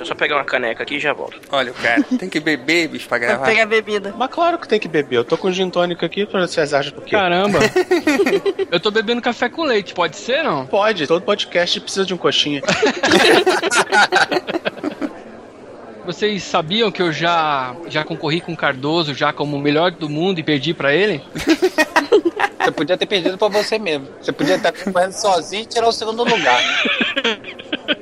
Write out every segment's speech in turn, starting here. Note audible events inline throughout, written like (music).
Deixa eu só pegar uma caneca aqui e já volto. Olha o cara, tem que beber, bicho, pra gravar. pegar bebida. Mas claro que tem que beber. Eu tô com gin tônica aqui, vocês acham por quê? Caramba. (laughs) Eu tô bebendo café com leite, pode ser, não? Pode, todo podcast precisa de um coxinha. (laughs) Vocês sabiam que eu já, já concorri com o Cardoso já como o melhor do mundo e perdi pra ele? (laughs) Você podia ter perdido pra você mesmo. Você podia estar correndo sozinho e tirar o segundo lugar.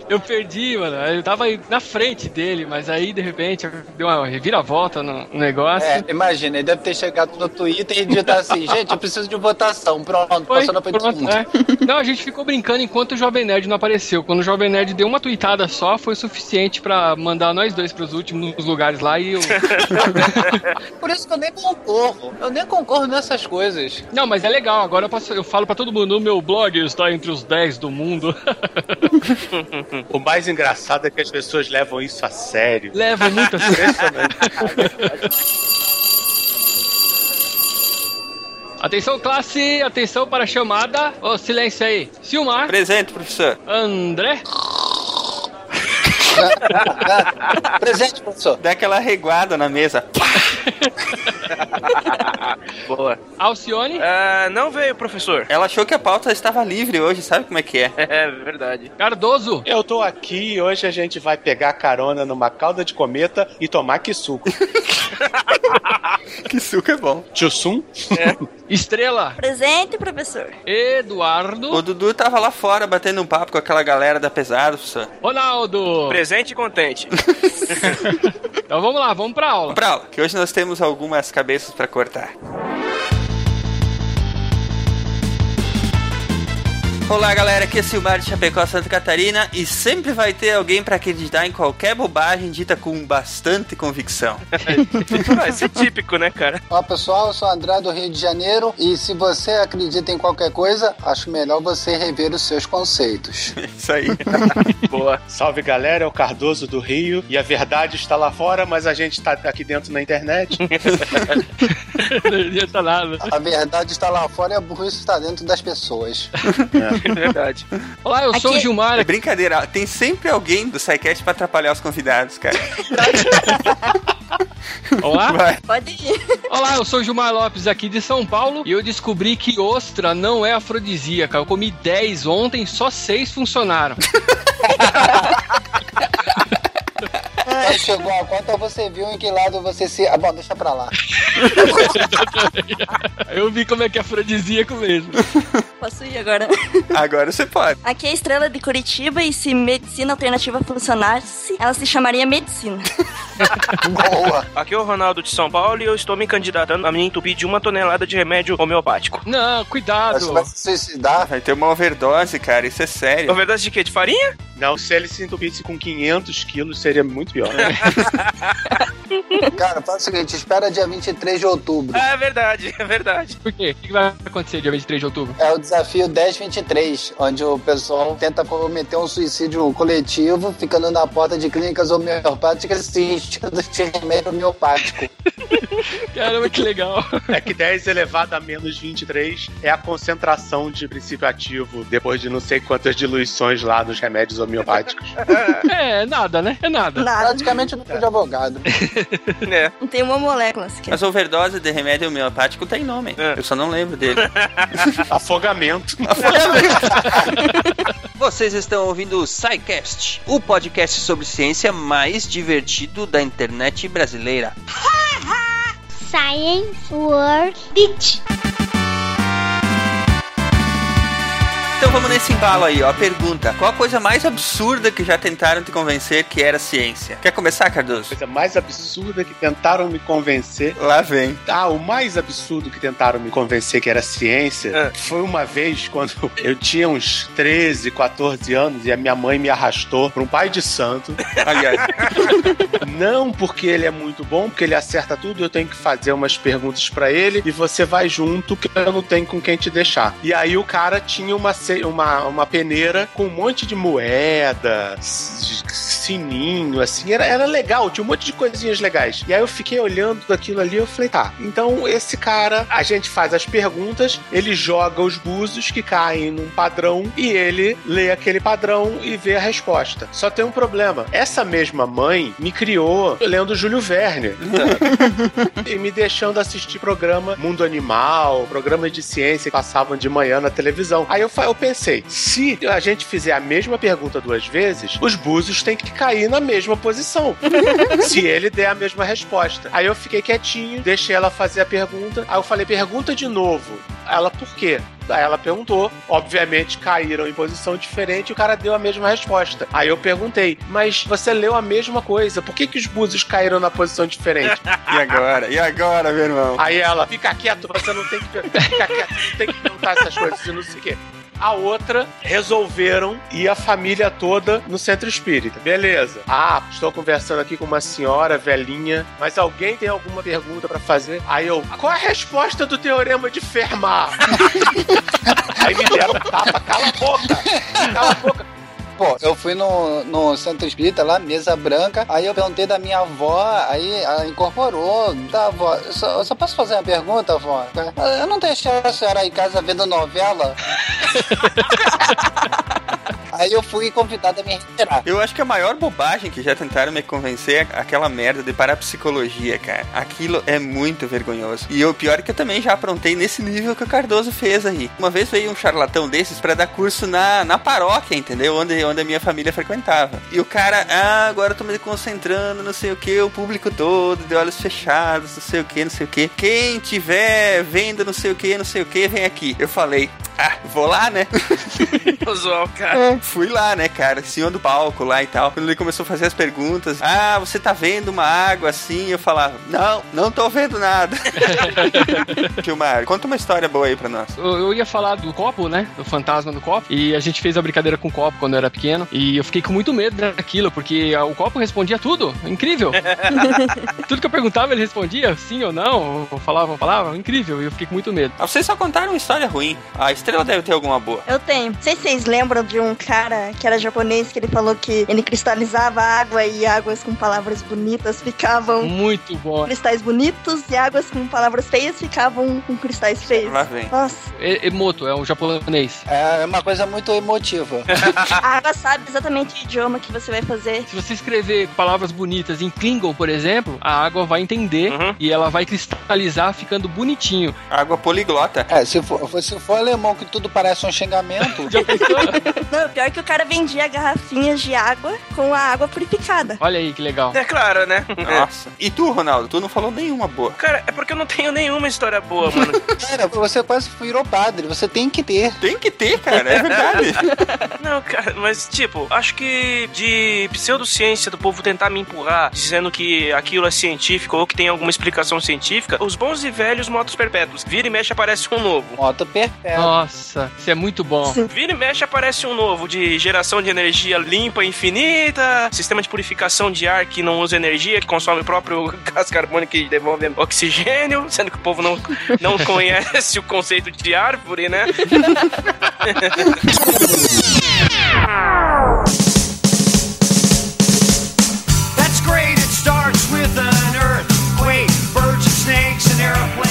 Eu perdi, mano. Eu tava na frente dele, mas aí de repente deu uma reviravolta no no negócio. É, imagina, ele deve ter chegado no Twitter e digitar assim, (laughs) gente, eu preciso de votação. Pronto, Foi, passou na pronto, mundo. é. Não, a gente ficou brincando enquanto o Jovem Nerd não apareceu. Quando o Jovem Nerd deu uma tweetada só, foi suficiente pra mandar nós dois pros últimos lugares lá e eu... (laughs) Por isso que eu nem concorro. Eu nem concorro nessas coisas. Não, mas é legal. Agora eu, posso- eu falo pra todo mundo, o meu blog está entre os 10 do mundo. (laughs) O mais engraçado é que as pessoas levam isso a sério. Leva muito a sério. Atenção, classe! Atenção para a chamada. Ô, silêncio aí. Silmar, Presente, professor. André, (laughs) Presente, professor. Dá aquela reguada na mesa. (laughs) Boa. Alcione, Ah, não veio, professor. Ela achou que a pauta estava livre hoje, sabe como é que é? (laughs) É verdade. Cardoso. Eu tô aqui e hoje a gente vai pegar carona numa cauda de cometa e tomar que suco. (laughs) Que suco é bom. Tchussum? Estrela, Presente, professor. Eduardo, O Dudu tava lá fora batendo um papo com aquela galera da pesada, professor. Ronaldo. Presente e contente. Então vamos lá, vamos pra aula. Pra aula, que hoje nós temos algumas cabeças pra cortar. Olá galera, aqui é Silmar de Chapecó, Santa Catarina e sempre vai ter alguém pra acreditar em qualquer bobagem dita com bastante convicção. (laughs) Isso é típico, né, cara? Olá pessoal, eu sou o André do Rio de Janeiro e se você acredita em qualquer coisa, acho melhor você rever os seus conceitos. (laughs) Isso aí. (laughs) Boa. Salve galera, é o Cardoso do Rio e a verdade está lá fora, mas a gente tá aqui dentro na internet. Não adianta nada. A verdade está lá fora e a burrice está dentro das pessoas. É (laughs) verdade. Olá, eu sou o Aqui- Gilmar. É brincadeira, tem sempre alguém do SciCast pra atrapalhar os convidados, cara. (laughs) Olá. Vai. Pode ir. Olá, eu sou o Gilmar Lopes aqui de São Paulo e eu descobri que ostra não é afrodisíaca. Eu comi 10 ontem, só 6 funcionaram. (laughs) Quando chegou a conta, você viu em que lado você se. Ah, bom, deixa pra lá. (laughs) Eu vi como é que é afrodisíaco mesmo. Posso ir agora? Agora você pode. Aqui é a Estrela de Curitiba e se medicina alternativa funcionasse, ela se chamaria medicina. Boa. Aqui é o Ronaldo de São Paulo e eu estou me candidatando a me entupir de uma tonelada de remédio homeopático. Não, Você cuidado. vai se suicidar? Vai ter uma overdose, cara, isso é sério. verdade, de quê? De farinha? Não, se ele se entupisse com 500 quilos, seria muito pior. (laughs) Cara, faz o seguinte: espera dia 23 de outubro. Ah, é verdade, é verdade. Por quê? O que vai acontecer dia 23 de outubro? É o desafio 1023, onde o pessoal tenta cometer um suicídio coletivo, ficando na porta de clínicas homeopáticas se enchendo de remédio homeopático. (laughs) Caramba, que legal. É que 10 elevado a menos 23 é a concentração de princípio ativo depois de não sei quantas diluições lá nos remédios homeopáticos. (laughs) É, nada, né? É nada. Nada. Praticamente no de advogado. (laughs) É. Não tem uma molécula sequer. Mas overdose de remédio homeopático tem nome. É. Eu só não lembro dele. (laughs) Afogamento. (laughs) Vocês estão ouvindo o SciCast, o podcast sobre ciência mais divertido da internet brasileira. Science World Beach. Então vamos nesse embalo aí, ó. A pergunta: qual a coisa mais absurda que já tentaram te convencer que era ciência? Quer começar, Cardoso? coisa mais absurda que tentaram me convencer. Lá vem. Ah, o mais absurdo que tentaram me convencer que era ciência Ah. foi uma vez quando (laughs) eu tinha uns 13, 14 anos e a minha mãe me arrastou para um pai de santo. (laughs) Aliás, Não porque ele é muito bom, porque ele acerta tudo, eu tenho que fazer umas perguntas pra ele e você vai junto que eu não tenho com quem te deixar. E aí o cara tinha uma, uma, uma peneira com um monte de moeda, sininho, assim, era, era legal, tinha um monte de coisinhas legais. E aí eu fiquei olhando aquilo ali, eu falei, tá, então esse cara, a gente faz as perguntas, ele joga os búzios que caem num padrão e ele lê aquele padrão e vê a resposta. Só tem um problema. Essa mesma mãe me criou lendo Júlio Verne (laughs) e me deixando assistir programa Mundo Animal, programa de ciência que passavam de manhã na televisão. Aí eu, eu pensei, se a gente fizer a mesma pergunta duas vezes, os búzios têm que cair na mesma posição. (laughs) se ele der a mesma resposta. Aí eu fiquei quietinho, deixei ela fazer a pergunta. Aí eu falei, pergunta de novo. Ela, por quê? Aí ela perguntou, obviamente caíram em posição diferente e o cara deu a mesma resposta. Aí eu perguntei, mas você leu a mesma coisa, por que, que os búzios caíram na posição diferente? (laughs) E agora? E agora, meu irmão? Aí ela, fica quieto, você não tem que fica quieto, não tem que perguntar essas coisas e não sei o quê. A outra resolveram ir a família toda no centro espírita. Beleza. Ah, estou conversando aqui com uma senhora velhinha, mas alguém tem alguma pergunta pra fazer? Aí eu, qual a resposta do teorema de Fermat? (laughs) Aí me deram tapa, cala a boca, cala a boca. Pô, eu fui no, no centro espírita lá, mesa branca, aí eu perguntei da minha avó, aí ela incorporou. Tá, avó, eu só, eu só posso fazer uma pergunta, avó? Eu não deixei a senhora em casa vendo novela? (laughs) aí eu fui convidada a me retirar. Eu acho que a maior bobagem que já tentaram me convencer é aquela merda de parapsicologia, cara. Aquilo é muito vergonhoso. E o pior é que eu também já aprontei nesse nível que o Cardoso fez aí. Uma vez veio um charlatão desses pra dar curso na, na paróquia, entendeu? Onde, onde a minha família frequentava. E o cara, ah, agora eu tô me concentrando, não sei o que, o público todo, de olhos fechados, não sei o que, não sei o que. Quem tiver vendo não sei o que, não sei o que, vem aqui. Eu falei, ah, vou lá, né? (laughs) Vou zoar o cara. Fui lá, né, cara, em cima do palco lá e tal. Quando ele começou a fazer as perguntas, ah, você tá vendo uma água assim? Eu falava, não, não tô vendo nada. (laughs) Gilmar, conta uma história boa aí pra nós. Eu, eu ia falar do copo, né? Do fantasma do copo. E a gente fez a brincadeira com o copo quando eu era pequeno. E eu fiquei com muito medo daquilo, porque o copo respondia tudo. Incrível. (laughs) tudo que eu perguntava, ele respondia sim ou não. Ou falava, ou falava. Incrível. E eu fiquei com muito medo. Ah, Vocês só contaram uma história ruim. A estrela deve ter alguma boa. Eu tenho. Não sei se vocês lembram de um cara que era japonês que ele falou que ele cristalizava água e águas com palavras bonitas ficavam Muito bom. cristais bonitos e águas com palavras feias ficavam com cristais feios. Lá vem. Nossa, E- Emoto, é um japonês. É uma coisa muito emotiva. (laughs) a água sabe exatamente o idioma que você vai fazer. Se você escrever palavras bonitas em Klingon, por exemplo, a água vai entender Uhum. e ela vai cristalizar ficando bonitinho. Água poliglota. É, se for, se for alemão que tudo parece um xingamento, Já pensou? (laughs) Não, pior que o cara vendia garrafinhas de água com a água purificada. Olha aí que legal. É claro, né? Nossa. E tu, Ronaldo, tu não falou nenhuma boa. Cara, é porque eu não tenho nenhuma história boa, mano. (laughs) cara, você quase virou padre, você tem que ter. Tem que ter, cara, é verdade. (laughs) Não, cara, mas tipo, acho que de pseudociência do povo tentar me empurrar dizendo que aquilo é científico ou que tem alguma explicação científica, os bons e velhos motos perpétuos. Vira e mexe aparece um novo. Moto perpétua. Nossa, isso é muito bom. Vira e mexe aparece um novo de geração de energia limpa e infinita, sistema de purificação de ar que não usa energia, que consome o próprio (laughs) gás carbônico e devolve oxigênio, sendo que o povo não, não (laughs) conhece o conceito de árvore, né?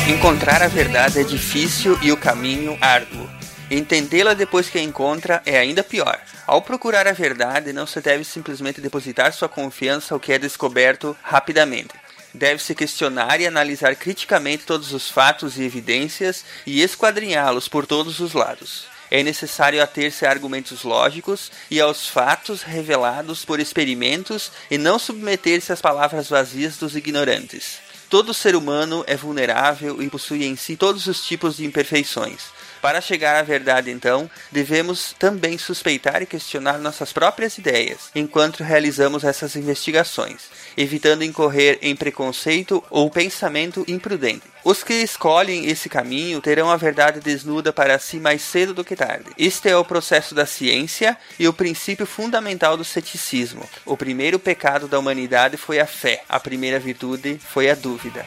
Encontrar a verdade é difícil e o caminho árduo. Entendê-la depois que a encontra é ainda pior. Ao procurar a verdade, não se deve simplesmente depositar sua confiança ao que é descoberto rapidamente. Deve-se questionar e analisar criticamente todos os fatos e evidências e esquadrinhá-los por todos os lados. É necessário ater-se a argumentos lógicos e aos fatos revelados por experimentos e não submeter-se às palavras vazias dos ignorantes. Todo ser humano é vulnerável e possui em si todos os tipos de imperfeições. Para chegar à verdade, então, devemos também suspeitar e questionar nossas próprias ideias enquanto realizamos essas investigações, evitando incorrer em preconceito ou pensamento imprudente. Os que escolhem esse caminho terão a verdade desnuda para si mais cedo do que tarde. Este é o processo da ciência e o princípio fundamental do ceticismo. O primeiro pecado da humanidade foi a fé, a primeira virtude foi a dúvida.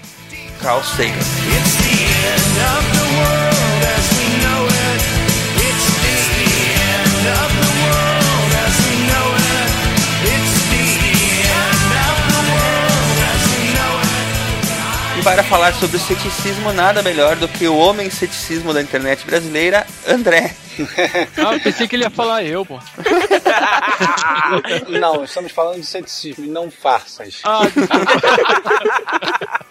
Carl Sagan para falar sobre o ceticismo, nada melhor do que o homem ceticismo da internet brasileira, André. (laughs) Ah, eu pensei que ele ia falar eu, pô. não, estamos falando de ceticismo e não farsas. Ah, (laughs)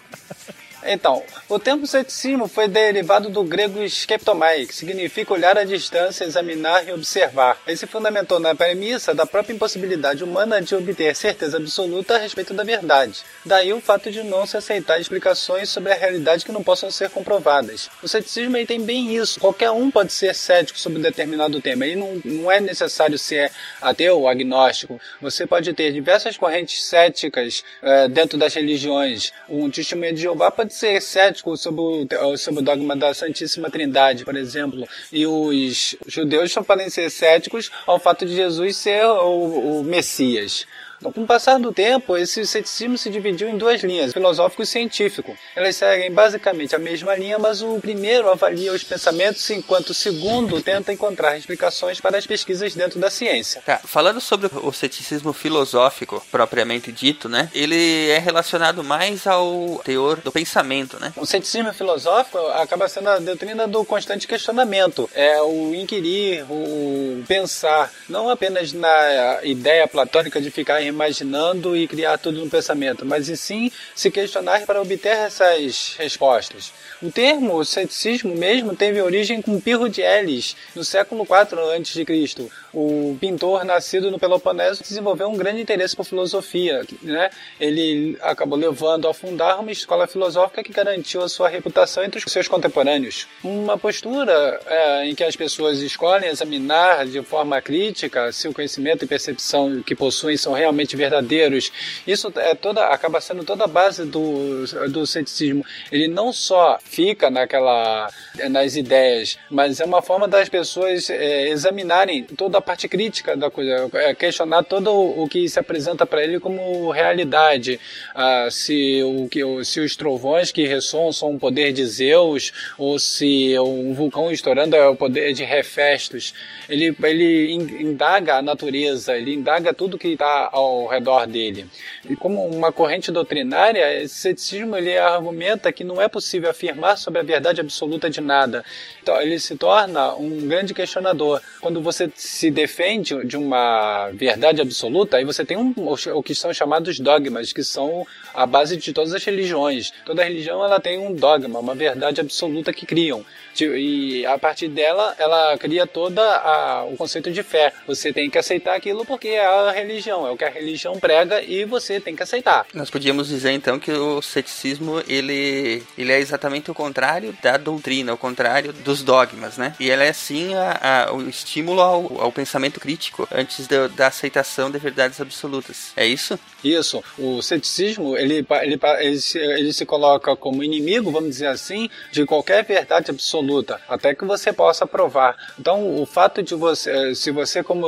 Então, o termo ceticismo foi derivado do grego skeptomai, que significa olhar à distância, examinar e observar. Ele se fundamentou na premissa da própria impossibilidade humana de obter certeza absoluta a respeito da verdade. Daí o fato de não se aceitar explicações sobre a realidade que não possam ser comprovadas. O ceticismo tem bem isso. Qualquer um pode ser cético sobre um determinado tema. Aí não, não é necessário ser ateu ou agnóstico. Você pode ter diversas correntes céticas eh, dentro das religiões. Um testemunho de Jeová pode ser cético sobre o, sobre o dogma da Santíssima Trindade, por exemplo. E os judeus só podem ser céticos ao fato de Jesus ser o, o Messias. Com o passar do tempo, esse ceticismo se dividiu em duas linhas, filosófico e científico. Elas seguem basicamente a mesma linha, mas o primeiro avalia os pensamentos, enquanto o segundo tenta encontrar explicações para as pesquisas dentro da ciência. Tá, falando sobre o ceticismo filosófico, propriamente dito, né? Ele é relacionado mais ao teor do pensamento, né? O ceticismo filosófico acaba sendo a doutrina do constante questionamento. É o inquirir, o pensar, não apenas na ideia platônica de ficar imaginando e criar tudo no pensamento, mas em sim se questionar para obter essas respostas. O termo ceticismo mesmo teve origem com Pirro de Elis, no século IV a.C. O pintor nascido no Peloponeso desenvolveu um grande interesse por filosofia. Né? Ele acabou levando a fundar uma escola filosófica que garantiu a sua reputação entre os seus contemporâneos. Uma postura é, em que as pessoas escolhem examinar de forma crítica se o conhecimento e percepção que possuem são realmente verdadeiros. Isso é toda, acaba sendo toda a base do, do ceticismo. Ele não só fica naquela nas ideias, mas é uma forma das pessoas é, examinarem toda a parte crítica da coisa, é, questionar todo o, que se apresenta para ele como realidade, ah, se o que se os trovões que ressoam são o poder de Zeus ou se um vulcão estourando é o poder de Hefestos. Ele ele indaga a natureza, ele indaga tudo que está ao redor dele. E como uma corrente doutrinária, esse ceticismo ele argumenta que não é possível afirmar sobre a verdade absoluta de nada. Então, ele se torna um grande questionador. Quando você se defende de uma verdade absoluta, aí você tem um, o que são chamados dogmas, que são a base de todas as religiões. Toda religião ela tem um dogma, uma verdade absoluta que criam. E a partir dela, ela cria toda a, o conceito de fé. Você tem que aceitar aquilo porque é a religião, é o que a religião prega e você tem que aceitar. Nós podíamos dizer então que o ceticismo ele, ele é exatamente o contrário da doutrina, o contrário dos dogmas, né? E ela é sim a, a, o estímulo ao, ao, pensamento crítico antes da, da aceitação de verdades absolutas. É isso? Isso. O ceticismo ele, ele, ele, se, ele se coloca como inimigo, vamos dizer assim, de qualquer verdade absoluta, até que você possa provar. Então, o fato de você, se você como,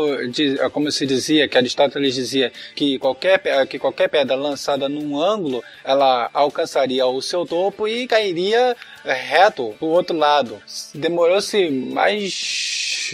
como se dizia, que Aristóteles dizia que qualquer que qualquer pedra lançada num ângulo, ela alcançaria o seu topo e cairia reto para o outro lado. Demorou-se mais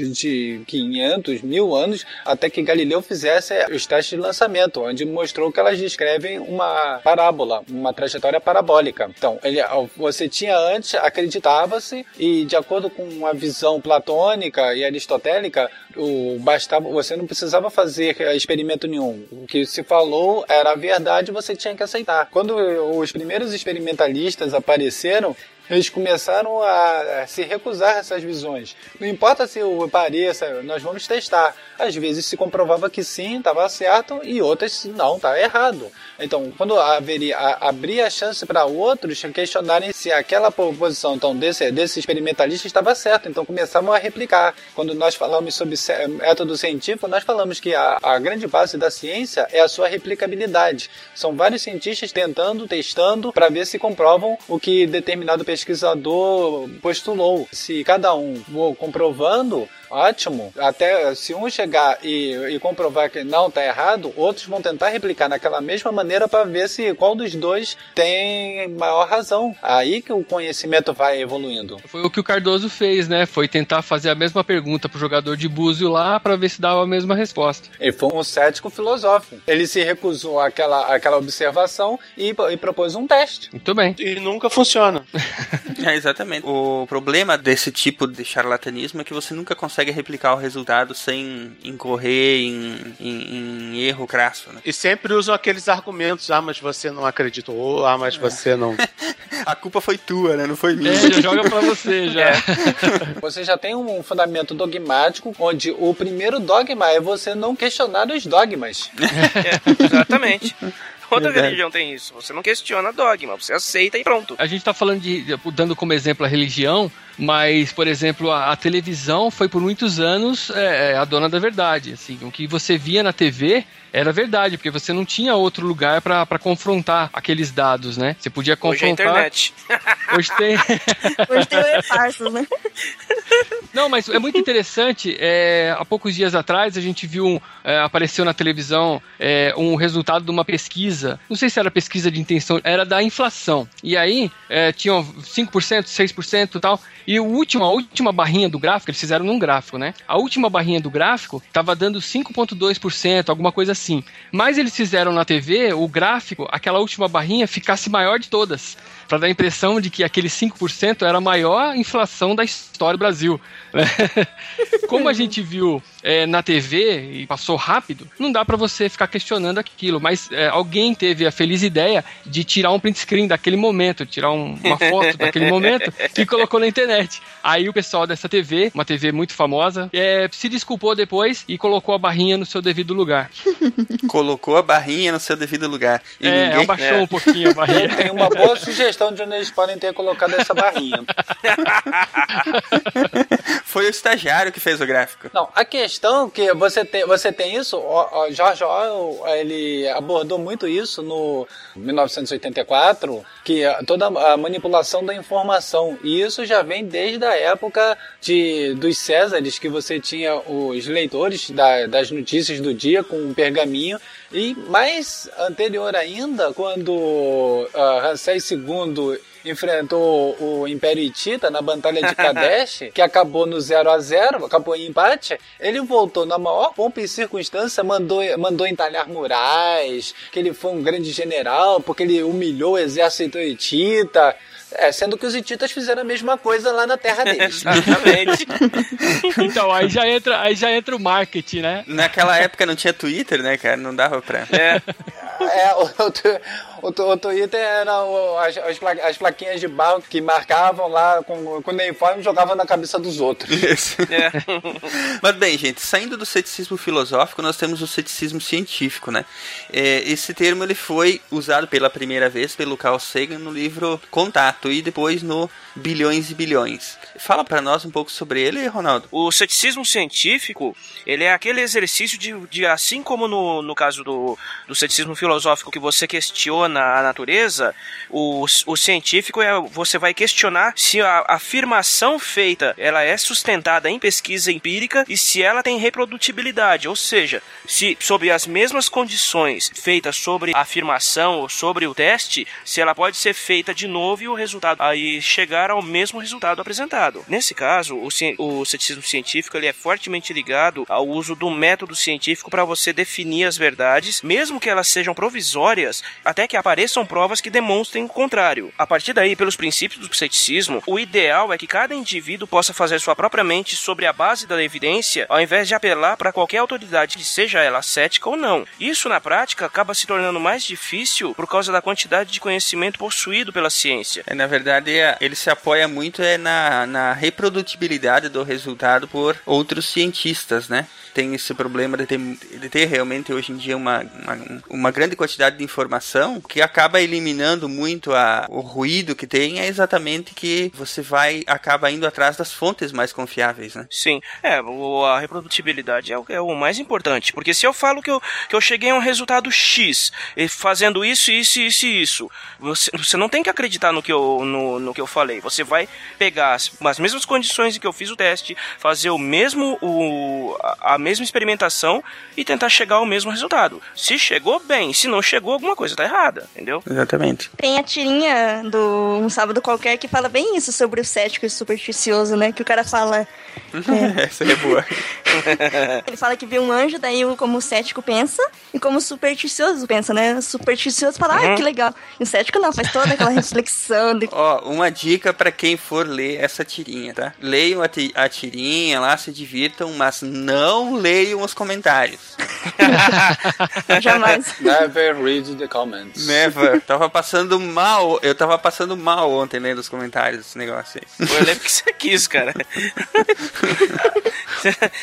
de 500 mil anos até que Galileu fizesse os testes de lançamento, onde mostrou que elas descrevem uma parábola, uma trajetória parabólica. Então, ele, você tinha antes, acreditava-se, e de acordo com a visão platônica e aristotélica, o, bastava, você não precisava fazer experimento nenhum. O que se falou era a verdade, você tinha que aceitar. Quando os primeiros experimentalistas apareceram, eles começaram a se recusar a essas visões. Não importa se o pareça, nós vamos testar. Às vezes se comprovava que sim, estava certo, e outras não, está errado. Então, quando haveria, a, abria a chance para outros questionarem se aquela proposição então, desse, desse experimentalista estava certa, então começavam a replicar. Quando nós falamos sobre método científico, nós falamos que a, a grande base da ciência é a sua replicabilidade. São vários cientistas tentando, testando, para ver se comprovam o que determinado pesquisador postulou. Se cada um for comprovando, ótimo. Até se um chegar e, e comprovar que não tá errado, outros vão tentar replicar naquela mesma maneira para ver se qual dos dois tem maior razão. Aí que o conhecimento vai evoluindo. Foi o que o Cardoso fez, né? Foi tentar fazer a mesma pergunta pro jogador de búzio lá pra ver se dava a mesma resposta. Ele foi um cético filosófico. Ele se recusou àquela, àquela observação e, e propôs um teste. Muito bem. E nunca funciona. (laughs) (laughs) É, exatamente. O problema desse tipo de charlatanismo é que você nunca consegue replicar o resultado sem incorrer em, em- em erro crasso, né? E sempre usam aqueles argumentos: ah, mas você não acreditou, ah, mas você não. (laughs) A culpa foi tua, né? Não foi minha. É, já joga pra você, (laughs) já. Você já tem um fundamento dogmático, onde o primeiro dogma é você não questionar os dogmas. É, exatamente. Toda Verdade. religião tem isso. Você não questiona dogma, você aceita e pronto. A gente tá falando de, dando como exemplo a religião, mas, por exemplo, a, a televisão foi por muitos anos é, é, a dona da verdade. Assim, o que você via na TV era verdade, porque você não tinha outro lugar pra pra confrontar aqueles dados, né? Você podia Hoje é a confrontar. internet. Hoje tem. (laughs) Hoje tem o e-parcels, né? Não, mas é muito interessante. é, há poucos dias atrás a gente viu, um, é, apareceu na televisão é, um resultado de uma pesquisa. Não sei se era pesquisa de intenção, era da inflação. E aí é, tinham 5%, 6% e tal. E o último, a última barrinha do gráfico, eles fizeram num gráfico, né? A última barrinha do gráfico estava dando 5,2%, alguma coisa assim. Mas eles fizeram na TV o gráfico, aquela última barrinha, ficasse maior de todas. Pra dar a impressão de que aquele 5% era a maior inflação da história do Brasil. né? (laughs) Como a gente viu é, na TV e passou rápido, não dá pra você ficar questionando aquilo. Mas é, alguém teve a feliz ideia de tirar um print screen daquele momento, tirar um- uma foto (laughs) daquele momento e colocou na internet. Aí o pessoal dessa TV, uma TV muito famosa, é, se desculpou depois e colocou a barrinha no seu devido lugar. Colocou a barrinha no seu devido lugar. E é, ninguém... abaixou um pouquinho a barrinha. (laughs) Tem uma boa sugestão de onde eles podem ter colocado essa barrinha. (laughs) Foi o estagiário que fez o gráfico. Não, a questão que você tem, você tem isso, o, o George Orwell, ele abordou muito isso no 1984, que toda a manipulação da informação, e isso já vem desde a época de dos Césares, que você tinha os leitores da- das notícias do dia com um pergaminho, e mais anterior ainda, quando uh, Ramsés II enfrentou o Império Hitita na Batalha de (laughs) Kadesh, que acabou no 0 a 0 acabou em empate, ele voltou na maior pompa e circunstância, mandou, mandou entalhar murais, que ele foi um grande general, porque ele humilhou o exército hitita, é, sendo que os hititas fizeram a mesma coisa lá na terra deles. (laughs) Exatamente. (laughs) Então, aí já entra, aí já entra o marketing, né? Naquela época não tinha Twitter, né, cara? Não dava pra. É. (laughs) É, o, o, o, Twitter era o- as, as, pla- as plaquinhas de barro que marcavam lá com, com o uniforme e jogavam na cabeça dos outros. Isso. É. (laughs) Mas bem, gente, saindo do ceticismo filosófico, nós temos o ceticismo científico, né? É, esse termo ele foi usado pela primeira vez pelo Carl Sagan no livro Contato e depois no Bilhões e Bilhões. Fala pra nós um pouco sobre ele, Ronaldo. O ceticismo científico, ele é aquele exercício de, de assim como no, no caso do, do ceticismo filosófico, que você questiona a natureza, o, o científico é você vai questionar se a afirmação feita ela é sustentada em pesquisa empírica e se ela tem reprodutibilidade, ou seja, se sob as mesmas condições feitas sobre a afirmação ou sobre o teste, se ela pode ser feita de novo e o resultado aí chegar ao mesmo resultado apresentado. Nesse caso, o, o ceticismo científico ele é fortemente ligado ao uso do método científico para você definir as verdades, mesmo que elas sejam provisórias, até que apareçam provas que demonstrem o contrário. A partir daí, pelos princípios do ceticismo, o ideal é que cada indivíduo possa fazer sua própria mente sobre a base da evidência, ao invés de apelar para qualquer autoridade, seja ela cética ou não. Isso, na prática, acaba se tornando mais difícil por causa da quantidade de conhecimento possuído pela ciência. É, na verdade, é- ele se apoia muito é na, na reprodutibilidade do resultado por outros cientistas, né? Tem esse problema de ter, de ter realmente hoje em dia uma, uma, uma grande quantidade de informação que acaba eliminando muito a, o ruído que tem é exatamente que você vai acaba indo atrás das fontes mais confiáveis, né? Sim, é, a reprodutibilidade é o, é o mais importante. Porque se eu falo que eu, que eu cheguei a um resultado X, fazendo isso, isso, isso e isso, você, você não tem que acreditar no que, eu, no, no que eu falei. Você vai pegar as, as mesmas condições em que eu fiz o teste, fazer o mesmo, o, a, a mesma experimentação e tentar chegar ao mesmo resultado. Se chegou, bem. Se não chegou, alguma coisa tá errada, entendeu? Exatamente. Tem a tirinha do Um Sábado Qualquer que fala bem isso sobre o cético e o supersticioso, né? Que o cara fala. (laughs) Essa é boa. (laughs) Ele fala que vê um anjo, daí o- como o cético pensa, e como o supersticioso pensa, né? O supersticioso fala, ah, que legal. E o cético não, faz toda aquela (laughs) reflexão de Ó, uma dica pra quem for ler essa tirinha, tá? Leiam a, ti- a tirinha lá, se divirtam, mas não leiam os comentários. jamais. Never read the comments. Never. tava passando mal, eu tava passando mal ontem lendo os comentários desse negócio aí. Eu lembro que você quis, cara. (laughs)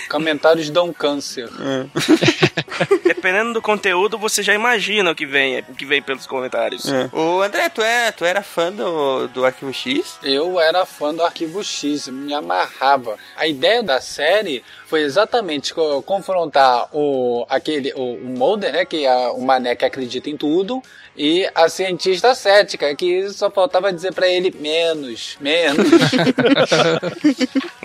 Comentários dão câncer. (laughs) Dependendo do conteúdo, você já imagina o que vem, o que vem pelos comentários. Ô André, tu, é, tu era fã do, do Arquivo X? Eu era fã do Arquivo X, me amarrava. A ideia da série foi exatamente co- confrontar o aquele o, o Mulder, né, que é o mané que acredita em tudo, e a cientista cética, que só faltava dizer pra ele menos, menos. (laughs)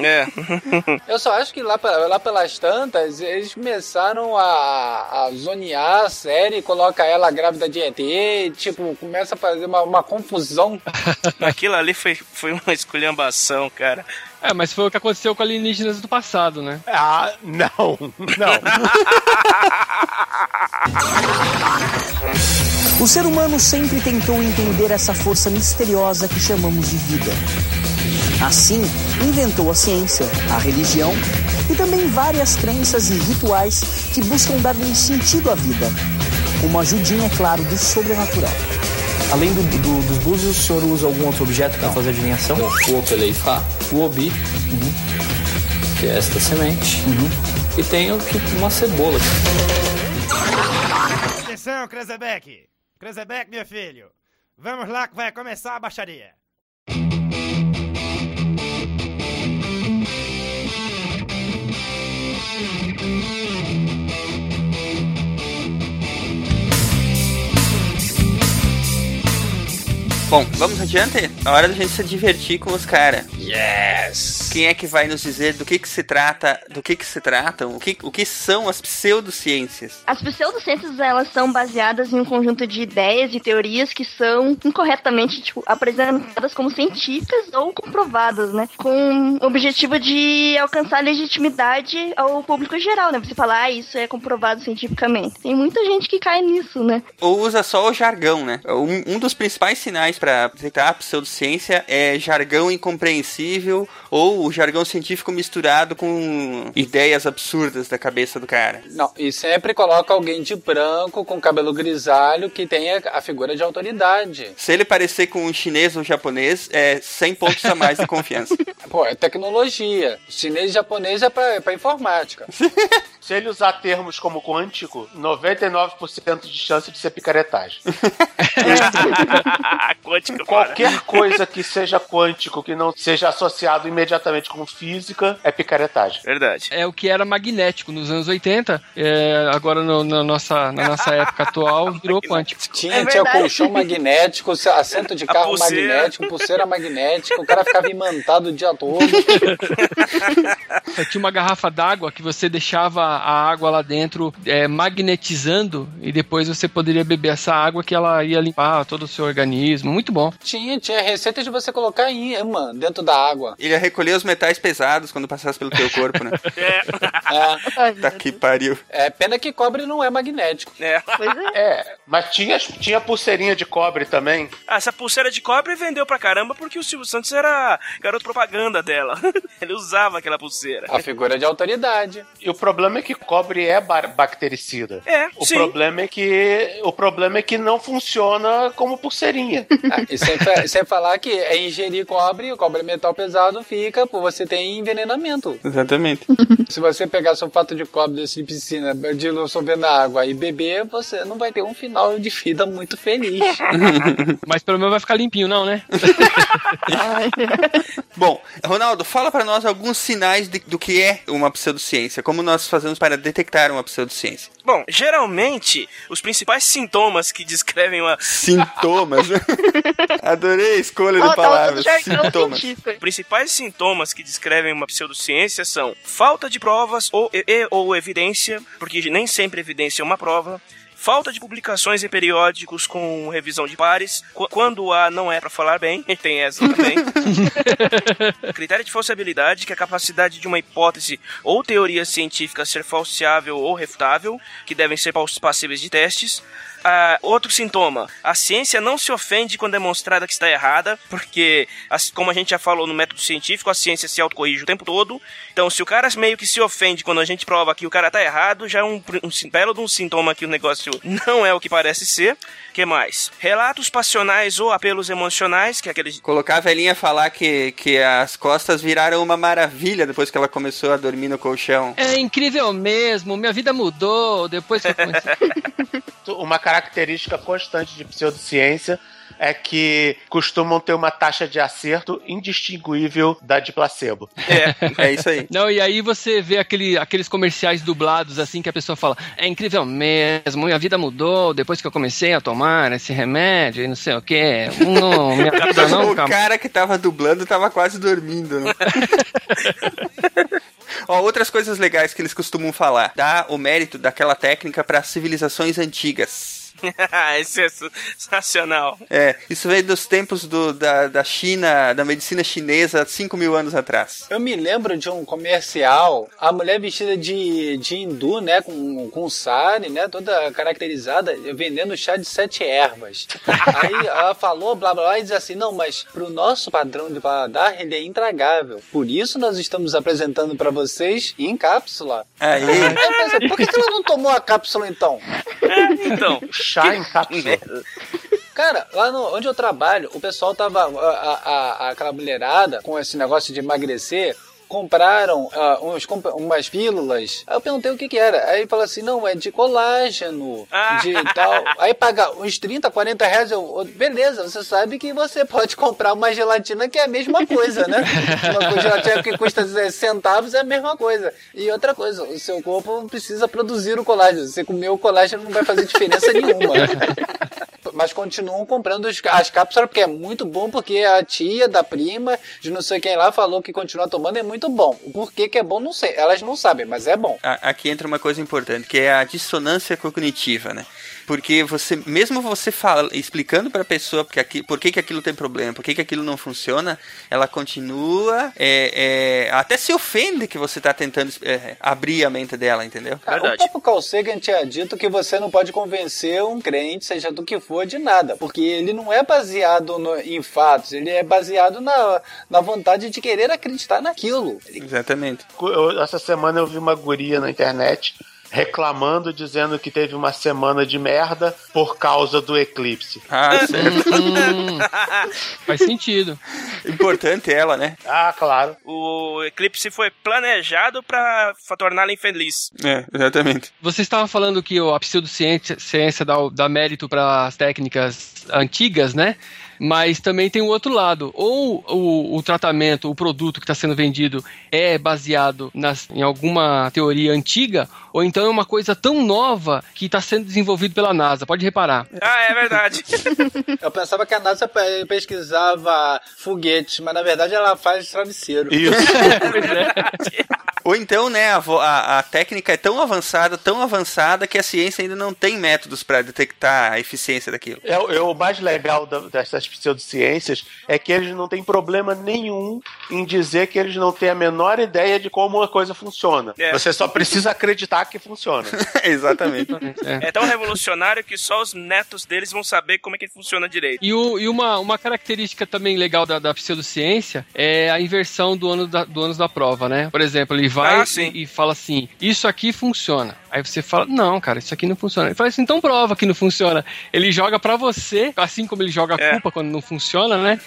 É. (laughs) Eu só acho que lá, lá pelas tantas, eles começaram a, a zonear a série, coloca ela grávida de ET, tipo, começa a fazer uma, uma confusão. (laughs) Aquilo ali foi, foi uma esculhambação, cara. É, mas foi o que aconteceu com alienígenas do passado, né? Ah, não, não. O ser humano sempre tentou entender essa força misteriosa que chamamos de vida. Assim, inventou a ciência, a religião e também várias crenças e rituais que buscam dar um sentido à vida. Uma ajudinha, é claro, do sobrenatural. Além do, do- dos búzios, o senhor usa algum outro objeto para fazer adivinhação? O Opeleifá, o Obi, que é esta semente, e tenho que uma cebola. Atenção, Krezebeck! Krezebeck, meu filho! Vamos lá que vai começar a baixaria! Bom, vamos adiante? A hora da gente se divertir com os caras. Yes! Quem é que vai nos dizer do que que se trata, do que que se tratam, o que, o que são as pseudociências? As pseudociências, elas são baseadas em um conjunto de ideias e teorias que são incorretamente, tipo, apresentadas como científicas ou comprovadas, né? Com o objetivo de alcançar legitimidade ao público geral, né? Você falar, ah, isso é comprovado cientificamente. Tem muita gente que cai nisso, né? Ou usa só o jargão, né? Um, um dos principais sinais para detectar a pseudociência é jargão incompreensível ou o jargão científico misturado com ideias absurdas da cabeça do cara. Não, e sempre coloca alguém de branco com cabelo grisalho que tenha a figura de autoridade. Se ele parecer com um chinês ou japonês, é 100 pontos a mais de confiança. (laughs) Pô, é tecnologia. Chinês e japonês é pra, é pra informática. (laughs) Se ele usar termos como quântico, 99% de chance de ser picaretagem. (laughs) Quântico, Qualquer coisa que seja quântico, que não seja associado imediatamente com física, é picaretagem. Verdade. É o que era magnético nos anos 80, é, agora no- na, nossa, na nossa época atual (laughs) virou quântico. Tinha, É tinha verdade. colchão magnético, assento de carro pulseira. magnético, pulseira magnética, o cara ficava imantado o dia todo. É, (laughs) Tinha uma garrafa d'água que você deixava a água lá dentro é, magnetizando e depois você poderia beber essa água que ela ia limpar todo o seu organismo. Muito bom. Tinha, tinha receita de você colocar imã dentro da água. Ele ia recolher os metais pesados quando passasse pelo teu corpo, né? (laughs) É, tá que pariu. é pena que cobre não é magnético. É. Pois é. É, mas tinha, tinha pulseirinha de cobre também. Ah, essa pulseira de cobre vendeu pra caramba porque o Silvio Santos era garoto propaganda dela. (laughs) Ele usava aquela pulseira. A figura de autoridade. E o problema é que cobre é bactericida. É, O sim. problema é que o problema é que não funciona como pulseirinha. (laughs) Ah, e sem, sem falar que é ingerir cobre, o cobre metal pesado, fica corpo, você tem envenenamento. Exatamente. Se você pegar sulfato de cobre desse de piscina, dissolver na água e beber, você não vai ter um final de vida muito feliz. (laughs) Mas pelo menos vai ficar limpinho, não, né? (laughs) Bom, Ronaldo, fala para nós alguns sinais de- do que é uma pseudociência. Como nós fazemos para detectar uma pseudociência? Bom, geralmente, os principais sintomas que descrevem uma. Sintomas. (laughs) Adorei a escolha Ó, de palavras. Sintomas. Os principais sintomas que descrevem uma pseudociência são falta de provas ou, e, e- ou evidência, porque nem sempre evidência é uma prova. Falta de publicações em periódicos com revisão de pares. Qu- Quando há não é pra falar bem, (laughs) tem essa também. (laughs) Critério de falsibilidade, que é a capacidade de uma hipótese ou teoria científica ser falseável ou refutável, que devem ser passíveis de testes. Ah, outro sintoma, a ciência não se ofende quando é demonstrada que está errada, porque, as- como a gente já falou no método científico, a ciência se autocorrige o tempo todo. Então, se o cara meio que se ofende quando a gente prova que o cara está errado, já é um, um belo de um sintoma que o negócio não é o que parece ser. que mais? Relatos passionais ou apelos emocionais, que é aquele Colocar a velhinha falar que, que as costas viraram uma maravilha depois que ela começou a dormir no colchão. É incrível mesmo, minha vida mudou depois que eu comecei. (laughs) Uma característica constante de pseudociência é que costumam ter uma taxa de acerto indistinguível da de placebo. É, é isso aí. Não, e aí você vê aquele, aqueles comerciais dublados assim que a pessoa fala: é incrível mesmo, minha vida mudou depois que eu comecei a tomar esse remédio e não sei o que. Não, minha (laughs) vida não o acabou. cara que tava dublando tava quase dormindo. Né? (laughs) Ó, outras coisas legais que eles costumam falar. Dá o mérito daquela técnica para civilizações antigas. (laughs) Esse é sensacional. É, isso veio dos tempos do, da, da China, da medicina chinesa, 5 mil anos atrás. Eu me lembro de um comercial, a mulher vestida de, de hindu, né, com, com sari, né, toda caracterizada, vendendo chá de sete ervas. (laughs) Aí ela falou, blá blá blá, e diz assim, não, mas pro nosso padrão de paladar, ele é intragável. Por isso nós estamos apresentando pra vocês em cápsula. Aí. Eu pensei, por que, que ela não tomou a cápsula então? (laughs) Então, chá em (laughs) cápsula. Cara, lá no, onde eu trabalho, o pessoal tava. A, a- a- aquela mulherada com esse negócio de emagrecer. Compraram ah, uns, umas pílulas. Aí eu perguntei o que que era. Aí ele falou assim: não, é de colágeno, de tal. (laughs) Aí paga uns 30, 40 reais. Eu, beleza, você sabe que você pode comprar uma gelatina que é a mesma coisa, né? (laughs) Uma gelatina que custa 10 centavos é a mesma coisa. E outra coisa, o seu corpo precisa produzir o colágeno. Você comer o colágeno não vai fazer diferença nenhuma. (laughs) Mas continuam comprando as cápsulas porque é muito bom, porque a tia da prima de não sei quem lá falou que continua tomando é muito bom. O porquê que é bom, não sei. Elas não sabem, mas é bom. Aqui entra uma coisa importante, que é a dissonância cognitiva, né? Porque você, mesmo você fala, explicando para a pessoa porque aqui, por que, que aquilo tem problema, por que, que aquilo não funciona, ela continua, é, é, até se ofende que você está tentando é, abrir a mente dela, entendeu? Cara, o próprio Carl Sagan tinha dito que você não pode convencer um crente, seja do que for, de nada. Porque ele não é baseado no- em fatos, ele é baseado na, na vontade de querer acreditar naquilo. Exatamente. Eu- essa semana eu vi uma guria na internet reclamando, dizendo que teve uma semana de merda por causa do eclipse. Ah, certo. Hum, (laughs) faz sentido. Importante ela, né? Ah, claro. O eclipse foi planejado pra fa- torná-la infeliz. É, exatamente. Você estava falando que a pseudociência ciência dá, dá mérito para as técnicas antigas, né? Mas também tem o outro lado. Ou o, o tratamento, o produto que está sendo vendido é baseado nas, em alguma teoria antiga, ou então é uma coisa tão nova que está sendo desenvolvido pela NASA. Pode reparar. Ah, é verdade. (laughs) Eu pensava que a NASA pe- pesquisava foguetes, mas na verdade ela faz travesseiro. (laughs) Ou então, né, a, a- a técnica é tão avançada, tão avançada, que a ciência ainda não tem métodos para detectar a eficiência daquilo. É, o- é o mais legal da- dessas pseudociências é que eles não têm problema nenhum em dizer que eles não têm a menor ideia de como uma coisa funciona. É. Você só precisa acreditar que funciona. (laughs) Exatamente. É tão revolucionário que só os netos deles vão saber como é que funciona direito. E, o, e uma, uma característica também legal da, da pseudociência é a inversão do ano da, do ânus da prova, né? Por exemplo, ele vai Ah, e, e fala assim: Isso aqui funciona. Aí você fala: Não, cara, isso aqui não funciona. Ele fala assim: Então prova que não funciona. Ele joga pra você, assim como ele joga a É. culpa quando não funciona, né?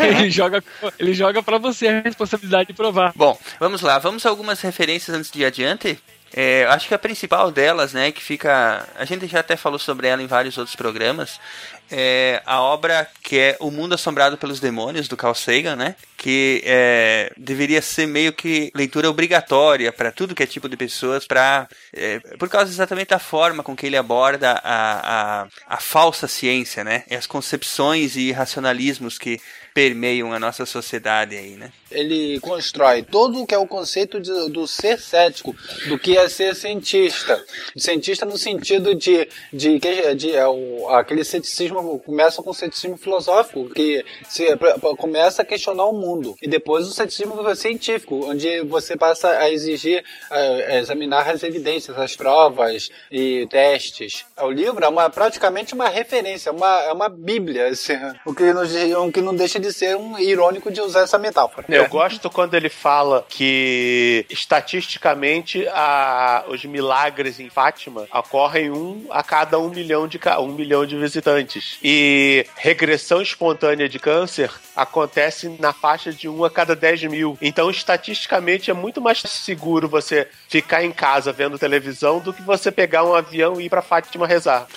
É, (laughs) (laughs) ele, joga, ele joga pra você a responsabilidade de provar. Bom, vamos lá. Vamos a algumas referências antes de ir adiante. É, acho que a principal delas, né, que fica. A gente já até falou sobre ela em vários outros programas. É a obra que é O Mundo Assombrado pelos Demônios, do Carl Sagan, né? Que é, deveria ser meio que leitura obrigatória para tudo que é tipo de pessoas, pra, é, por causa exatamente da forma com que ele aborda a, a, a falsa ciência, né? E as concepções e racionalismos que permeiam a nossa sociedade aí, né? Ele constrói todo o que é o conceito de- do ser cético, do que é ser cientista. Cientista no sentido de, de, que- de é o- aquele ceticismo, começa com o ceticismo filosófico, que se, pra- pra- começa a questionar o mundo. E depois o ceticismo científico, onde você passa a exigir, a, a examinar as evidências, as provas e testes. O livro é uma, praticamente uma referência, uma, é uma bíblia, assim, (laughs) o, que não, o que não deixa de ser um irônico de usar essa metáfora. Eu gosto quando ele fala que estatisticamente a- os milagres em Fátima ocorrem um a cada um milhão de um milhão de visitantes e regressão espontânea de câncer acontece na faixa de um a cada 10 mil. Então estatisticamente é muito mais seguro você ficar em casa vendo televisão do que você pegar um avião e ir pra Fátima rezar. (laughs)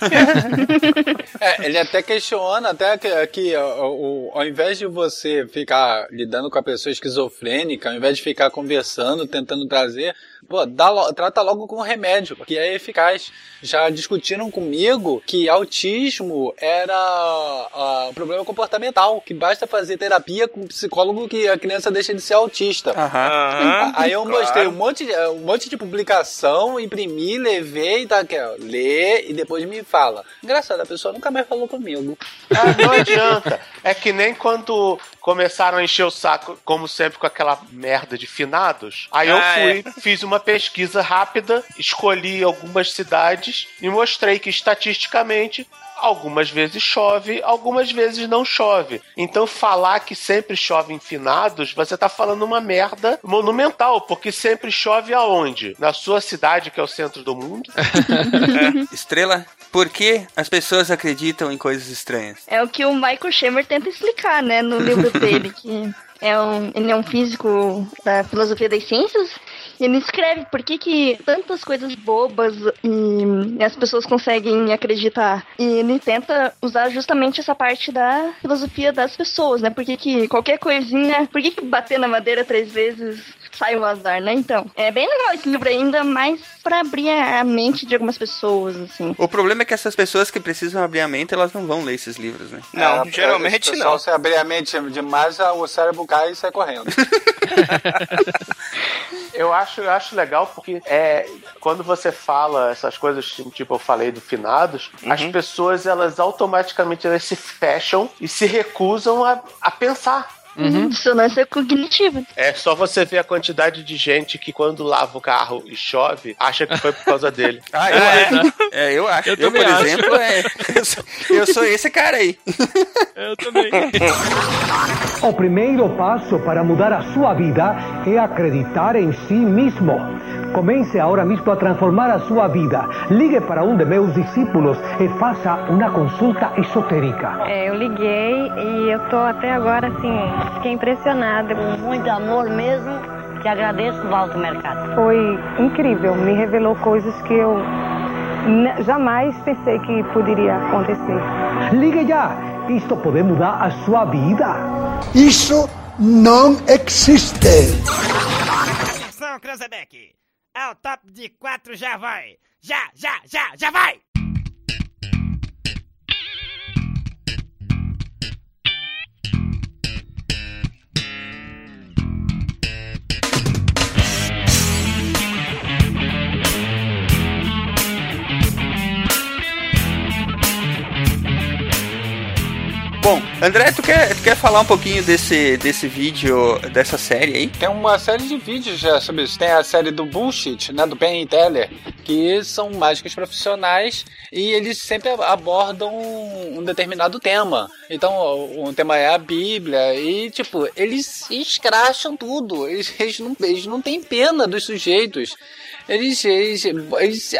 É, ele até questiona até que, que ao invés de você ficar lidando com a pessoa esquizofrênica, ao invés de ficar conversando, tentando trazer, pô, dá lo- trata logo com remédio, que é eficaz. Já discutiram comigo que autismo era ah, um problema comportamental, que basta fazer terapia com um psicólogo que a criança deixa de ser autista. Aham, Aí eu claro. mostrei um monte, de, um monte de publicação, imprimi, levei, tá aqui, ó, lê e depois me fala. Engraçado, a pessoa nunca mais falou comigo. Ah, não adianta. É que nem quando começaram a encher o saco, como sempre, com aquela merda de finados. Aí eu Ah, fui, fiz uma pesquisa rápida, escolhi algumas cidades e mostrei que estatisticamente. Algumas vezes chove, algumas vezes não chove. Então, falar que sempre chove em finados, você tá falando uma merda monumental, porque sempre chove aonde? Na sua cidade, que é o centro do mundo? (laughs) Estrela, por que as pessoas acreditam em coisas estranhas? É o que o Michael Schumer tenta explicar, né, no livro dele, que é um, ele é um físico da filosofia das ciências, e ele escreve por que, que tantas coisas bobas e as pessoas conseguem acreditar. E ele tenta usar justamente essa parte da filosofia das pessoas, né? Por que, que qualquer coisinha, por que, que bater na madeira três vezes sai um azar, né? Então, é bem legal esse livro ainda, mais pra abrir a mente de algumas pessoas, assim. O problema é que essas pessoas que precisam abrir a mente, elas não vão ler esses livros, né? Não, É, geralmente o pessoal, não. Se abrir a mente demais, o cérebro cai e sai correndo. (laughs) Eu acho, eu acho legal porque é, quando você fala essas coisas, tipo eu falei do finados, as pessoas elas automaticamente elas se fecham e se recusam a, a pensar. Dissonância cognitiva. É só você ver a quantidade de gente que quando lava o carro e chove, acha que foi por causa dele. (laughs) Ah, eu acho. É, eu acho. Eu Eu, por acho. exemplo, é, eu, sou, eu sou esse cara aí. (laughs) Eu também. (laughs) O primeiro passo para mudar a sua vida é acreditar em si mesmo. Comece agora mesmo a transformar a sua vida. Ligue para um de meus discípulos e faça uma consulta esotérica. É, eu liguei e eu tô até agora assim, fiquei impressionada. Com muito amor mesmo, te agradeço, Walter Mercado. Foi incrível, me revelou coisas que eu jamais pensei que poderia acontecer. Ligue já! Isto pode mudar a sua vida. Isso não existe. Atenção, Cranzebeck! Ao top de quatro já vai! Já, já, já, já vai! André, tu quer, tu quer falar um pouquinho desse, desse vídeo, dessa série aí? Tem uma série de vídeos já sobre isso. Tem a série do Bullshit, né, do Penn Teller, que são mágicos profissionais e eles sempre abordam um determinado tema. Então, o tema é a Bíblia e, tipo, eles escracham tudo. Eles, eles, não, eles não têm pena dos sujeitos. Eles, eles, eles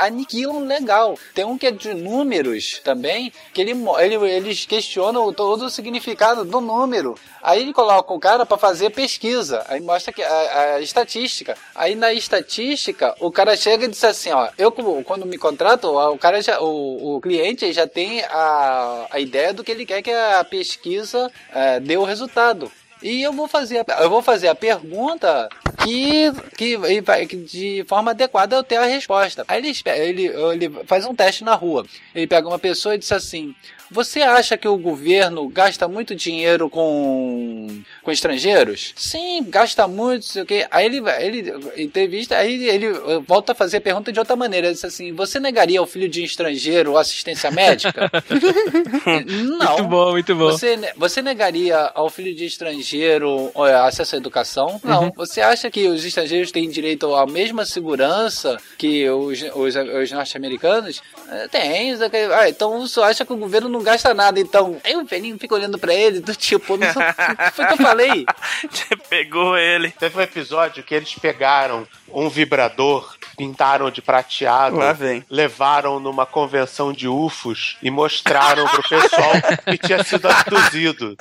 aniquilam legal. Tem um que é de números também, que ele, ele, eles questionam todo o significado do número. Aí ele coloca o cara para fazer pesquisa. Aí mostra que a, a estatística. Aí na estatística, o cara chega e diz assim, ó, eu quando me contrato, o cara já, o, o cliente já tem a, a ideia do que ele quer que a pesquisa eh, dê o resultado. E eu vou fazer a, eu vou fazer a pergunta que, que, que de forma adequada eu tenho a resposta. Aí ele, ele, ele faz um teste na rua. Ele pega uma pessoa e diz assim: Você acha que o governo gasta muito dinheiro com, com estrangeiros? Sim, gasta muito, sei o quê. Aí ele, ele entrevista, aí ele volta a fazer a pergunta de outra maneira. Ele diz assim: Você negaria ao filho de um estrangeiro assistência médica? (laughs) Não. Muito bom, muito bom. Você, você negaria ao filho de estrangeiro eh, acesso à educação? Não. Uhum. Você acha que os estrangeiros têm direito à mesma segurança que os, os, os norte-americanos? Eh, Tem. Ah, então você acha que o governo não gasta nada, então. Aí o velhinho fica olhando pra ele, do tipo, não sei- o que foi que eu falei? (laughs) Pegou ele. Teve um episódio que eles pegaram um vibrador, pintaram de prateado, levaram numa convenção de UFOs e mostraram pro pessoal que tinha sido abduzido.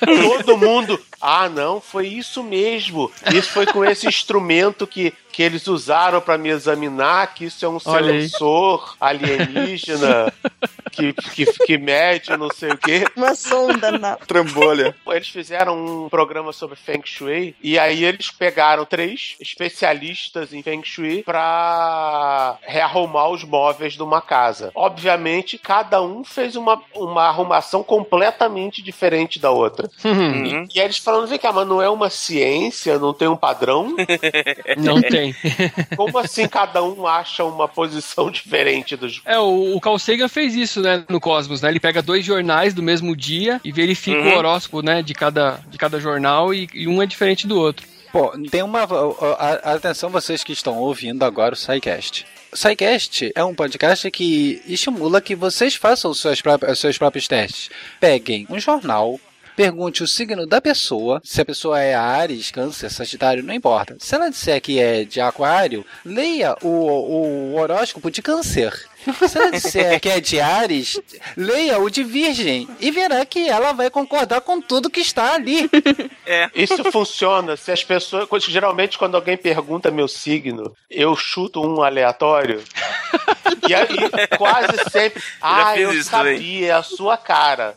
Todo mundo, ah, não, foi isso mesmo. Isso foi com esse instrumento que, que eles usaram para me examinar, que isso é um sensor alienígena (laughs) que, que, que mede não sei o quê. Uma sonda na. (laughs) Trambolha. Eles fizeram um programa sobre Feng Shui e aí eles pegaram três especialistas em Feng Shui pra rearrumar os móveis de uma casa. Obviamente, cada um fez uma, uma arrumação completamente diferente da outra. Uhum. E, e aí eles falando, vem cá, mas não é uma ciência, não tem um padrão? (laughs) Não tem. (laughs) Como assim cada um acha uma posição (laughs) diferente dos... É, o, o Carl Sagan fez isso, né, no Cosmos, né? Ele pega dois jornais do mesmo dia e verifica Uhum. o horóscopo, né, de cada, de cada jornal e, e um é diferente do outro. Pô, tem uma. a- a- Atenção, vocês que estão ouvindo agora o SciCast. O SciCast é um podcast que estimula que vocês façam os seus próprios, os seus próprios testes. Peguem um jornal. Pergunte o signo da pessoa. Se a pessoa é Ares, Câncer, Sagitário, não importa. Se ela disser que é de Aquário, leia o, o horóscopo de Câncer. Se ela disser que é de Ares, leia o de Virgem e verá que ela vai concordar com tudo que está ali. É. Isso funciona se as pessoas. Geralmente, quando alguém pergunta meu signo, eu chuto um aleatório. E aí, quase sempre. (laughs) Ah, eu sabia, também. é a sua cara.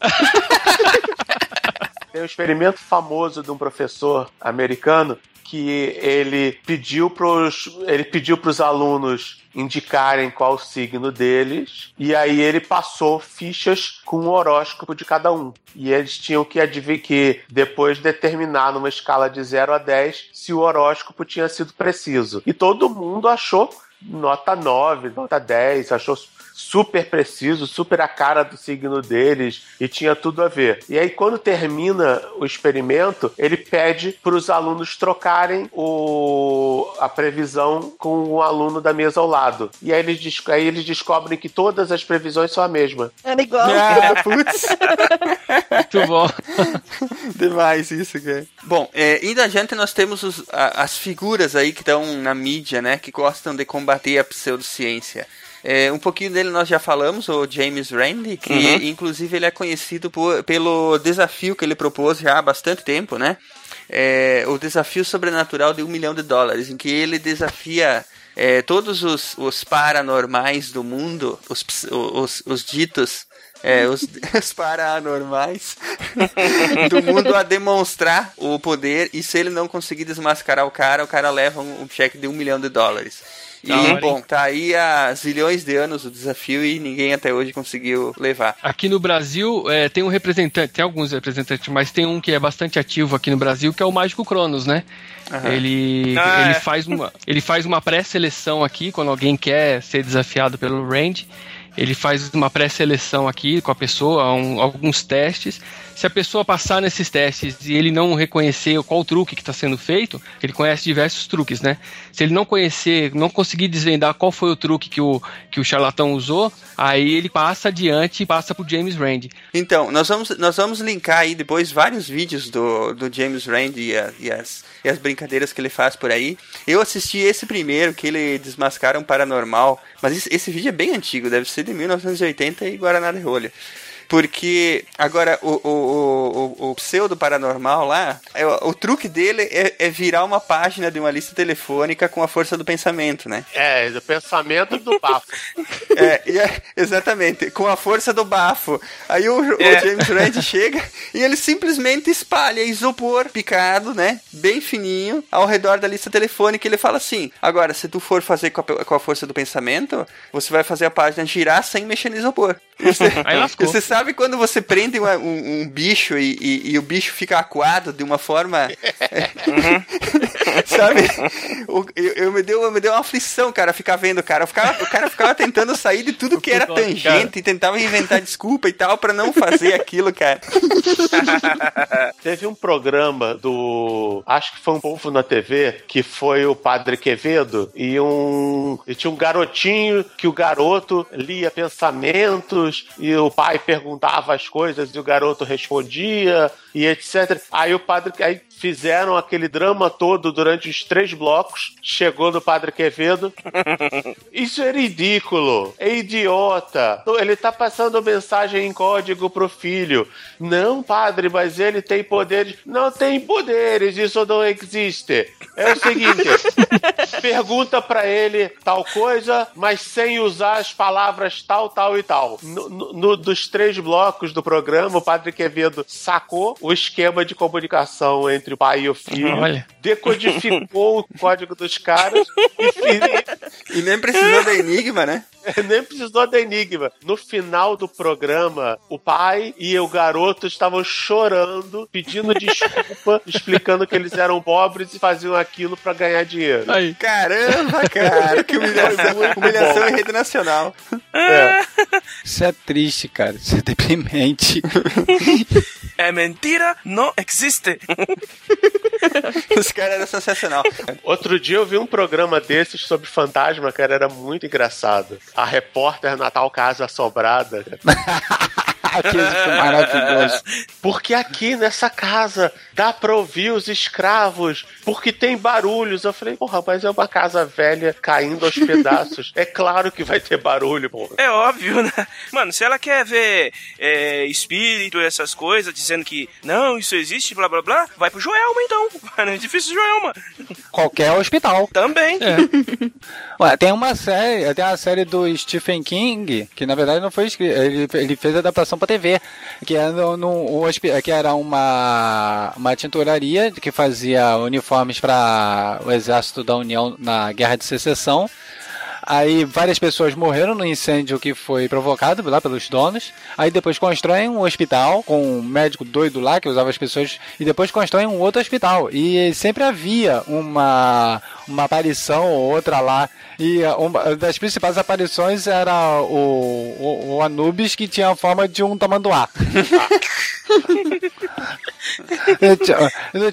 Tem um experimento famoso de um professor americano que ele pediu pros ele pediu pros alunos indicarem qual o signo deles e aí ele passou fichas com o horóscopo de cada um. E eles tinham que que depois determinar numa escala de 0 a 10 se o horóscopo tinha sido preciso. E todo mundo achou nota 9, nota 10, achou super preciso, super a cara do signo deles e tinha tudo a ver. E aí, quando termina o experimento, ele pede para os alunos trocarem o, a previsão com o aluno da mesa ao lado. E aí eles, des- aí eles descobrem que todas as previsões são a mesma. Era igual. (laughs) Ah, (laughs) putz. Muito bom. Demais isso, cara. Bom, é, indo adiante, nós temos os- a- as figuras aí que estão na mídia, né? Que gostam de combater a pseudociência. É, um pouquinho dele nós já falamos, o James Randi, que Uhum. inclusive ele é conhecido por- pelo desafio que ele propôs já há bastante tempo, né? É, o desafio sobrenatural de um milhão de dólares, em que ele desafia é, todos os, os paranormais do mundo, os, os, os ditos, é, os, (laughs) os paranormais (laughs) do mundo a demonstrar o poder e se ele não conseguir desmascarar o cara, o cara leva um, um cheque de um milhão de dólares. E, hora, hein? bom, tá aí há zilhões de anos o desafio e ninguém até hoje conseguiu levar. Aqui no Brasil é, tem um representante, tem alguns representantes, mas tem um que é bastante ativo aqui no Brasil, que é o Mágico Cronos, né? Aham. Ele, Ah, ele, é. faz uma, ele faz uma pré-seleção aqui, quando alguém quer ser desafiado pelo Rand. ele faz uma pré-seleção aqui com a pessoa, um- alguns testes. Se a pessoa passar nesses testes e ele não reconhecer qual truque que está sendo feito, ele conhece diversos truques, né? Se ele não conhecer, não conseguir desvendar qual foi o truque que o, que o charlatão usou, aí ele passa adiante e passa pro James Rand. Então, nós vamos, nós vamos linkar aí depois vários vídeos do, do James Rand e, a- e as, e as brincadeiras que ele faz por aí. Eu assisti esse primeiro, que ele desmascara um paranormal, mas esse, esse vídeo é bem antigo, deve ser de 1980 e Guaraná de Rolha. Porque, agora, o, o, o, o, pseudo paranormal lá, é, o, truque dele é, é virar uma página de uma lista telefônica com a força do pensamento, né? É, do pensamento do bafo. (laughs) É, é- exatamente, com a força do bafo. Aí o, É. James Rand chega e ele simplesmente espalha isopor picado, né? Bem fininho, ao redor da lista telefônica. E ele fala assim: agora, se tu for fazer com a, com a força do pensamento, você vai fazer a página girar sem mexer no isopor. Você, (laughs) Aí lascou. você sabe quando você prende uma- um, um bicho e, e- e o bicho fica acuado de uma forma. (laughs) (laughs) sabe? O- eu, eu me deu, me deu uma aflição, cara, ficar vendo, o cara. Eu ficava- o cara ficava tentando sair de tudo que era Cara. tangente e tentava inventar desculpa e tal pra não fazer aquilo, cara. (laughs) Teve um programa do. Acho que foi um povo na TV, que foi o Padre Quevedo, e um. E tinha um garotinho que o garoto lia pensamentos, e o pai perguntava as coisas e o garoto respondia, e etc. Aí o padre. Aí fizeram aquele drama todo durante os três blocos. Chegou no Padre Quevedo. (laughs) Isso é ridículo, é idiota. Ele tá passando mensagem em código pro filho. Não, padre, mas ele tem poderes. Não tem poderes, isso não existe. É o seguinte: (laughs) pergunta pra ele tal coisa, mas sem usar as palavras tal, tal e tal. No- no- dos três blocos do programa, o padre Quevedo sacou o esquema de comunicação entre o pai e o filho, Olha. decodificou o código dos caras e E nem precisou da Enigma, né? (laughs) Nem precisou da Enigma. No final do programa, o pai e o garoto estavam chorando, pedindo desculpa, (laughs) explicando que eles eram pobres e faziam aquilo pra ganhar dinheiro. Aí. Caramba, cara, que humilhação. Humilhação em rede nacional. É. Isso é triste, cara. Isso é deprimente. (laughs) É mentira, não existe. (laughs) Os caras eram sensacional. Outro dia eu vi um programa desses sobre fantasma, cara, era muito engraçado. A repórter Natal Casa Assombrada. (laughs) Foi maravilhoso. Porque aqui nessa casa dá pra ouvir os escravos, porque tem barulhos. Eu falei, porra, mas é uma casa velha caindo aos (laughs) pedaços. É claro que vai ter barulho, porra. É óbvio, né? Mano, se ela quer ver é, espírito, essas coisas, dizendo que não, isso existe, blá blá blá, vai pro Joelma então. (laughs) Vai no edifício Joelma. Qualquer hospital. Também. (laughs) Ué, tem uma série, tem uma série do Stephen King, que na verdade não foi escrito, ele, ele fez adaptação pra TV, que era, no, no- um hospi- que era uma, uma tinturaria que fazia uniformes para o exército da União na Guerra de Secessão. Aí várias pessoas morreram no incêndio que foi provocado lá pelos donos. Aí depois constroem um hospital com um médico doido lá que usava as pessoas. E depois constroem um outro hospital. E sempre havia uma, uma aparição ou outra lá. E uh, uma das principais aparições era o, o, o Anubis que tinha a forma de um tamanduá. (laughs)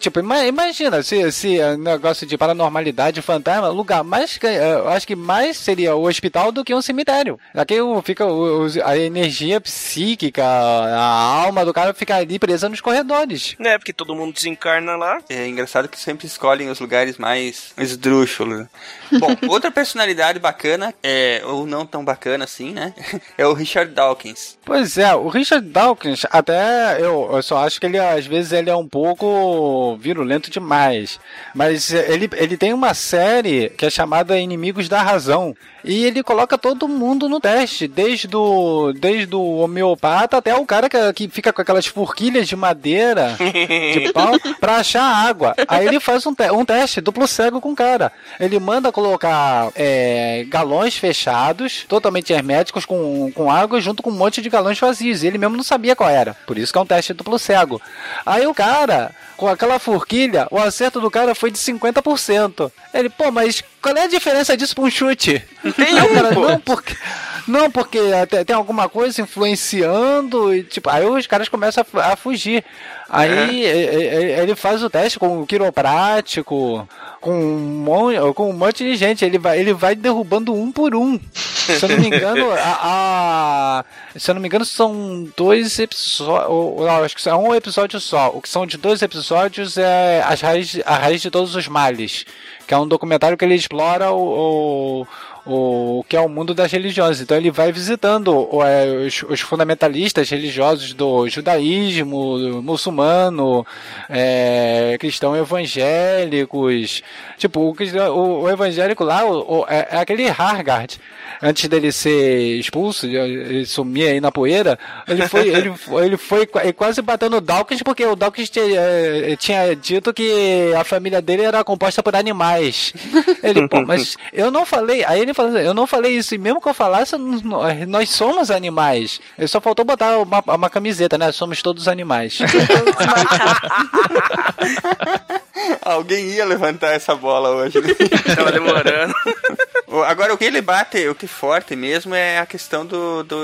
Tipo, ima- imagina se, se uh, negócio de paranormalidade, fantasma, lugar mais. Eu acho que mais seria o hospital do que um cemitério. Aqui o- fica a energia psíquica, a alma do cara fica ali presa nos corredores. Né, porque todo mundo desencarna lá. É engraçado que sempre escolhem os lugares mais esdrúxulos. Bom, (laughs) outra personalidade bacana, é, ou não tão bacana assim, né? (laughs) É o Richard Dawkins. Pois é, o Richard Dawkins, até eu, eu só acho que ele às vezes ele é um pouco virulento demais. Mas ele, ele tem uma série que é chamada Inimigos da Razão. E ele coloca todo mundo no teste, desde o, desde o homeopata até o cara que, que fica com aquelas forquilhas de madeira, (laughs) de pau, pra achar água. Aí ele faz um, te- um teste duplo cego com o cara. Ele manda colocar é, galões fechados, totalmente herméticos, com, com água, junto com um monte de galões vazios. E ele mesmo não sabia qual era. Por isso que é um teste duplo cego. Aí o cara, com aquela forquilha, o acerto do cara foi de 50%. Ele, pô, mas qual é a diferença disso pra um chute? Tem um, cara, pô. não, porque. Não, porque até- tem alguma coisa influenciando e tipo, aí os caras começam a, a fugir. Aí e- ele faz o teste com o quiroprático, com um, monte, com um monte de gente. Ele vai, ele vai derrubando um por um. Se eu não me engano, (laughs) a, a- se eu não me engano, são dois episódios. Não, acho que é um episódio só. O que são de dois episódios é as raiz, a raiz de todos os males. Que é um documentário que ele explora o, o, o que é o mundo das religiões. Então ele vai visitando é, os, os fundamentalistas religiosos do judaísmo, do muçulmano, é, cristão evangélicos. Tipo, o, o, o evangélico lá o- é, é aquele Hargard. Antes dele ser expulso, ele sumir aí na poeira, ele foi, (laughs) ele, foi- ele foi ele quase batendo o Dawkins, porque o Dawkins tinha, eh, tinha dito que a família dele era composta por animais. Ele, pô, mas (laughs) eu não falei. Aí ele assim, eu não falei isso, e mesmo que eu falasse, n- nós somos animais. Só faltou botar uma, uma camiseta, né? Somos todos animais. (laughs) Alguém ia levantar essa bola hoje. né? Tava demorando. (laughs) Agora, o que ele bate, o que forte mesmo é a questão do. do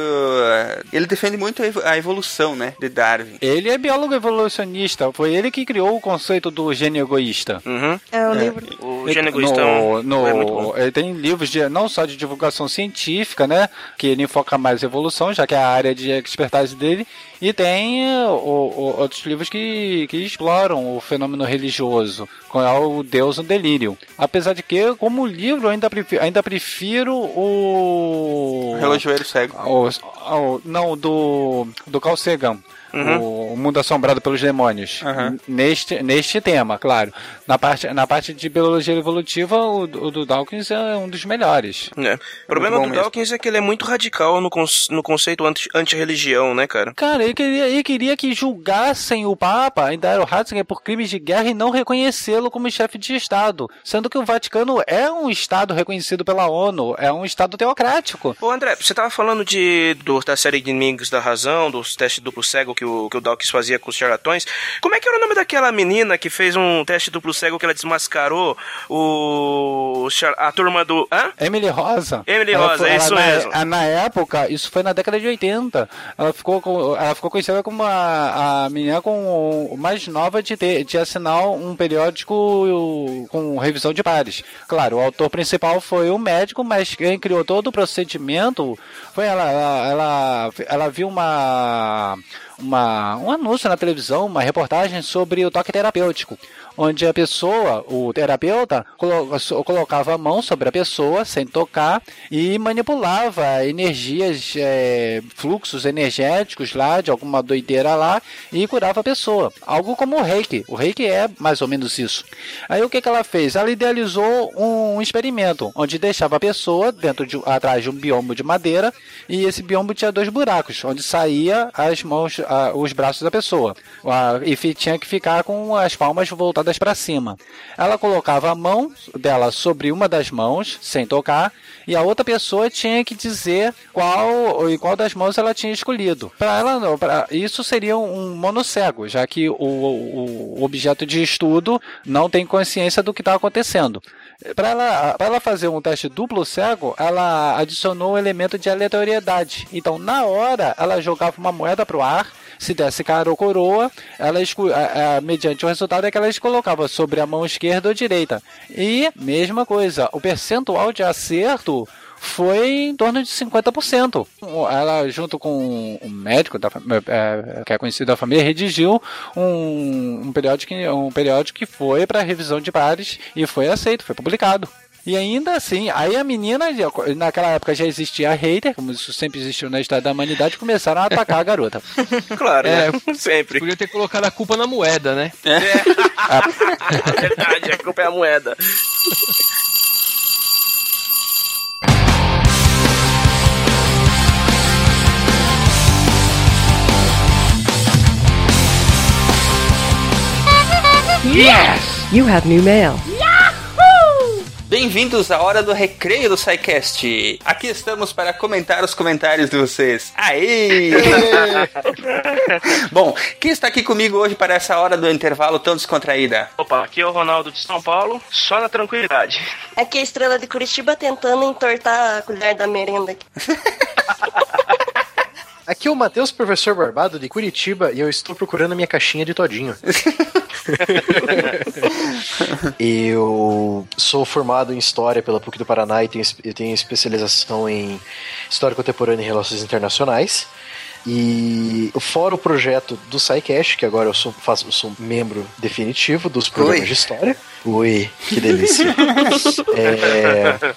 ele defende muito a evo- a evolução, né? De Darwin. Ele é biólogo evolucionista, foi ele que criou o conceito do gênio egoísta. Uhum. É o livro. O gênio egoísta é um- no, é muito bom. ele tem livros de, não só de divulgação científica, né? Que ele enfoca mais evolução, já que é a área de expertise dele. E tem eh, o- o- outros livros que, que exploram o fenômeno religioso, com é o Deus no Delírio. Apesar de que, como livro, eu ainda prefiro, ainda prefiro o. Relojoeiro cego. o- o- não, do, do Carl Sagan. Uhum. O, o Mundo Assombrado pelos Demônios. Uhum. Neste, neste tema, claro. Na parte, na parte de biologia evolutiva, o, o do Dawkins é um dos melhores. É. O problema do mesmo. Dawkins é que ele é muito radical no, no conceito anti- anti-religião, né, cara? Cara, ele queria, ele queria que julgassem o Papa, ainda era o Ratzinger, por crimes de guerra e não reconhecê-lo como chefe de Estado. Sendo que o Vaticano é um Estado reconhecido pela ONU, é um Estado teocrático. Ô André, você tava falando de, do- da série de Inimigos da Razão, dos testes duplo cego que o, que o Dawkins fazia com os charlatões. Como é que era o nome daquela menina que fez um teste duplo cego que ela desmascarou o, a turma do... Hã? Emily Rosa. Emily Ela Rosa, foi- é ela isso na, mesmo. a- Na época, isso foi na década de 80. Ela ficou, com, ela ficou conhecida como a, a menina com o mais nova de, ter, de assinar um periódico com revisão de pares. Claro, o autor principal foi o médico, mas quem criou todo o procedimento foi ela. Ela, ela, ela viu uma, uma, um anúncio na televisão, uma reportagem sobre o toque terapêutico onde a pessoa, o terapeuta, colocava a mão sobre a pessoa sem tocar e manipulava energias, é, fluxos energéticos lá, de alguma doideira lá, e curava a pessoa. Algo como o reiki. O reiki é mais ou menos isso. Aí o que, que ela fez? Ela idealizou um experimento, onde deixava a pessoa dentro de, atrás de um biombo de madeira, e esse biombo tinha dois buracos, onde saía as mãos, ah, os braços da pessoa. Ah, e tinha que ficar com as palmas voltadas para cima. Ela colocava a mão dela sobre uma das mãos, sem tocar, e a outra pessoa tinha que dizer qual e qual das mãos ela tinha escolhido. Para ela, pra, isso seria um monocego, já que o, o, objeto de estudo não tem consciência do que está acontecendo. Para ela, ela fazer um teste duplo cego, ela adicionou o elemento de aleatoriedade. Então, na hora, ela jogava uma moeda para o ar. Se desse cara ou coroa, ela esco- a- a- mediante o resultado é que ela colocava sobre a mão esquerda ou direita. E, mesma coisa, o percentual de acerto foi em torno de 50%. Ela, junto com um médico da, é, que é conhecido da família, redigiu um, um, periódico, que- um periódico que foi para revisão de pares e foi aceito, foi publicado. E ainda assim, aí a menina, naquela época já existia hater, como isso sempre existiu na história da humanidade, começaram a atacar a garota. (laughs) Claro, É, né? (laughs) Sempre. Podia ter colocado a culpa na moeda, né? É (laughs) verdade, a culpa é a moeda. Yes! You have new mail. Bem-vindos à hora do recreio do SciCast. Aqui estamos para comentar os comentários de vocês. Aê! (laughs) Bom, quem está aqui comigo hoje para essa hora do intervalo tão descontraída? Opa, aqui é o Ronaldo de São Paulo, só na tranquilidade. Aqui é a estrela de Curitiba tentando entortar a colher da merenda. aqui. (laughs) Aqui é o Matheus, professor Barbado de Curitiba, e eu estou procurando a minha caixinha de todinho. (laughs) eu sou formado em História pela PUC do Paraná e tenho, eu tenho especialização em História Contemporânea e Relações Internacionais. E fora o projeto do SciCast, que agora eu sou, faço, eu sou membro definitivo dos programas Oi. de história. Oi, que delícia. (laughs) É,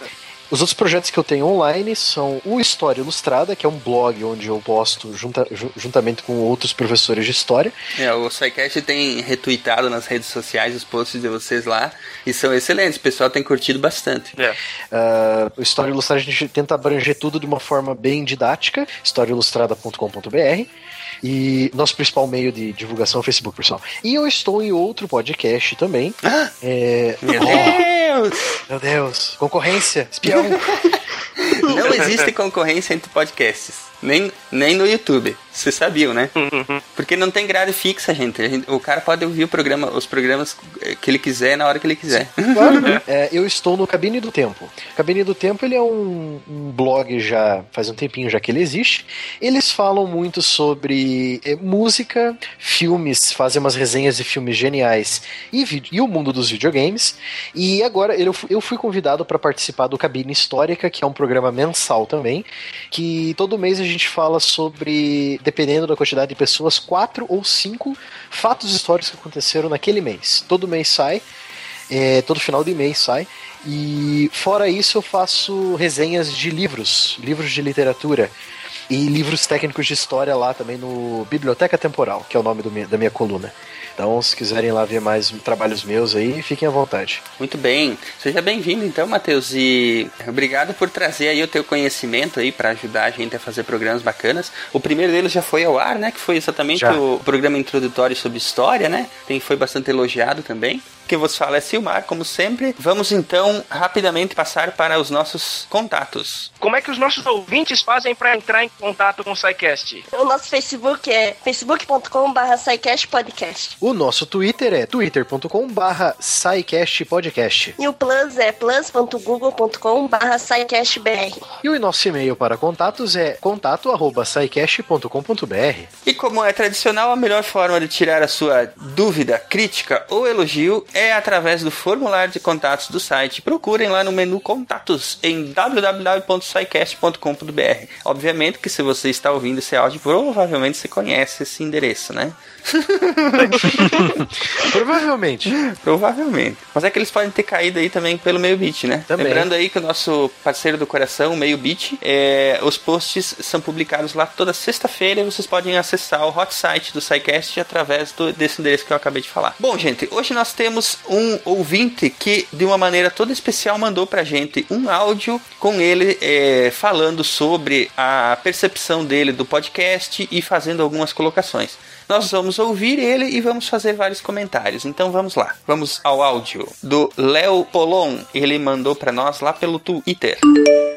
os outros projetos que eu tenho online são o História Ilustrada, que é um blog onde eu posto junta- ju- juntamente com outros professores de história. É, o SciCast tem retweetado nas redes sociais os posts de vocês lá e são excelentes. O pessoal tem curtido bastante. Ah, o História Ilustrada a gente tenta abranger tudo de uma forma bem didática, historiailustrada.com.br. E nosso principal meio de divulgação é o Facebook, pessoal. E eu estou em outro podcast também. É... Meu Oh, Deus! Meu Deus! Concorrência! Espião! Não existe concorrência entre podcasts. Nem, nem no YouTube. Vocês sabiam, né? Porque não tem grade fixa, gente. A gente- O cara pode ouvir o programa, os programas eh, que ele quiser na hora que ele quiser. Claro. (laughs) É, eu estou no Cabine do Tempo. Cabine do Tempo ele é um, um blog já faz um tempinho já que ele existe. Eles falam muito sobre é, música, filmes, fazem umas resenhas de filmes geniais e, e o mundo dos videogames. E agora eu, eu fui convidado para participar do Cabine Histórica, que é um programa mensal também, que todo mês a gente fala sobre, dependendo da quantidade de pessoas, quatro ou cinco fatos históricos que aconteceram naquele mês. Todo mês sai. É, todo final de mês sai. E fora isso, eu faço resenhas de livros, livros de literatura e livros técnicos de história lá também no Biblioteca Temporal, que é o nome do da minha coluna. Então, se quiserem lá ver mais trabalhos meus aí, fiquem à vontade. Muito bem. Seja bem-vindo então, Matheus, e obrigado por trazer aí o teu conhecimento aí para ajudar a gente a fazer programas bacanas. O primeiro deles já foi ao ar, né, que foi exatamente Já. o programa introdutório sobre história, né? Tem foi bastante elogiado também. Quem vos fala é Silmar, como sempre. Vamos então rapidamente passar para os nossos contatos. Como é que os nossos ouvintes fazem pra entrar em contato com o SciCast? O nosso Facebook é facebook.com.br podcast. O nosso Twitter é twitter.com/barra podcast. E o Plus é plus.google.com.br E o nosso e-mail para contatos é contato@saicast.com.br. E como é tradicional, a melhor forma de tirar a sua dúvida, crítica ou elogio é através do formulário de contatos do site. Procurem lá no menu Contatos em www.sicast.com.br. Obviamente que se você está ouvindo esse áudio, provavelmente você conhece esse endereço, né? (laughs) Provavelmente. Provavelmente. Mas é que eles podem ter caído aí também pelo meio bit, né? Também. Lembrando aí que o nosso parceiro do coração, o meio bit, é, os posts são publicados lá toda sexta-feira e vocês podem acessar o hot site do SciCast através do- desse endereço que eu acabei de falar. Bom, gente, hoje nós temos um ouvinte que, de uma maneira toda especial, mandou pra gente um áudio com ele é, falando sobre a percepção dele do podcast e fazendo algumas colocações. Nós vamos ouvir ele e vamos fazer vários comentários. Então vamos lá. Vamos ao áudio do Léo Polon. Ele mandou pra nós lá pelo Twitter.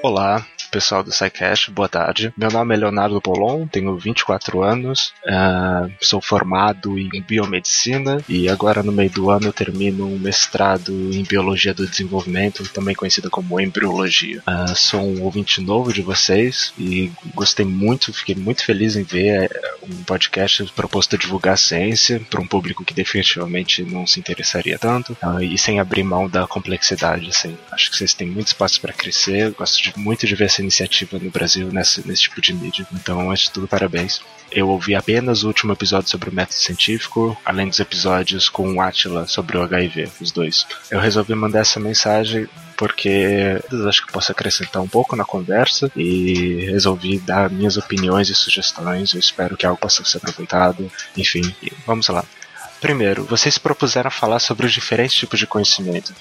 Olá, pessoal do SciCast, boa tarde. Meu nome é Leonardo Polon, tenho 24 anos, ah, sou formado em biomedicina e agora no meio do ano eu termino um mestrado em biologia do desenvolvimento, também conhecida como embriologia. Ah, sou um ouvinte novo de vocês e gostei muito, fiquei muito feliz em ver eh, um podcast proposto a divulgar ciência para um público que definitivamente não se interessaria tanto ah, e sem abrir mão da complexidade. Assim. Acho que vocês têm muito espaço para crescer, gosto de- muito de ver essa iniciativa no Brasil nesse, tipo de mídia. Então, antes de tudo, parabéns. Eu ouvi apenas o último episódio sobre o método científico, além dos episódios com o Atila sobre o HIV, os dois. Eu resolvi mandar essa mensagem porque acho que posso acrescentar um pouco na conversa e resolvi dar minhas opiniões e sugestões. Eu espero que algo possa ser aproveitado. Enfim, vamos lá. Primeiro, vocês propuseram falar sobre os diferentes tipos de conhecimento: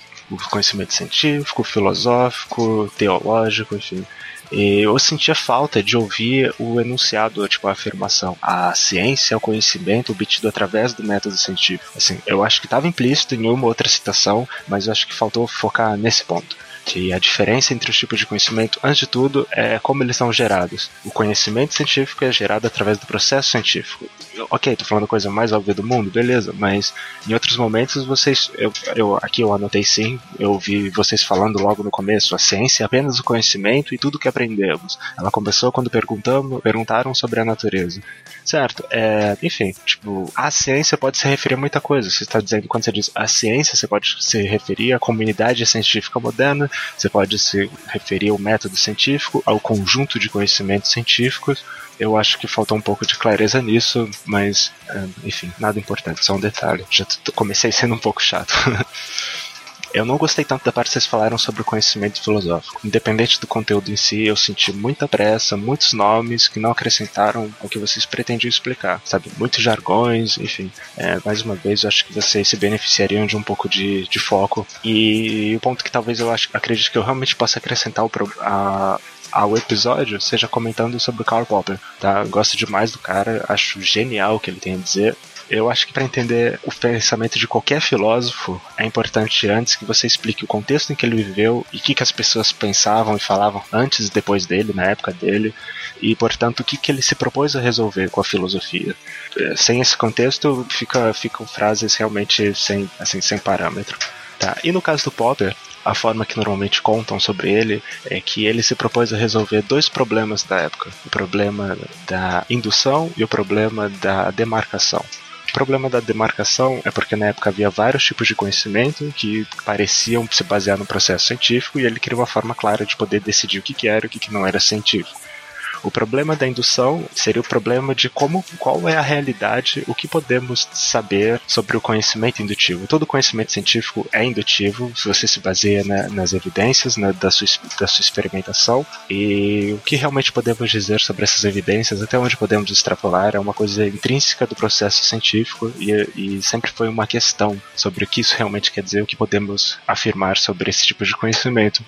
conhecimento científico, filosófico, teológico, enfim. E eu sentia falta de ouvir o enunciado, tipo a afirmação. A ciência é o conhecimento obtido através do método científico. Assim, eu acho que estava implícito em uma outra citação, mas eu acho que faltou focar nesse ponto. Que a diferença entre os tipos de conhecimento, antes de tudo, é como eles são gerados. O conhecimento científico é gerado através do processo científico. Ok, tô falando a coisa mais óbvia do mundo, beleza, mas em outros momentos vocês. Eu, eu, aqui eu anotei sim, eu vi vocês falando logo no começo, a ciência é apenas o conhecimento e tudo que aprendemos. Ela começou quando perguntamos, perguntaram sobre a natureza. Certo, é, enfim, tipo, a ciência pode se referir a muita coisa. Você está dizendo, quando você diz a ciência, você pode se referir à comunidade científica moderna, você pode se referir ao método científico, ao conjunto de conhecimentos científicos. Eu acho que faltou um pouco de clareza nisso, mas, é, enfim, nada importante, só um detalhe. Já comecei sendo um pouco chato. (laughs) Eu não gostei tanto da parte que vocês falaram sobre o conhecimento filosófico. Independente do conteúdo em si, eu senti muita pressa, muitos nomes que não acrescentaram ao que vocês pretendiam explicar, sabe? Muitos jargões, enfim. É, mais uma vez, eu acho que vocês se beneficiariam de um pouco de, de foco. E o ponto que talvez eu acho, acredito que eu realmente possa acrescentar o a, ao episódio seja comentando sobre o Karl Popper, tá? Gosto demais do cara, acho genial o que ele tem a dizer. Eu acho que para entender o pensamento de qualquer filósofo é importante antes que você explique o contexto em que ele viveu e o que, que as pessoas pensavam e falavam antes e depois dele, na época dele, e portanto o que, que ele se propôs a resolver com a filosofia. Eh, Sem esse contexto fica, ficam frases realmente sem, assim, sem parâmetro. Tá? E no caso do Popper, a forma que normalmente contam sobre ele é que ele se propôs a resolver dois problemas da época: o problema da indução e o problema da demarcação. O problema da demarcação é porque na época havia vários tipos de conhecimento que pareciam se basear no processo científico e ele queria uma forma clara de poder decidir o que, era e o que não era científico. O problema da indução seria o problema de como, qual é a realidade, o que podemos saber sobre o conhecimento indutivo. Todo conhecimento científico é indutivo, se você se baseia na- nas evidências né, da, sua, da sua experimentação, e o que realmente podemos dizer sobre essas evidências, até onde podemos extrapolar, é uma coisa intrínseca do processo científico e, e sempre foi uma questão sobre o que isso realmente quer dizer, o que podemos afirmar sobre esse tipo de conhecimento.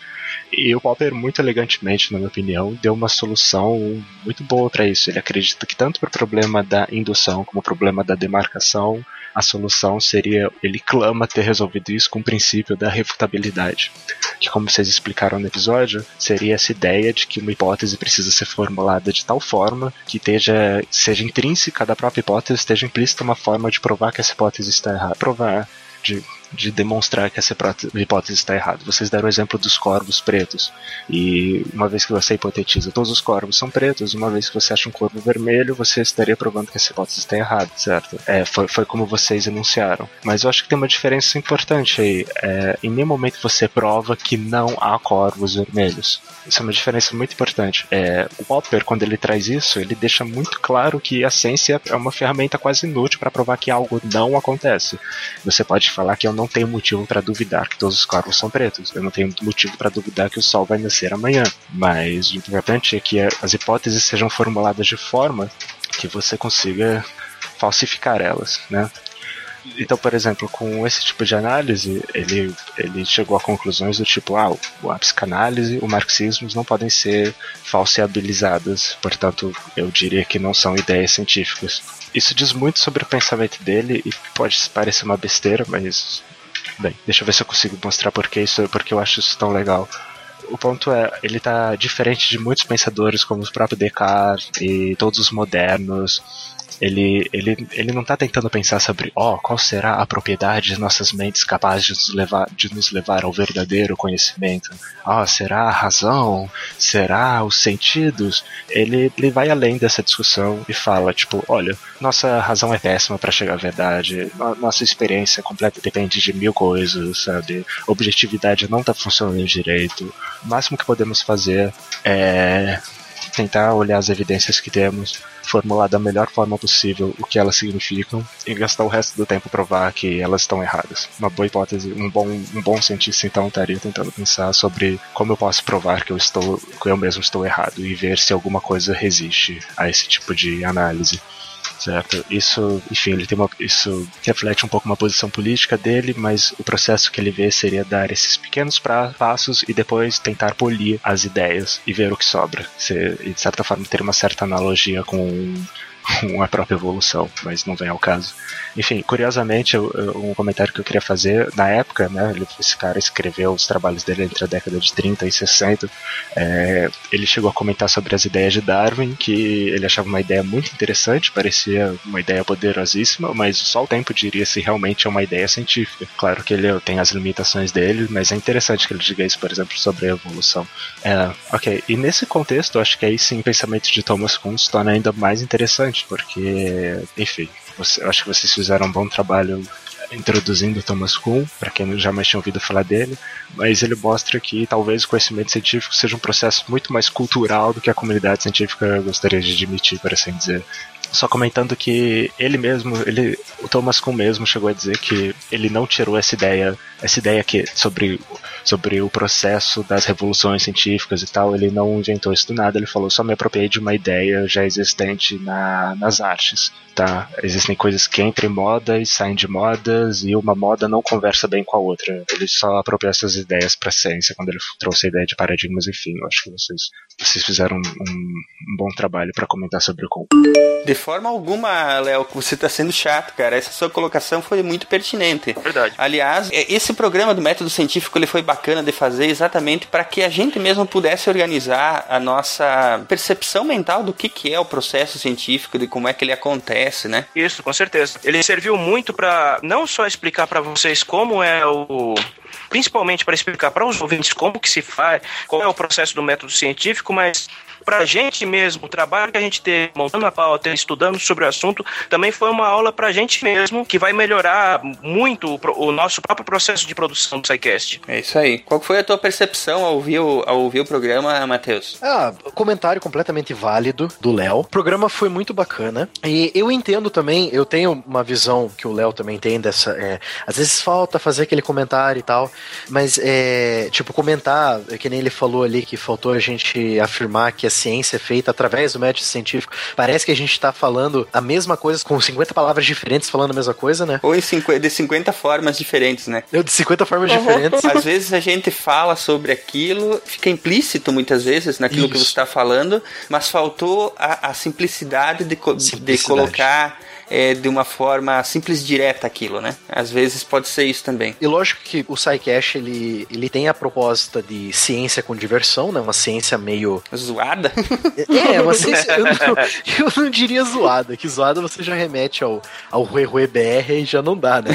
E o Popper, muito elegantemente, na minha opinião, deu uma solução muito boa para isso. Ele acredita que tanto para o problema da indução como o problema da demarcação, a solução seria, ele clama ter resolvido isso com o princípio da refutabilidade. Que, como vocês explicaram no episódio, seria essa ideia de que uma hipótese precisa ser formulada de tal forma que esteja, seja intrínseca da própria hipótese, esteja implícita uma forma de provar que essa hipótese está errada. Provar, de, de demonstrar que essa hipótese- está errada. Vocês deram o exemplo dos corvos pretos. E uma vez que você hipotetiza todos os corvos são pretos, uma vez que você acha um corvo vermelho, você estaria provando que essa hipótese está errada, certo? É, foi, foi como vocês enunciaram. Mas eu acho que tem uma diferença importante aí. É, em nenhum momento você prova que não há corvos vermelhos. Isso é uma diferença muito importante. É, o Popper, quando ele traz isso, ele deixa muito claro que a ciência é uma ferramenta quase inútil para provar que algo não acontece. Você pode falar que eu não tenho motivo para duvidar que todos os corvos são pretos. Eu não tenho motivo para duvidar que o sol vai nascer amanhã. Mas o importante é que as hipóteses sejam formuladas de forma que você consiga falsificar elas, né? Então, por exemplo, com esse tipo de análise, ele, ele chegou a conclusões do tipo, ah, a psicanálise, o marxismo não podem ser falseabilizadas, portanto, eu diria que não são ideias científicas. Isso diz muito sobre o pensamento dele e pode parecer uma besteira, mas bem, deixa eu ver se eu consigo mostrar porque isso, porque eu acho isso tão legal. O ponto é, ele tá diferente de muitos pensadores como o próprio Descartes e todos os modernos. Ele, ele, ele não está tentando pensar sobre, ó, qual será a propriedade de nossas mentes capaz de nos levar, de nos levar ao verdadeiro conhecimento. Ah, será a razão? Será os sentidos? Ele, ele vai além dessa discussão e fala, tipo, olha, nossa razão é péssima para chegar à verdade, no- nossa experiência completa depende de mil coisas, sabe? Objetividade não tá funcionando direito. O máximo que podemos fazer é tentar olhar as evidências que temos, formular da melhor forma possível o que elas significam e gastar o resto do tempo provar que elas estão erradas. Uma boa hipótese, um bom, um bom cientista então estaria tentando pensar sobre como eu posso provar que eu estou, que eu mesmo estou errado e ver se alguma coisa resiste a esse tipo de análise. Certo. Isso, enfim, ele tem uma, isso reflete um pouco uma posição política dele, mas o processo que ele vê seria dar esses pequenos pra, passos e depois tentar polir as ideias e ver o que sobra. Se, de certa forma ter uma certa analogia com com a própria evolução, mas não vem ao caso. Enfim, curiosamente, um comentário que eu queria fazer, na época, né, esse cara escreveu os trabalhos dele entre a década de 30 e 60, é, ele chegou a comentar sobre as ideias de Darwin, que ele achava uma ideia muito interessante, parecia uma ideia poderosíssima, mas só o tempo diria se realmente é uma ideia científica. Claro que ele tem as limitações dele, mas é interessante que ele diga isso, por exemplo, sobre a evolução. É, ok, e nesse contexto, acho que aí sim o pensamento de Thomas Kuhn se torna ainda mais interessante, porque, enfim, você- eu acho que vocês fizeram um bom trabalho introduzindo Thomas Kuhn, para quem jamais tinha ouvido falar dele, mas ele mostra que talvez o conhecimento científico seja um processo muito mais cultural do que a comunidade científica gostaria de admitir, por assim dizer. Só comentando que ele mesmo, ele, o Thomas Kuhn mesmo chegou a dizer que ele não tirou essa ideia, essa ideia que sobre sobre o processo das revoluções científicas e tal, ele não inventou isso do nada, ele falou só me apropriei de uma ideia já existente na, nas artes, tá? Existem coisas que entram em moda e saem de modas e uma moda não conversa bem com a outra. Ele só apropriou essas ideias para a ciência quando ele trouxe a ideia de paradigmas, enfim, eu acho que vocês vocês fizeram um, um bom trabalho para comentar sobre o Kuhn. De forma alguma, Léo, que você está sendo chato, cara. Essa sua colocação foi muito pertinente. Verdade. Aliás, é, esse programa do método científico ele foi bacana de fazer exatamente para que a gente mesmo pudesse organizar a nossa percepção mental do que, que é o processo científico, de como é que ele acontece, né? Isso, com certeza. Ele serviu muito pra não só explicar pra vocês como é o principalmente para explicar para os ouvintes como que se faz, qual é o processo do método científico, mas pra gente mesmo, o trabalho que a gente teve montando a pauta, estudando sobre o assunto, também foi uma aula pra gente mesmo, que vai melhorar muito o, o nosso próprio processo de produção do SciCast. É isso aí. Qual foi a tua percepção ao ouvir o, ao ouvir o programa, Matheus? Ah, comentário completamente válido do Léo. O programa foi muito bacana. E eu entendo também, eu tenho uma visão que o Léo também tem dessa. é, às vezes falta fazer aquele comentário e tal. Mas é. Tipo, comentar, é que nem ele falou ali que faltou a gente afirmar que a ciência é feita através do método científico. Parece que a gente tá falando a mesma coisa com 50 palavras diferentes falando a mesma coisa, né? Ou em 50, de 50 formas diferentes, né? Eu de 50 formas diferentes. Às vezes a gente fala sobre aquilo, fica implícito muitas vezes naquilo que você está falando, mas faltou a, a simplicidade, de, co- de colocar é, de uma forma simples e direta aquilo, né? Às vezes pode ser isso também. E lógico que o SciCash, ele, ele tem a proposta de ciência com diversão, né? Uma ciência meio... Zoada? (laughs) É, uma ciência... Eu não, eu não diria zoada, que zoada você já remete ao, ao Rue Rue BR e já não dá, né?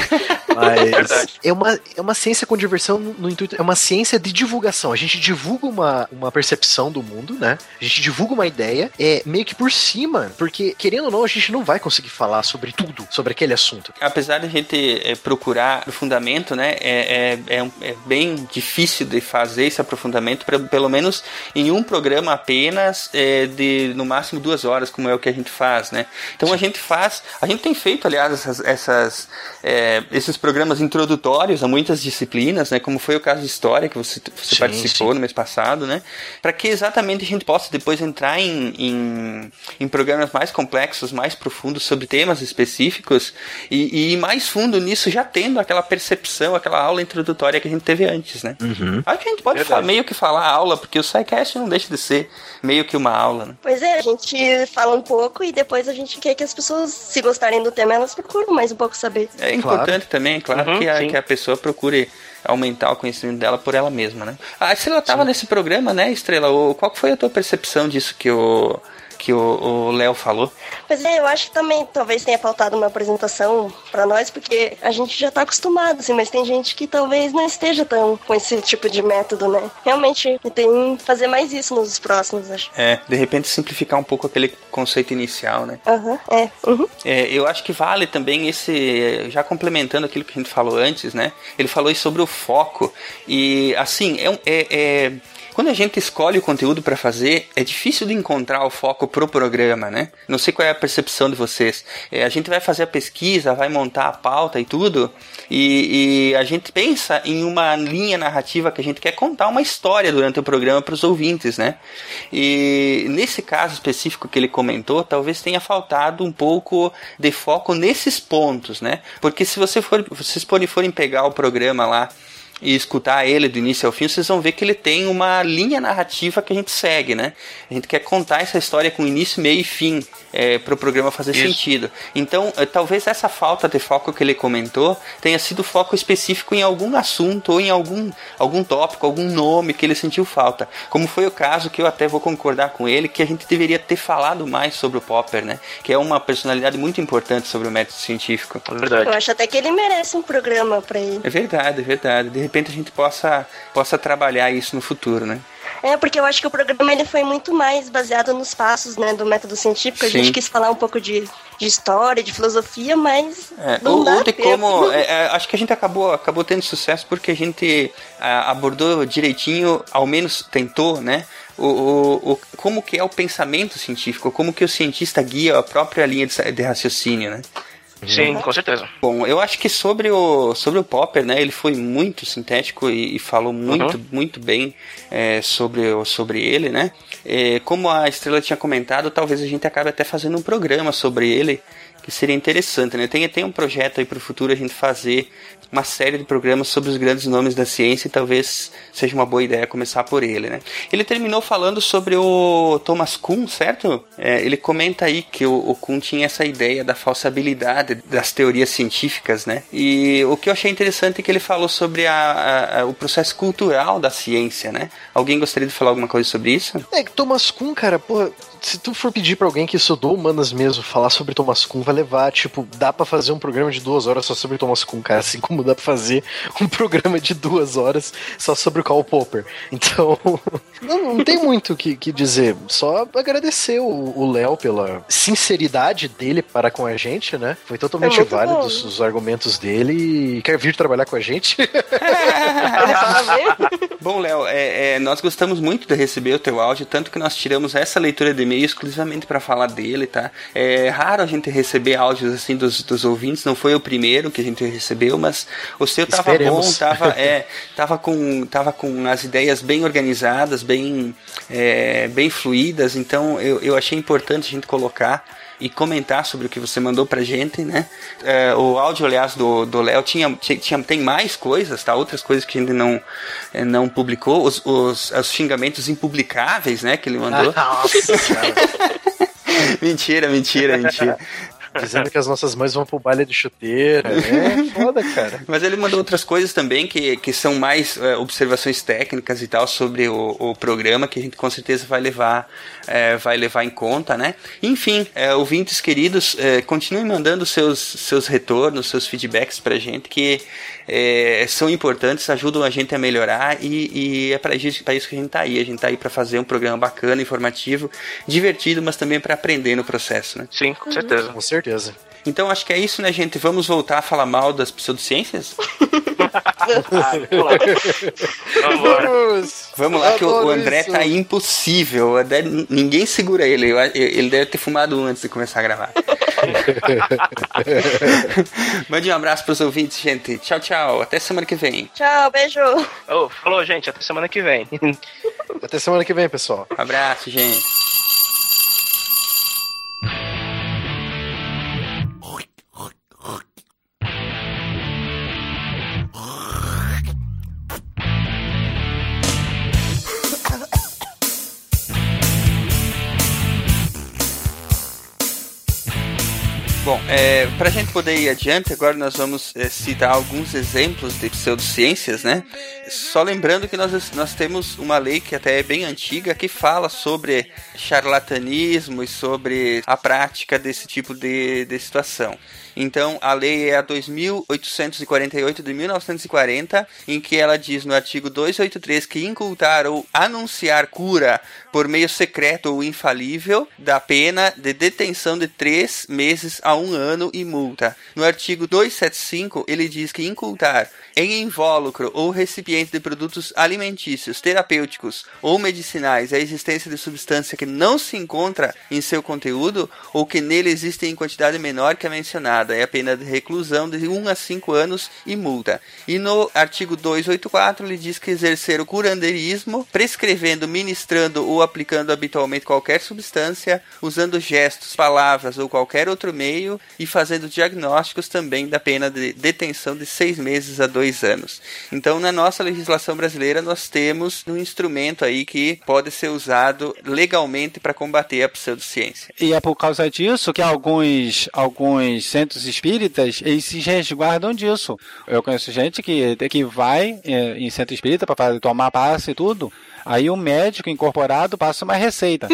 Mas (laughs) é uma, é uma ciência com diversão no, no intuito... É uma ciência de divulgação. A gente divulga uma, uma percepção do mundo, né? A gente divulga uma ideia, é meio que por cima, porque, querendo ou não, a gente não vai conseguir falar sobre tudo, sobre aquele assunto. Apesar de a gente é, procurar aprofundamento, né, é, é, é, um- é bem difícil de fazer esse aprofundamento, pra- pelo menos em um programa apenas, é, de no máximo duas horas, como é o que a gente faz, né? Então a gente faz, a gente tem feito, aliás, essas, essas, é, esses programas introdutórios a muitas disciplinas, né, como foi o caso de história que você, você Sim, participou sim. no mês passado, né, para que exatamente a gente possa depois entrar em, em, em programas mais complexos, mais profundos sobre temas específicos e, e ir mais fundo nisso, já tendo aquela percepção, aquela aula introdutória que a gente teve antes, né? Acho que a gente pode Verdade. fa- meio que falar aula, porque o SciCast não deixa de ser meio que uma aula, né? Pois é, a gente fala um pouco e depois a gente quer que as pessoas, se gostarem do tema, elas procuram mais um pouco saber. É importante também, claro, Uhum, que, a, sim. que a pessoa procure aumentar o conhecimento dela por ela mesma, né? A Estrela tava nesse programa, né, Estrela? O, qual foi a tua percepção disso que o que o Léo falou? Pois é, eu acho que também talvez tenha faltado uma apresentação pra nós, porque a gente já tá acostumado, assim, mas tem gente que talvez não esteja tão com esse tipo de método, né? Realmente, tem que fazer mais isso nos próximos, acho. É, de repente simplificar um pouco aquele conceito inicial, né? Aham, é. Uhum. É, eu acho que vale também esse, já complementando aquilo que a gente falou antes, né? Ele falou sobre o foco e assim é, é, é- quando a gente escolhe o conteúdo para fazer, é difícil de encontrar o foco pro programa, né? Não sei qual é a percepção de vocês. É, a gente vai fazer a pesquisa, vai montar a pauta e tudo, e, e a gente pensa em uma linha narrativa que a gente quer contar uma história durante o programa para os ouvintes, né? E nesse caso específico que ele comentou, talvez tenha faltado um pouco de foco nesses pontos, né? Porque se você for, vocês forem, forem pegar o programa lá e escutar ele do início ao fim, vocês vão ver que ele tem uma linha narrativa que a gente segue, né? A gente quer contar essa história com início, meio e fim é, para o programa fazer Isso. sentido. Então, é, talvez essa falta de foco que ele comentou tenha sido foco específico em algum assunto ou em algum, algum tópico, algum nome que ele sentiu falta. Como foi o caso que eu até vou concordar com ele, que a gente deveria ter falado mais sobre o Popper, né? Que é uma personalidade muito importante sobre o método científico. Eu acho até que ele merece um programa pra ele. É verdade, é verdade. De repente a gente possa, possa trabalhar isso no futuro, né? É, porque eu acho que o programa ele foi muito mais baseado nos passos, né, do método científico. A Sim. gente quis falar um pouco de, de história, de filosofia, mas É, não ou, dá ou de como. (laughs) é, é, acho que a gente acabou, acabou tendo sucesso porque a gente ah, abordou direitinho, ao menos tentou, né? O, o, o- como que é o pensamento científico, como que o cientista guia a própria linha de, de raciocínio, né? Sim, com certeza. Bom, eu acho que sobre o, sobre o Popper, né, ele foi muito sintético e, e falou muito, Uhum. muito bem é, sobre, sobre ele, né? É, como a Estrela tinha comentado, talvez a gente acabe até fazendo um programa sobre ele, que seria interessante, né? Tem, tem um projeto aí para o futuro a gente fazer uma série de programas sobre os grandes nomes da ciência e talvez seja uma boa ideia começar por ele, né? Ele terminou falando sobre o Thomas Kuhn, certo? É, ele comenta aí que o, o Kuhn tinha essa ideia da falsabilidade das teorias científicas, né? E o que eu achei interessante é que ele falou sobre a, a- o processo cultural da ciência, né? Alguém gostaria de falar alguma coisa sobre isso? É que Thomas Kuhn, cara, pô, se tu for pedir pra alguém que estudou humanas mesmo falar sobre Thomas Kuhn, vai levar, tipo, dá pra fazer um programa de duas horas só sobre Thomas Kuhn, cara, assim como dá pra fazer um (laughs) programa de duas horas só sobre o Karl Popper. Então, (laughs) não, não tem muito o que, que dizer, só agradecer o Léo pela sinceridade dele para com a gente, né? Foi totalmente É válido bom. os, os argumentos dele e quer vir trabalhar com a gente? (laughs) Bom, Léo, é, é, nós gostamos muito de receber o teu áudio, tanto que nós tiramos essa leitura de e-mail exclusivamente para falar dele, tá? É raro a gente receber áudios assim dos, dos ouvintes, não foi o primeiro que a gente recebeu, mas o seu tava Esperemos. bom, tava, (laughs) é, tava, com, tava com as ideias bem organizadas, bem, é, bem fluídas, então eu, eu achei importante a gente colocar e comentar sobre o que você mandou pra gente, né? É, o áudio, aliás, do do Léo tinha, tinha, tem mais coisas, tá? Outras coisas que a gente não, eh, não publicou, os, os, os xingamentos impublicáveis, né? Que ele mandou. Nossa senhora. (laughs) mentira, mentira, mentira. Dizendo que as nossas mães vão pro baile de chuteira. É (laughs) foda, cara. Mas ele mandou outras coisas também que, que são mais é, observações técnicas e tal sobre o, o programa que a gente com certeza vai levar é, vai levar em conta, né? Enfim, é, ouvintes queridos, é, continuem mandando seus, seus retornos, seus feedbacks pra gente que é, são importantes, ajudam a gente a melhorar e, e é para isso, pra isso que a gente tá aí. A gente tá aí para fazer um programa bacana, informativo, divertido, mas também para aprender no processo, né? Sim, com certeza. Com certeza. Então acho que é isso, né, gente? Vamos voltar a falar mal das pseudociências? Vamos! Vamos lá, que o, o André isso. tá impossível. André, ninguém segura ele. Ele deve ter fumado antes de começar a gravar. (laughs) Mande um abraço pros ouvintes, gente. Tchau, tchau. Até semana que vem. Tchau, beijo. Ô, falou, gente. Até semana que vem. Até semana que vem, pessoal. Abraço, gente. Para a gente poder ir adiante, agora nós vamos é, citar alguns exemplos de pseudociências, né? Só lembrando que nós, nós temos uma lei que até é bem antiga que fala sobre charlatanismo e sobre a prática desse tipo de, de situação. Então, a lei é a 2848 de 1940, em que ela diz no artigo 283 que incultar ou anunciar cura por meio secreto ou infalível da pena de detenção de três meses a um ano e multa. No artigo 275, ele diz que incultar em invólucro ou recipiente de produtos alimentícios, terapêuticos ou medicinais a existência de substância que não se encontra em seu conteúdo ou que nele existe em quantidade menor que a mencionada é a pena de reclusão de 1 a 5 anos e multa. E no artigo 284 ele diz que exercer o curandeirismo, prescrevendo, ministrando ou aplicando habitualmente qualquer substância, usando gestos, palavras ou qualquer outro meio e fazendo diagnósticos também da pena de detenção de seis meses a dois anos. Então, na nossa legislação brasileira, nós temos um instrumento aí que pode ser usado legalmente para combater a pseudociência. E é por causa disso que alguns, alguns centros espíritas eles se resguardam disso. Eu conheço gente que, que vai eh, em centro espírita para tomar passe e tudo. Aí o médico incorporado passa uma receita.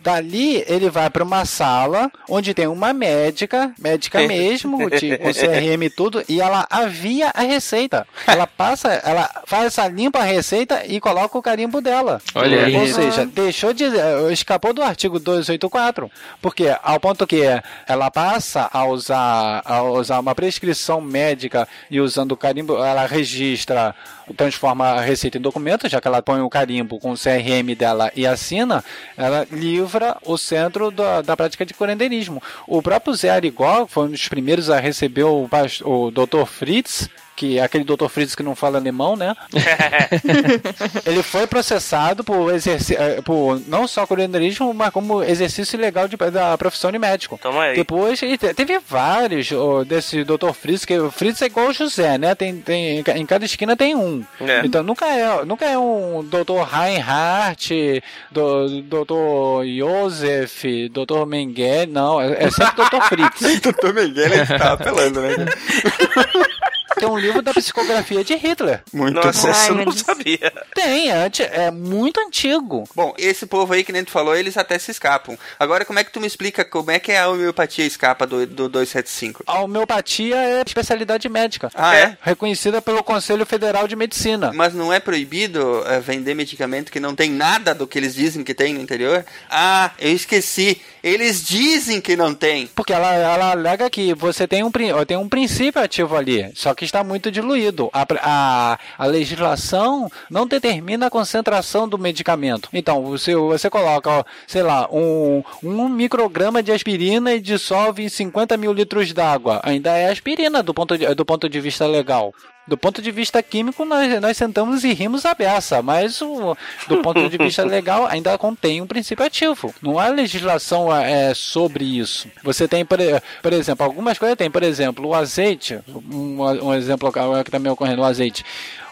Dali ele vai para uma sala onde tem uma médica, médica (laughs) mesmo, de- com (laughs) CRM e tudo, e ela avia a receita. Ela passa, ela faz essa limpa a receita e coloca o carimbo dela. Olha aí. Ou seja, deixou de escapou do artigo 284, porque ao ponto que ela passa a usar a usar uma prescrição médica e usando o carimbo, ela registra, transforma a receita em documento, já que ela põe o carimbo com o CRM dela e assina, ela livra o centro da, da prática de curandeirismo. O próprio Zé Arigó foi um dos primeiros a receber o, o Dr. Fritz, que é aquele Dr. Fritz que não fala alemão, né? (laughs) Ele foi processado por, eh, por não só curandeirismo, mas como exercício ilegal de- da profissão de médico. Toma aí. Depois ele teve vários ó, desse Dr. Fritz, que o Fritz é igual o José, né? Tem, tem, em ca- em cada esquina tem um. É. Então nunca é, nunca é um Dr. Reinhardt, do, Dr. Joseph, Dr. Mengele, não, é, é sempre Dr. Fritz. (laughs) Dr. Mengele ele tá apelando, né? (laughs) Tem um livro da psicografia de Hitler. Muito Nossa, bom. eu não sabia. Tem, é, é muito antigo. Bom, esse povo aí que nem tu falou, eles até se escapam. Agora, como é que tu me explica como é que a homeopatia escapa do, do 275? A homeopatia é especialidade médica. Ah, é? Reconhecida pelo Conselho Federal de Medicina. Mas não é proibido eh, vender medicamento que não tem nada do que eles dizem que tem no interior? Ah, eu esqueci. Eles dizem que não tem. Porque ela, ela alega que você tem um, tem um princípio ativo ali, só que está muito diluído. A, a, a legislação não determina a concentração do medicamento. Então, você, você coloca, sei lá, um, um micrograma de aspirina e dissolve em 50 mil litros d'água. Ainda é aspirina do ponto de, do ponto de vista legal. Do ponto de vista químico, nós, nós sentamos e rimos a beça, mas o, do ponto de vista (laughs) legal ainda contém um princípio ativo. Não há legislação é, sobre isso. Você tem, por, por exemplo, algumas coisas tem, por exemplo, o azeite, um, um exemplo que está me ocorrendo, o azeite.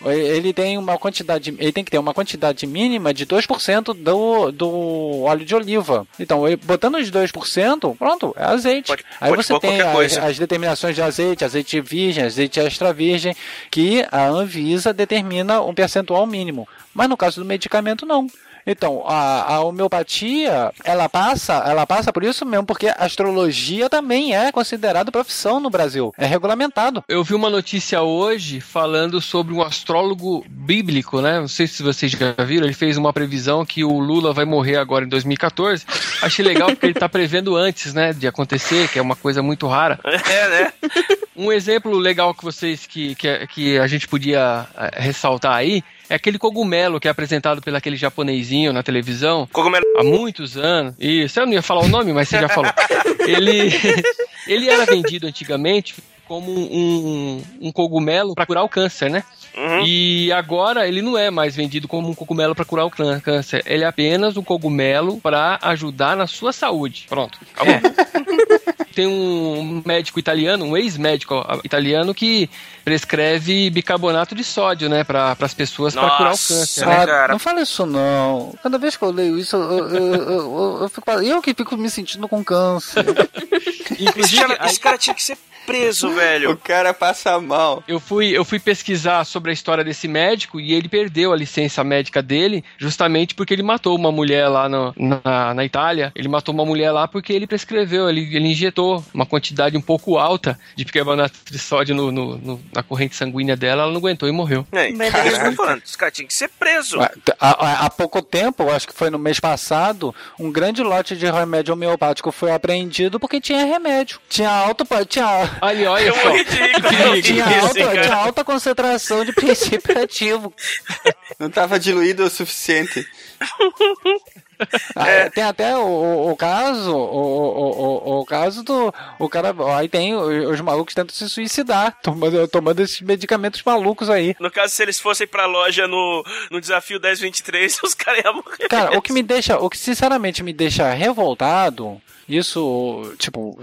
Ele tem uma quantidade, ele tem que ter uma quantidade mínima de 2% do, do óleo de oliva. Então, botando os 2%, pronto, é azeite. Aí pode você pôr tem as determinações de azeite, azeite virgem, azeite extra virgem, que a Anvisa determina um percentual mínimo. Mas no caso do medicamento, não. Então, a, a homeopatia, ela passa, ela passa por isso mesmo, porque a astrologia também é considerada profissão no Brasil. É regulamentado. Eu vi uma notícia hoje falando sobre um astrólogo bíblico, né? Não sei se vocês já viram, ele fez uma previsão que o Lula vai morrer agora em 2014. Achei legal porque ele tá prevendo antes, né, de acontecer, que é uma coisa muito rara. É, né? Um exemplo legal que vocês que, que, que a gente podia eh, ressaltar aí é aquele cogumelo que é apresentado pelo aquele japonesinho na televisão. Cogumelo. Há muitos anos. Isso, eu não ia falar o nome, mas você já falou. (laughs) Ele, (laughs) ele era vendido antigamente como um, um cogumelo para curar o câncer, né? E agora ele não é mais vendido como um cogumelo para curar o câncer. Ele é apenas um cogumelo para ajudar na sua saúde. Pronto. É. (laughs) Tem um médico italiano, um ex-médico italiano que prescreve bicarbonato de sódio, né, para as pessoas para curar o câncer. né? Ah, não fala isso não. Cada vez que eu leio isso, eu, eu, eu, eu- eu fico, eu que fico me sentindo com câncer. Esse cara, esse cara tinha que ser preso, velho. O cara passa mal. Eu fui, eu fui pesquisar sobre a história desse médico e ele perdeu a licença médica dele justamente porque ele matou uma mulher lá no- na, na Itália. Ele matou uma mulher lá porque ele prescreveu, ele, ele injetou uma quantidade um pouco alta de bicarbonato de sódio no, no- no- na corrente sanguínea dela, ela não aguentou e morreu. É, Mas é isso que eu daí- tô falando. Os caras tinham que ser presos. Há, há- há pouco tempo, acho que foi no mês passado, um grande lote de remédio homeopático foi apreendido porque tinha remédio. Tinha alta. Tinha, Ali, olha É só. tinha, isso, alta, cara. tinha alta concentração de princípio ativo. Não tava diluído o suficiente. Ah, É. Tem até o, o- caso, o, o, caso do. O cara. Aí tem os, os malucos tentam se suicidar, tomando, tomando esses medicamentos malucos aí. No caso, se eles fossem pra loja no, no desafio 1023, (laughs) os caras iam morrer. Cara, o que me deixa, o que sinceramente me deixa revoltado, isso, tipo,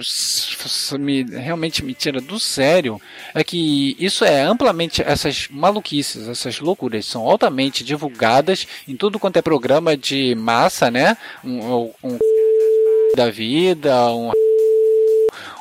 me, realmente me tira do sério, é que isso é amplamente, essas maluquices, essas loucuras são altamente divulgadas em tudo quanto é programa de massa, né? Um, um da vida, um,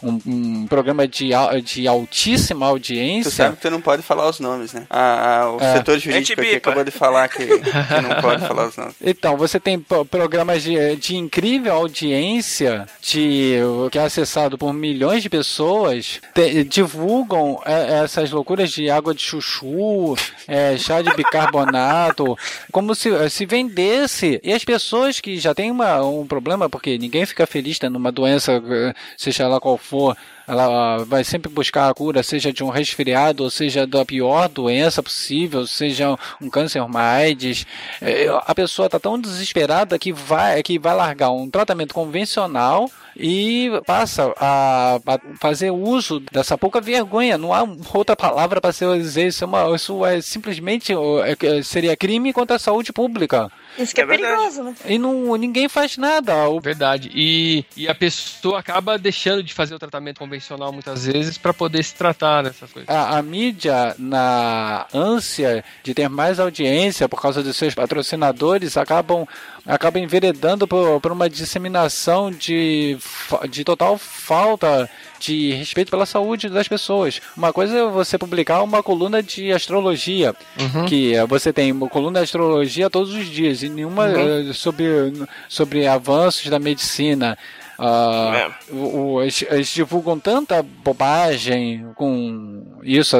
um, um programa de, de altíssima Tu audiência. sabe que tu não pode falar os nomes, né? Ah, ah, o É. setor jurídico aqui acabou de falar que, que não pode falar os nomes. Então, você tem pro- programas de, de incrível audiência, de, que é acessado por milhões de pessoas, te- divulgam é, essas loucuras de água de chuchu, é, chá de bicarbonato, (laughs) como se, se vendesse. E as pessoas que já têm uma, um problema, porque ninguém fica feliz tendo uma doença, eh, seja lá qual for, before ela vai sempre buscar a cura, seja de um resfriado, ou seja da pior doença possível, seja um câncer, uma AIDS. É, A pessoa está tão desesperada que vai, que vai largar um tratamento convencional e passa a, a fazer uso dessa pouca vergonha. Não há outra palavra para se dizer isso. É, uma, isso é simplesmente é, seria crime contra a saúde pública. Isso que é, É perigoso, né? E não, ninguém faz nada. Verdade. E, e a pessoa acaba deixando de fazer o tratamento convencional muitas vezes para poder se tratar dessas coisas. a, a mídia, na ânsia de ter mais audiência por causa dos seus patrocinadores, acabam, acabam enveredando por, por uma disseminação de, de total falta de respeito pela saúde das pessoas. Uma coisa é você publicar uma coluna de astrologia, que eh, você tem uma coluna de astrologia todos os dias, e nenhuma eh, sobre, sobre avanços da medicina. Ah, o- o- eles, eles divulgam tanta bobagem com isso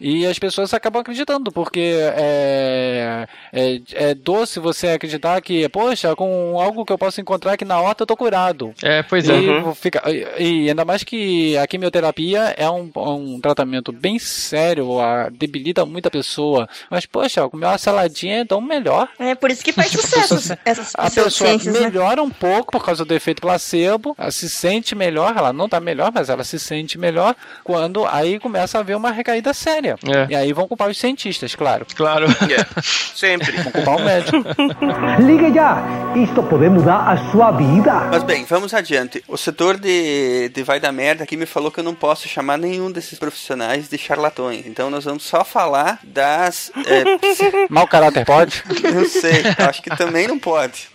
e as pessoas acabam acreditando porque é, é, é doce você acreditar que poxa com algo que eu posso encontrar aqui na horta eu tô curado É, pois é. e, fica, e, e ainda mais que a quimioterapia é um, um tratamento bem sério, a, debilita muita pessoa. Mas, poxa, comer uma saladinha é tão melhor. É por isso que faz (laughs) sucesso essas A pessoa pseudociências, né? melhora um pouco por causa do efeito placebo, ela se sente melhor, ela não tá melhor, mas ela se sente melhor quando aí começa a haver uma recaída séria. É. E aí vão culpar os cientistas, claro. Claro. É, (laughs) sempre. Vão culpar o médico. (laughs) Ligue já! Isto pode mudar a sua vida. Mas bem, vamos adiante. O setor de, de vai da merda aqui me falou que eu não posso chamar nenhum desses profissionais de charlatões. Então nós vamos só falar das. é, psi- (laughs) Mau caráter pode? Eu sei, acho que também não pode.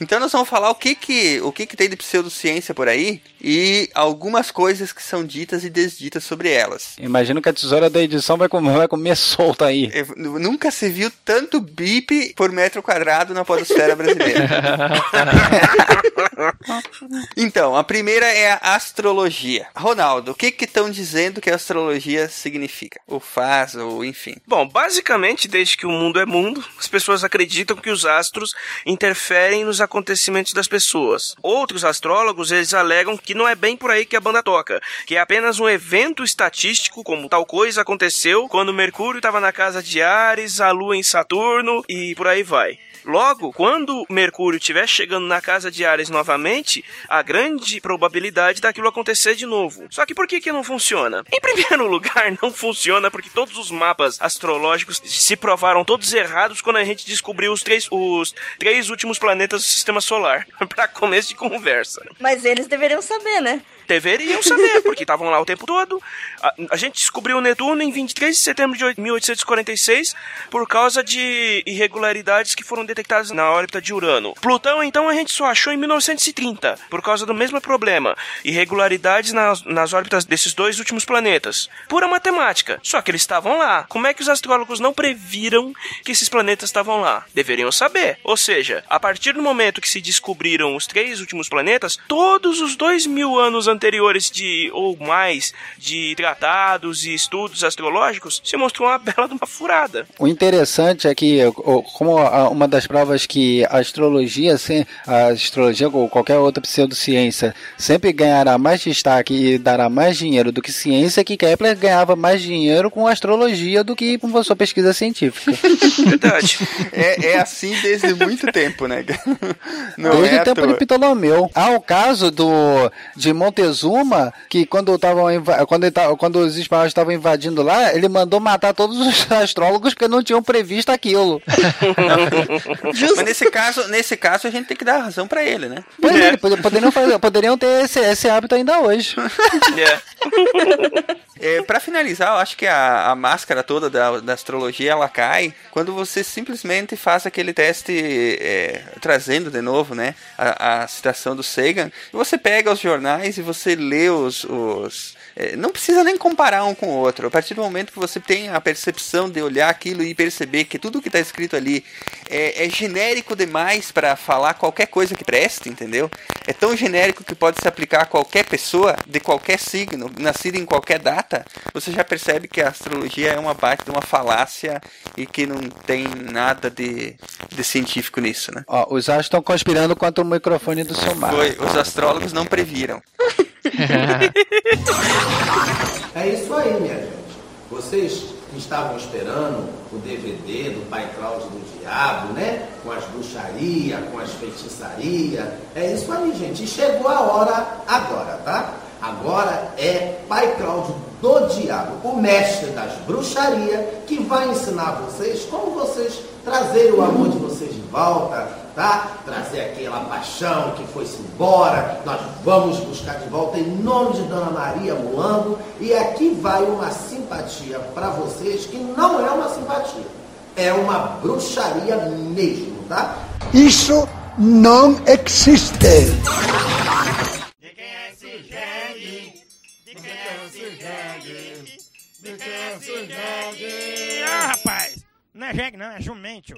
então nós vamos falar o que que, o que que tem de pseudociência por aí e algumas coisas que são ditas e desditas sobre elas. Imagino que a tesoura da edição vai comer, vai comer solta aí. Eu- Nunca se viu tanto bip por metro quadrado na podosfera brasileira. (laughs) Então, a primeira é a astrologia. Ronaldo, o que que estão dizendo que a astrologia significa? Ou faz, ou enfim. Bom, basicamente, desde que o mundo é mundo, as pessoas acreditam que os astros interferem nos acontecimentos das pessoas. Outros astrólogos, eles alegam que não é bem por aí que a banda toca, que é apenas um evento estatístico, como tal coisa aconteceu quando Mercúrio estava na casa de Ares, a Lua em Saturno e por aí vai. Logo, quando Mercúrio estiver chegando na casa de Ares novamente, há grande probabilidade daquilo acontecer de novo. Só que por que que não funciona? Em primeiro (laughs) lugar, não funciona porque todos os mapas astrológicos se provaram todos errados quando a gente descobriu os três, os três últimos planetas do Sistema Solar. (laughs) Para começo de conversa. Mas eles deveriam saber, né? Deveriam saber, porque estavam lá o tempo todo. A, a gente descobriu o Netuno em 23 de setembro de 1846 por causa de irregularidades que foram detectadas na órbita de Urano. Plutão, então, a gente só achou em 1930, por causa do mesmo problema, irregularidades nas, nas órbitas desses dois últimos planetas. Pura matemática. Só que eles estavam lá. Como é que os astrólogos não previram que esses planetas estavam lá? Deveriam saber. Ou seja, a partir do momento que se descobriram os três últimos planetas, todos os dois mil anos anteriores de ou mais de tratados e estudos astrológicos se mostrou uma bela de uma furada. O interessante é que, como uma das provas que a astrologia, a astrologia ou qualquer outra pseudociência sempre ganhará mais destaque e dará mais dinheiro do que ciência, que Kepler ganhava mais dinheiro com astrologia do que com a sua pesquisa científica. (laughs) Verdade. É, é assim desde muito tempo, né? (laughs) Não Desde é o tempo de Ptolomeu. Há o caso do, de Montezuma, que quando, quando, tava- quando os espanhóis estavam invadindo lá, ele mandou matar todos os astrólogos porque não tinham previsto aquilo. (laughs) Mas nesse caso, nesse caso a gente tem que dar razão pra ele, né? Pois é, pod- poderiam, fazer, poderiam ter esse, esse hábito ainda hoje. (laughs) É, para finalizar, eu acho que a, a máscara toda da, da astrologia ela cai quando você simplesmente faz aquele teste é, trazendo de novo, né, a, a citação do Sagan. E você pega os jornais e você lê os, os é, não precisa nem comparar um com o outro. A partir do momento que você tem a percepção de olhar aquilo e perceber que tudo que está escrito ali é, é genérico demais para falar qualquer coisa que preste, entendeu? É tão genérico que pode se aplicar a qualquer pessoa de qualquer signo, nascida em qualquer data. Você já percebe que a astrologia é uma parte de uma falácia e que não tem nada de, de científico nisso, né? Ó, os astros estão conspirando contra o microfone do seu mar. Foi, os astrólogos não previram. (laughs) (laughs) É isso aí, minha gente. Vocês estavam esperando o DVD do Pai Cláudio do Diabo, né? Com as bruxarias, com as feitiçarias. É isso aí, gente. E chegou a hora agora, tá? Agora é Pai Cláudio do Diabo, o mestre das bruxarias, que vai ensinar vocês como vocês trazerem o amor de vocês de volta, tá? Trazer aquela paixão que foi-se embora. Nós vamos buscar de volta em nome de Dona Maria Mulambo. E aqui vai uma simpatia para vocês que não é uma simpatia, é uma bruxaria mesmo, tá? Isso não existe. Ah, rapaz! Não é jegue não, é jumento.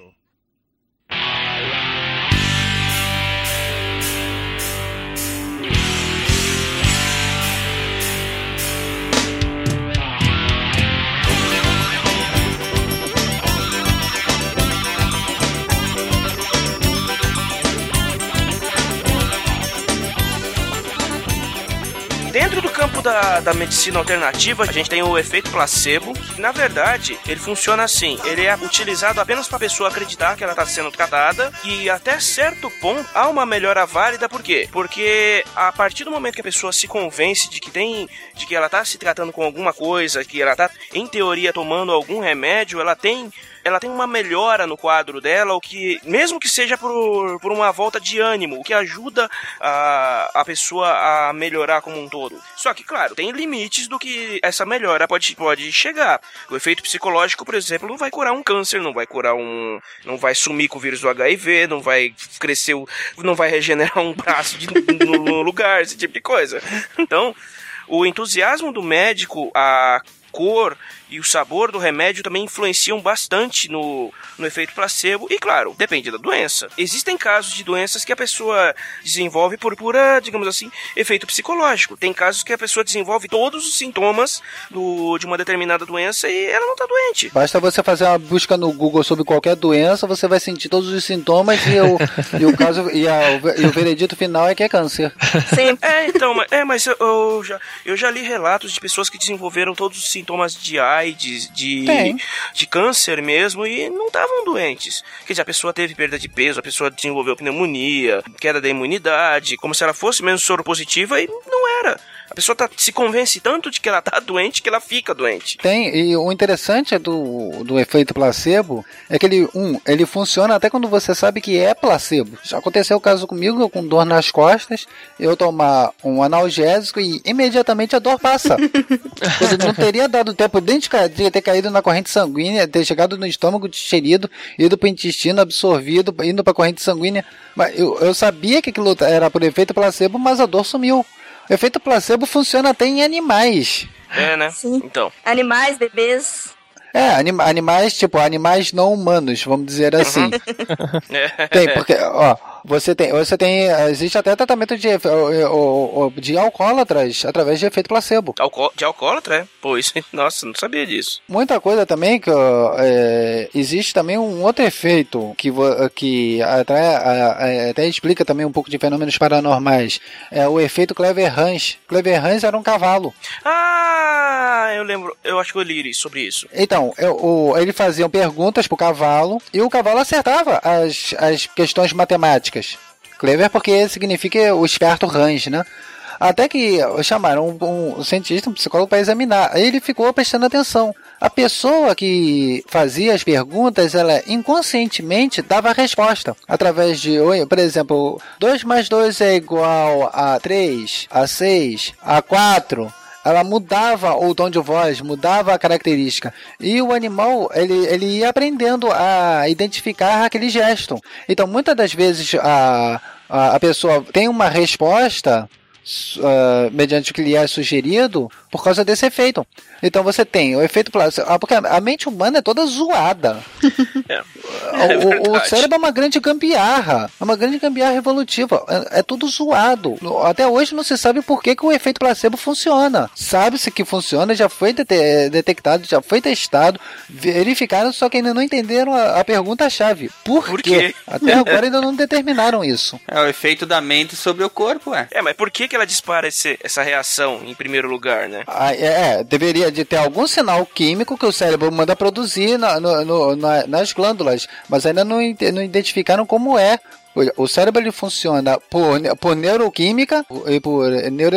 Dentro do campo da, da medicina alternativa, a gente tem o efeito placebo. que, Na verdade, ele funciona assim: ele é utilizado apenas para a pessoa acreditar que ela está sendo tratada e até certo ponto há uma melhora válida. Por quê? Porque a partir do momento que a pessoa se convence de que tem, de que ela está se tratando com alguma coisa, que ela está em teoria tomando algum remédio, ela tem ela tem uma melhora no quadro dela, o que, mesmo que seja por, por uma volta de ânimo, o que ajuda a, a pessoa a melhorar como um todo. Só que, claro, tem limites do que essa melhora pode, pode chegar. O efeito psicológico, por exemplo, não vai curar um câncer, não vai curar um. não vai sumir com o vírus do HIV, não vai crescer, não vai regenerar um braço de- no, no lugar, esse tipo de coisa. Então, o entusiasmo do médico, a cor e o sabor do remédio também influenciam bastante no, no efeito placebo. E claro, depende da doença. Existem casos de doenças que a pessoa desenvolve por pura, digamos assim, efeito psicológico. Tem casos que a pessoa desenvolve todos os sintomas do, de uma determinada doença e ela não tá doente. Basta você fazer uma busca no Google sobre qualquer doença, você vai sentir todos os sintomas e o, e o caso e, a- e o veredito final é que é câncer. É, então, é, mas eu, eu já, eu já li relatos de pessoas que desenvolveram todos os sintomas de AIDS, de, Tem. de câncer mesmo, e não estavam doentes. Quer dizer, a pessoa teve perda de peso, a pessoa desenvolveu pneumonia, queda da imunidade, como se ela fosse mesmo soro positiva, e não recupera. A pessoa tá, se convence tanto de que ela tá (laughs) doente que ela fica doente. Tem, e o interessante do, do efeito placebo é que ele, um, ele funciona até quando você sabe que é placebo. Já aconteceu o caso comigo, eu com dor nas costas, eu tomar um analgésico e imediatamente a dor passa. Quando (laughs) não teria dado tempo de de ter caído na corrente sanguínea, ter chegado no estômago digerido, ido pro intestino absorvido, indo pra corrente sanguínea. Mas eu, eu sabia que aquilo era por efeito placebo, mas a dor sumiu. O efeito placebo funciona até em animais. É, né? Sim. Então. Animais, bebês. É, anima animais, tipo, animais não humanos, vamos dizer assim. (laughs) Tem, porque, ó, você tem, você tem, existe até tratamento de, de alcoólatras através de efeito placebo. Alco de alcoólatra, é? Pô, isso, (laughs) nossa, não sabia disso. Muita coisa também que é, existe também um outro efeito que, que até, até explica também um pouco de fenômenos paranormais. É o efeito Clever Hans. Clever Hans era um cavalo. Ah, eu lembro, eu acho que eu li sobre isso. Então, eu- o, ele faziam perguntas pro cavalo e o cavalo acertava as, as questões matemáticas. Clever porque significa o esperto range, né? Até que chamaram um, um cientista, um psicólogo para examinar. Ele ficou prestando atenção. A pessoa que fazia as perguntas, ela inconscientemente dava a resposta. Através de, por exemplo, 2 mais 2 é igual a 3, a 6, a 4 ela mudava o tom de voz, mudava a característica. E o animal, ele, ele ia aprendendo a identificar aquele gesto. Então, muitas das vezes, a, a, a pessoa tem uma resposta ah, mediante o que lhe é sugerido por causa desse efeito. Então você tem o efeito placebo, ah, porque a mente humana é toda zoada. (laughs) O- o, o verdade. cérebro é uma grande gambiarra, é uma grande gambiarra evolutiva, é, é tudo zoado. Até hoje não se sabe por que, que o efeito placebo funciona. Sabe-se que funciona, já foi dete- detectado, já foi testado, verificaram, só que ainda não entenderam a, a pergunta-chave. Por, Por quê? quê? Até agora (laughs) ainda não determinaram isso. É o efeito da mente sobre o corpo, é. É, mas por que, que ela dispara esse- essa reação em primeiro lugar, né? Ah, é, é, deveria de ter algum sinal químico que o cérebro manda produzir na- no- no- na- nas glândulas, mas ainda não, não identificaram como é. O- cérebro ele funciona por, por neuroquímica e por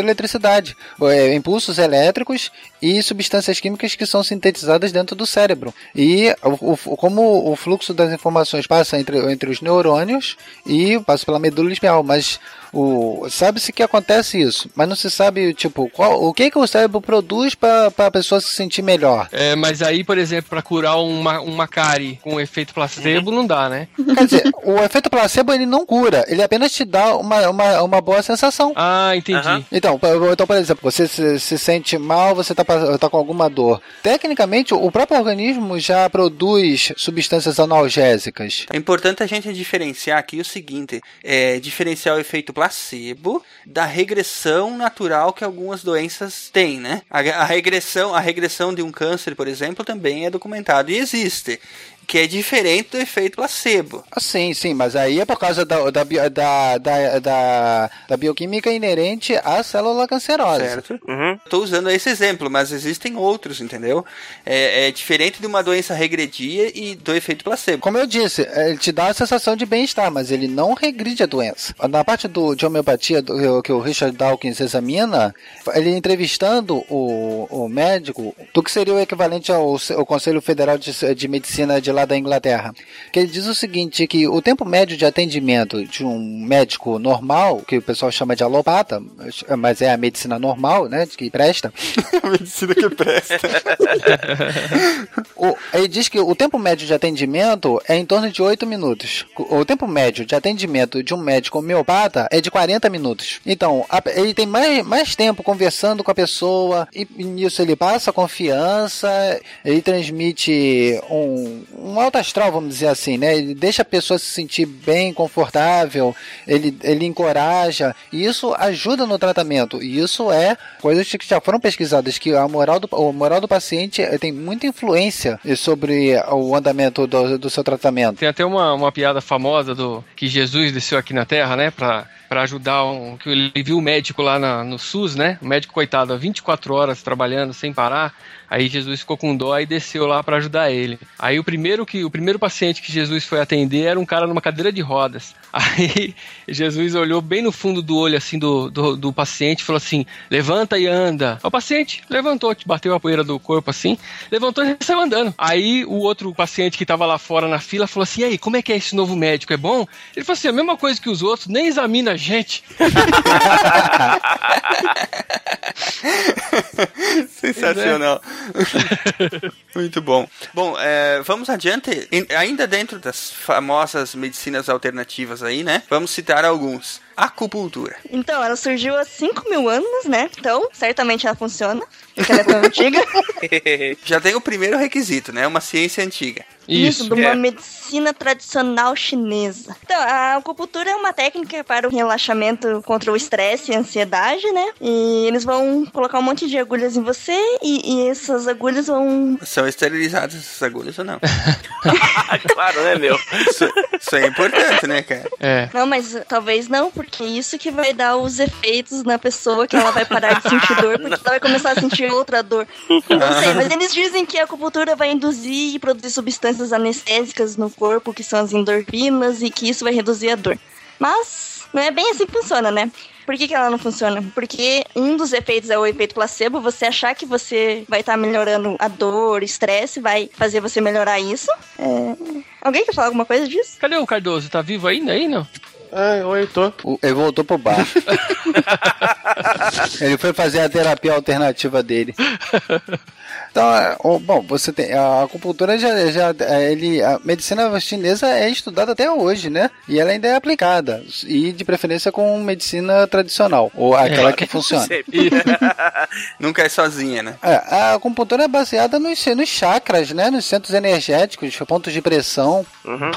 neuroeletricidade, é, impulsos elétricos e substâncias químicas que são sintetizadas dentro do cérebro. E o, o- como o fluxo das informações passa entre, entre os neurônios e passa pela medula espinhal, mas o sabe-se que acontece isso, mas não se sabe tipo qual, o que que o cérebro produz para a pessoa se sentir melhor. É, mas aí, por exemplo, pra curar uma, uma cárie com efeito placebo, não dá, né? Quer dizer, o efeito placebo ele não cura, ele apenas te dá uma, uma, uma boa sensação. Ah, entendi. Então, por- então, por exemplo, você se, se sente mal, você tá, pa- tá com alguma dor. Tecnicamente, o próprio organismo já produz substâncias analgésicas. É importante a gente diferenciar aqui o seguinte: é, diferenciar o efeito placebo da regressão natural que algumas doenças têm, né? A, a regressão, a regressão de um câncer, por exemplo, também é documentado e existe. Que é diferente do efeito placebo. Ah, sim, sim, mas aí é por causa da, da, da, da, da, da bioquímica inerente à célula cancerosa. Certo? Estou usando esse exemplo, mas existem outros, entendeu? É, é diferente de uma doença regredia e do efeito placebo. Como eu disse, ele te dá a sensação de bem-estar, mas ele não regride a doença. Na parte do, de homeopatia do, que o Richard Dawkins examina, ele entrevistando o, o médico do que seria o equivalente ao, ao Conselho Federal de, de Medicina de lá da Inglaterra, que ele diz o seguinte, que o tempo médio de atendimento de um médico normal, que o pessoal chama de alopata, mas é a medicina normal, né, que presta, (laughs) medicina que presta. (laughs) O- ele diz que o tempo médio de atendimento é em torno de 8 minutos. O tempo médio de atendimento de um médico homeopata é de 40 minutos. Então, a- ele tem mais, mais tempo conversando com a pessoa, e nisso ele passa confiança, ele transmite um, um alto astral, vamos dizer assim, né? Ele deixa a pessoa se sentir bem, confortável, ele, ele encoraja, e isso ajuda no tratamento. E isso é coisas que já foram pesquisadas, que a moral do, o moral do paciente eh, tem muita influência sobre o andamento do, do seu tratamento. Tem até uma, uma piada famosa do que Jesus desceu aqui na Terra, né? Pra pra ajudar um, que ele viu o médico lá na- no SUS, né? O médico coitado, há 24 horas trabalhando sem parar. Aí Jesus ficou com dó e desceu lá pra ajudar ele. Aí o primeiro que o primeiro paciente que Jesus foi atender era um cara numa cadeira de rodas. (laughs) Aí Jesus olhou bem no fundo do olho assim do, do, do paciente e falou assim: "Levanta e anda". O paciente levantou, bateu a poeira do corpo assim, levantou e saiu andando. Aí o outro paciente que tava lá fora na fila falou assim: "E aí, como é que é esse novo médico? É bom?" Ele falou assim: "A mesma coisa que os outros, nem examina a gente". (laughs) Sensacional. (laughs) Muito bom. Bom, é, vamos adiante. Ainda dentro das famosas medicinas alternativas aí, né? Vamos citar alguns. Acupuntura. Então, ela surgiu há 5 mil anos, né? Então, certamente ela funciona, é tão (laughs) antiga. (laughs) Já tem o primeiro requisito, né? Uma ciência antiga. Isso, de uma medicina tradicional chinesa. Então, a acupuntura é uma técnica para o relaxamento contra o estresse e a ansiedade, né? E eles vão colocar um monte de agulhas em você e, e essas agulhas vão. São esterilizadas essas agulhas ou não? (laughs) claro, né, meu? Isso, isso é importante, né, cara? É. Não, mas uh, talvez não, porque isso que vai dar os efeitos na pessoa que ela vai parar de sentir dor, porque ela vai começar a sentir outra dor. Não sei, mas eles dizem que a acupuntura vai induzir e produzir substâncias anestésicas no corpo, que são as endorfinas, e que isso vai reduzir a dor. Mas não é bem assim que funciona, né? Por que, que ela não funciona? Porque um dos efeitos é o efeito placebo, você achar que você vai estar melhorando a dor, estresse, vai fazer você melhorar isso. É, Alguém quer falar alguma coisa disso? Cadê o Cardoso? Tá vivo ainda aí, não? Ah, oi, tô. Ele voltou pro bar. (laughs) Ele foi fazer a terapia alternativa dele. (laughs) Então, é, bom, você tem a acupuntura já, já é, ele, a medicina chinesa é estudada até hoje, né? E ela ainda é aplicada e de preferência com medicina tradicional ou aquela É. que funciona. (laughs) Nunca é sozinha, né? É, a acupuntura é baseada nos, nos chakras, né? Nos centros energéticos, pontos de pressão.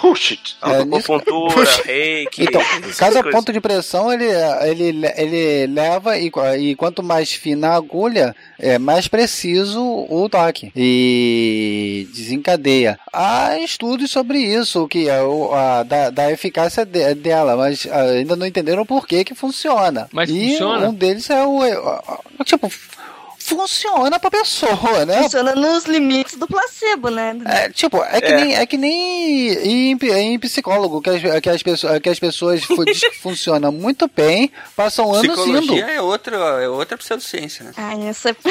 Puxa, É, nisso- Acupuntura, reiki. Então, essas cada coisas. ponto de pressão ele, ele, ele leva e, e quanto mais fina a agulha, é mais preciso o toque e desencadeia. Há estudos sobre isso, que é o, a, da, da eficácia de- dela, mas ah, ainda não entenderam por que que funciona. Mas e funciona? um deles o, é, o- tipo funciona pra pessoa, né? Funciona nos limites do placebo, né? É, tipo, é que É. nem, é que nem em, em psicólogo, que as, que as, pessoas, que as pessoas fu- diz que (laughs) funciona muito bem, passam anos indo. Psicologia é, outro, é outra pseudociência, né? Ai, essa. (laughs)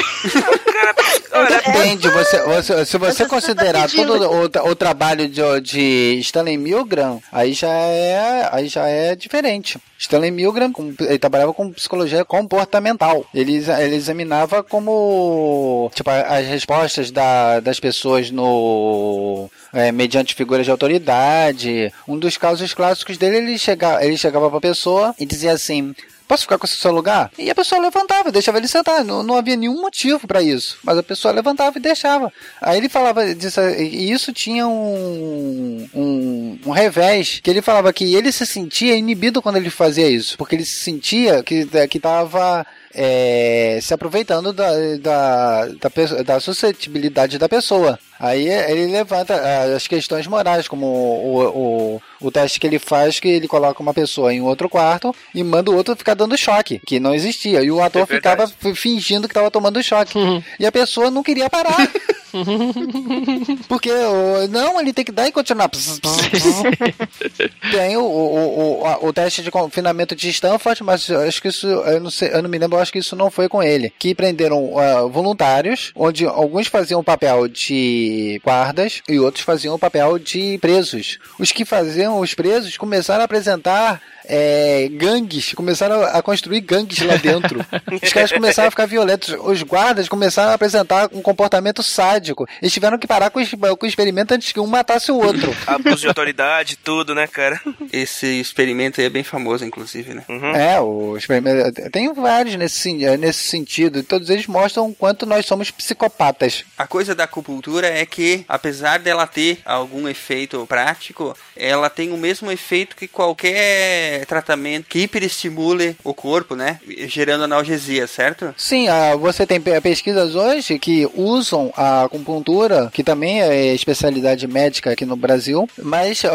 Depende, você, você, se você Essa considerar você tá todo o, o trabalho de, de Stanley Milgram, aí já é, aí já é diferente. Stanley Milgram, ele trabalhava com psicologia comportamental. Ele, ele examinava como tipo, a- as respostas da- das pessoas no é, mediante figuras de autoridade. Um dos casos clássicos dele, ele, chega, ele chegava pra pessoa e dizia assim. Posso ficar com esse seu lugar? E a pessoa levantava, deixava ele sentar. Não, não havia nenhum motivo para isso. Mas a pessoa levantava e deixava. Aí ele falava disso, e isso tinha um, um, um revés, que ele falava que ele se sentia inibido quando ele fazia isso. Porque ele se sentia que que estava é, se aproveitando da, da, da, da suscetibilidade da pessoa. Aí ele levanta ah, as questões morais, como o, o, o teste que ele faz, que ele coloca uma pessoa em outro quarto e manda o outro ficar dando choque, que não existia. E o ator É ficava fingindo que estava tomando choque. E a pessoa não queria parar. (laughs) Porque, não, ele tem que dar e continuar. (laughs) Tem o, o, o, o teste de confinamento de Stanford, mas eu acho que isso, eu não sei, eu não me lembro, eu acho que isso não foi com ele. Que prenderam ah, voluntários, onde alguns faziam o papel de guardas e outros faziam o papel de presos. Os que faziam os presos começaram a apresentar é, gangues, começaram a construir gangues lá dentro. (laughs) Os caras começaram a ficar violentos. Os guardas começaram a apresentar um comportamento sádico. Eles tiveram que parar com o, es- com o experimento antes que um matasse o outro. (laughs) Abuso de autoridade, tudo, né, cara? Esse experimento aí é bem famoso, inclusive, né? É, o experimento, tem vários nesse, sen- nesse sentido. Todos eles mostram o quanto nós somos psicopatas. A coisa da acupuntura é que, apesar dela ter algum efeito prático, ela tem o mesmo efeito que qualquer qualquer tratamento que hiperestimule o corpo, né? Gerando analgesia, certo? Sim, ah, você tem pe- pesquisas hoje que usam a acupuntura, que também é especialidade médica aqui no Brasil, mas a,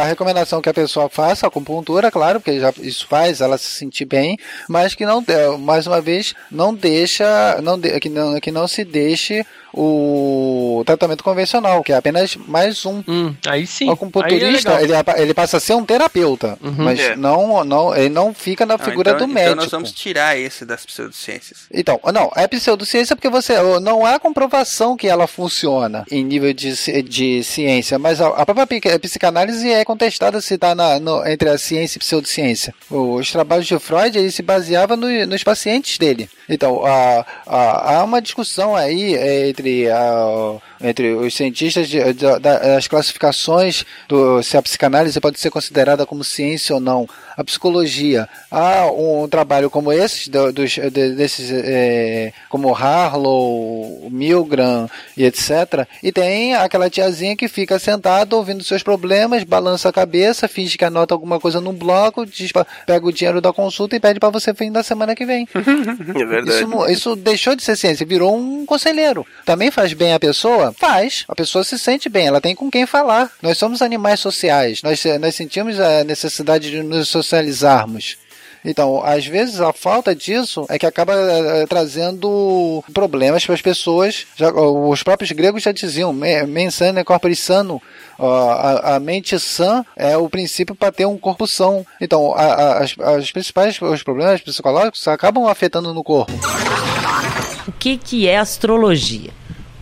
a recomendação que a pessoa faça a acupuntura, claro, porque já isso faz ela se sentir bem, mas que não, de- mais uma vez, não deixa, não de- que, não, que não se deixe o tratamento convencional, que é apenas mais um. aí sim. O acupunturista, aí é ele, ele passa a ser um terapeuta, mas É. não, não, ele não fica na Não, figura então, do então médico. nós vamos tirar esse das pseudociências. Então, não, é pseudociência porque você não há comprovação que ela funciona em nível de, de ciência, mas a, a própria psicanálise é contestada se está entre a ciência e pseudociência. Os trabalhos de Freud ele se baseava no- nos pacientes dele. Então, há, há, há uma discussão aí é, entre a entre os cientistas de- de- das classificações do se a psicanálise pode ser considerada como ciência ou não. A psicologia. Há um trabalho como esse, do- dos, de- desses, é, como Harlow, Milgram e etc. E tem aquela tiazinha que fica sentada ouvindo seus problemas, balança a cabeça, finge que anota alguma coisa num bloco, diz pega o dinheiro da consulta e pede para você vir na semana que vem. (laughs) É verdade. Isso, isso deixou de ser ciência, virou um conselheiro. Também faz bem a pessoa? Faz. A pessoa se sente bem, ela tem com quem falar. Nós somos animais sociais, nós, nós sentimos a necessidade de nos socializarmos. Então, às vezes a falta disso é que acaba eh, trazendo problemas para as pessoas. Já, os próprios gregos já diziam, "Me- mens sana corpore sano. Ó, a, a mente sã é o princípio para ter um corpo são. Então, a- a- as, as principais os problemas psicológicos acabam afetando no corpo. O que, que é astrologia?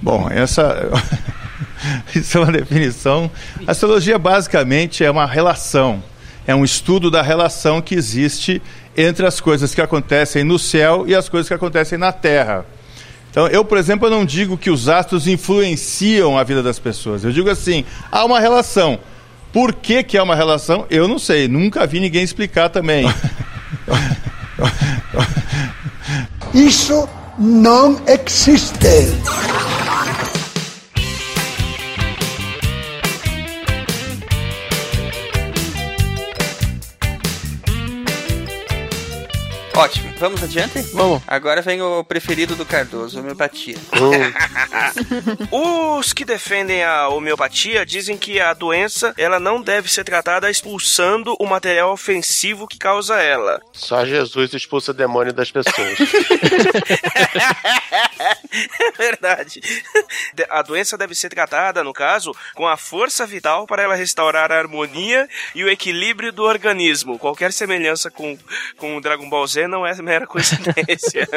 Bom, essa (laughs) isso é uma definição. Astrologia basicamente é uma relação, é um estudo da relação que existe entre as coisas que acontecem no céu e as coisas que acontecem na Terra. Então, eu, por exemplo, eu não digo que os astros influenciam a vida das pessoas. Eu digo assim, há uma relação. Por que, que há uma relação? Eu não sei, nunca vi ninguém explicar também. (laughs) Isso não existe. Ótimo, vamos adiante? Vamos. Agora vem o preferido do Cardoso, homeopatia. (laughs) Os que defendem a homeopatia dizem que a doença ela não deve ser tratada expulsando o material ofensivo que causa ela. Só Jesus expulsa o demônio das pessoas. (laughs) É verdade. De- A doença deve ser tratada, no caso, com a força vital para ela restaurar a harmonia e o equilíbrio do organismo. Qualquer semelhança com, com o Dragon Ball Z não é mera coincidência.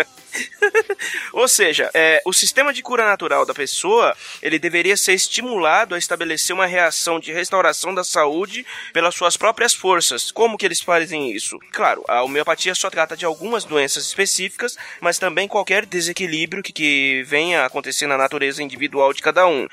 (laughs) Ou seja, é, o sistema de cura natural da pessoa ele deveria ser estimulado a estabelecer uma reação de restauração da saúde pelas suas próprias forças. Como que eles fazem isso? Claro, a homeopatia só trata de algumas doenças específicas, mas também qualquer desequilíbrio que, que venha a acontecer na natureza individual de cada um.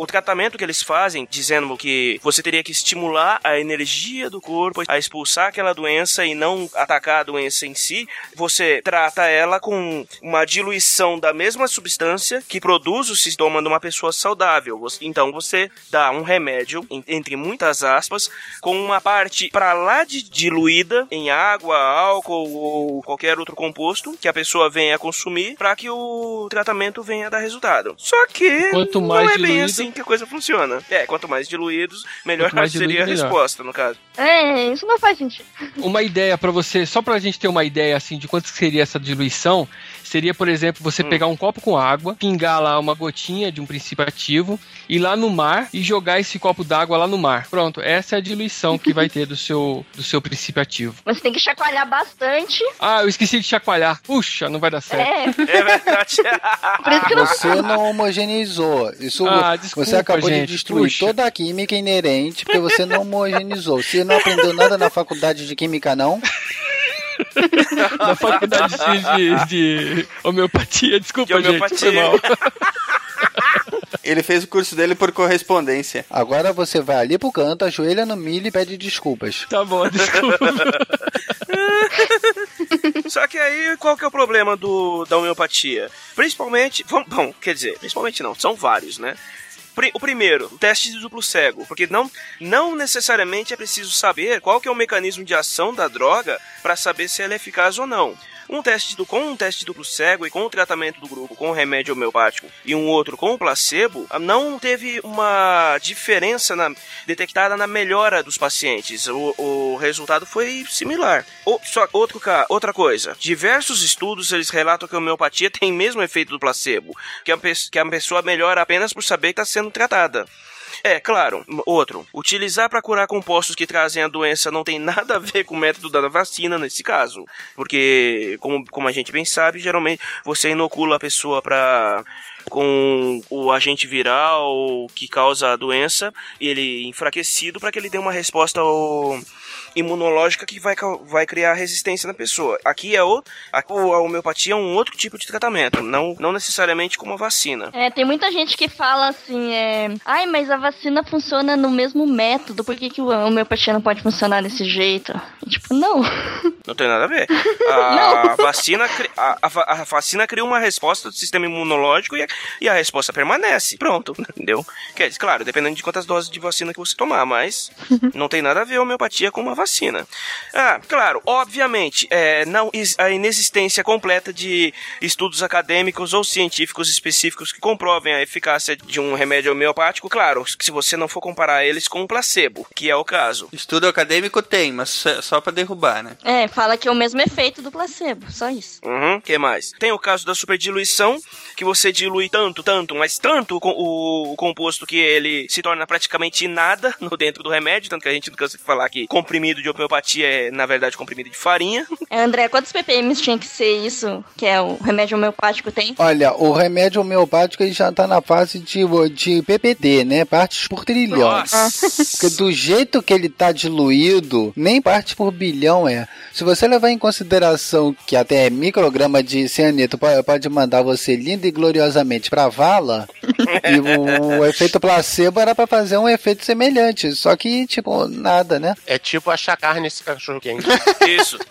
O tratamento que eles fazem, dizendo que você teria que estimular a energia do corpo a expulsar aquela doença e não atacar a doença em si, você trata ela com uma diluição da mesma substância que produz o sintoma de uma pessoa saudável. Então você dá um remédio, en- entre muitas aspas, com uma parte para lá de diluída em água, álcool ou qualquer outro composto que a pessoa venha consumir para que o tratamento venha a dar resultado. Só que Quanto não mais é bem diluído- assim que a coisa funciona. É, quanto mais diluídos, melhor mais (laughs) seria diluído, a melhor. resposta, no caso. É, isso não faz sentido. Uma ideia pra você, só pra gente ter uma ideia assim de quanto seria essa diluição, seria, por exemplo, você pegar um copo com água, pingar lá uma gotinha de um princípio ativo, ir lá no mar e jogar esse copo d'água lá no mar. Pronto, essa é a diluição que vai ter do seu, do seu princípio ativo. Você tem que chacoalhar bastante. Ah, eu esqueci de chacoalhar. Puxa, não vai dar certo. É. É verdade. (laughs) Por isso que não Você não homogeneizou. Isso Ah, desculpa, você acabou gente, de destruir puxa. toda a química inerente porque você não homogeneizou. Você não aprendeu nada na faculdade de química, não? (laughs) Na faculdade de, de homeopatia, desculpa, De homeopatia. gente, foi mal. Ele fez o curso dele por correspondência. Agora você vai ali pro canto, ajoelha no milho e pede desculpas. Tá bom, desculpa. (laughs) Só que aí, qual que é o problema do, da homeopatia? Principalmente, bom, bom, quer dizer, principalmente não, são vários, né? O primeiro, o teste de duplo cego, porque não, não necessariamente é preciso saber qual que é o mecanismo de ação da droga para saber se ela é eficaz ou não. Um teste do, com um teste duplo cego e com o tratamento do grupo com remédio homeopático e um outro com placebo, não teve uma diferença na- detectada na melhora dos pacientes. O, o resultado foi similar. O- só outro, outra coisa, diversos estudos eles relatam que a homeopatia (laughs) tem mesmo efeito do placebo, que a, que a pessoa melhora apenas por saber que está sendo tratada. É, claro. Outro. Utilizar para curar compostos que trazem a doença não tem nada a ver com o método da vacina nesse caso. Porque, como, como a gente bem sabe, geralmente você inocula a pessoa para com o agente viral que causa a doença ele enfraquecido para que ele dê uma resposta ao- imunológica que vai, vai criar resistência na pessoa. Aqui é o, a, a homeopatia é um outro tipo de tratamento, não, não necessariamente como a vacina. É, tem muita gente que fala assim, é... Ai, mas a vacina funciona no mesmo método, por que, que a homeopatia não pode funcionar desse jeito? E, tipo, não. (laughs) Não tem nada a ver. A (laughs) (laughs) vacina, a, a a vacina cria uma resposta do sistema imunológico e a, e a resposta permanece. Pronto, entendeu? Quer dizer, claro, dependendo de quantas doses de vacina que você tomar, mas não tem nada a ver a homeopatia com uma vacina. Ah, claro, obviamente, é, não, a inexistência completa de estudos acadêmicos ou científicos específicos que comprovem a eficácia de um remédio homeopático, claro, se você não for comparar eles com um placebo, que é o caso. Estudo acadêmico tem, mas só, pra derrubar, né? É, fala que é o mesmo efeito do placebo, só isso. Uhum, que mais? Tem o caso da superdiluição, que você dilui tanto, tanto, mas tanto o, o- o composto que ele se torna praticamente nada (laughs) no dentro do remédio, tanto que a gente não cansa de falar que comprimido de homeopatia é, na verdade, comprimido de farinha. É, André, quantos ppm tinha que ser isso que é o remédio homeopático tem? Olha, o remédio homeopático ele já tá na fase de, de PPD, né? Partes por trilhão. Nossa. Porque do jeito que ele tá diluído, nem parte por bilhão é. Se você levar em consideração que até micrograma de cianeto po- pode mandar você linda e gloriosamente pra vala, e o, o efeito placebo era pra fazer um efeito semelhante. Só que, tipo, nada, né? É tipo achar carne nesse cachorro quente. (laughs) Isso. (laughs) (laughs)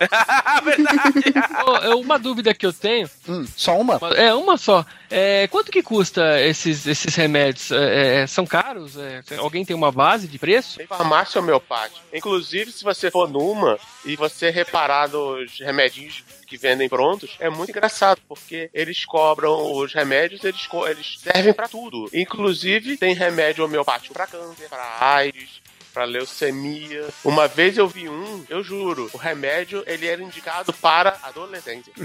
É uma dúvida que eu tenho. só uma? É, uma só. É, quanto que custa esses, esses remédios? É, é, são caros? É, alguém tem uma base de preço? Tem farmácia homeopática. Inclusive, se você for numa e você reparar nos remedinhos que vendem prontos, é muito engraçado, porque eles cobram os remédios, eles, eles servem pra tudo. Inclusive, tem remédio homeopático pra câncer, pra AIDS, pra leucemia. Uma vez eu vi um, eu juro, o remédio ele era indicado para adolescente. (laughs)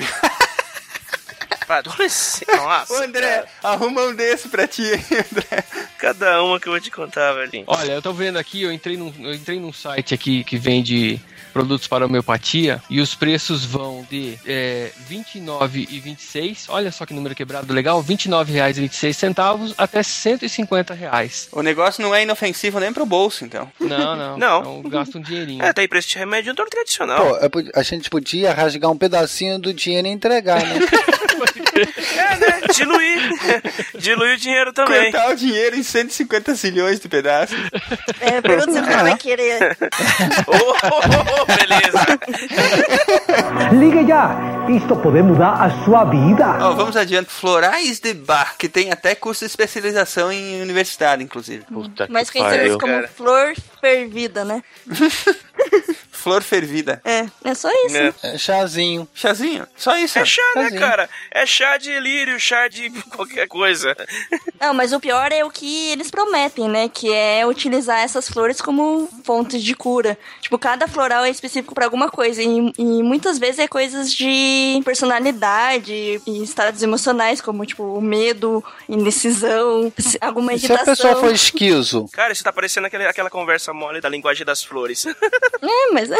Pra adolescente. Nossa. Ô, André, arruma um desse pra ti, André. Cada uma que eu vou te contar, velho. Olha, eu tô vendo aqui, eu entrei num, eu entrei num site aqui que vende produtos para homeopatia e os preços vão de é, 29 e 26, olha só que número quebrado legal, R$ 29,26 até 150 reais. O negócio não é inofensivo nem pro bolso, então. Não, não. (laughs) Não. Então gasta um dinheirinho. É, tem preço de remédio tradicional. Pô, a gente podia rasgar um pedacinho do dinheiro e entregar, né? (laughs) É, né? Diluir. Diluir o dinheiro também. Cortar o dinheiro em 150 zilhões de pedaços. É, (laughs) pergunta se você vai querer. Ligue já! Isto pode mudar a sua vida. Ó, vamos adiante. Florais de Bar, que tem até curso de especialização em universidade, inclusive. Puta Mais conhecidas como flor fervida, né? (laughs) Flor fervida. É, é só isso. É. É chazinho. Chazinho. Só isso. É chá, né, Chazinho. cara? É chá de lírio, chá de (laughs) qualquer coisa. Não, mas o pior é o que eles prometem, né? Que é utilizar essas flores como fontes de cura. Tipo, cada floral é específico pra alguma coisa. E, e muitas vezes é coisas de personalidade e estados emocionais, como, tipo, o medo, indecisão, alguma E se a pessoa for esquizo? Cara, isso tá parecendo aquele, aquela conversa mole da linguagem das flores. (laughs) É, mas é.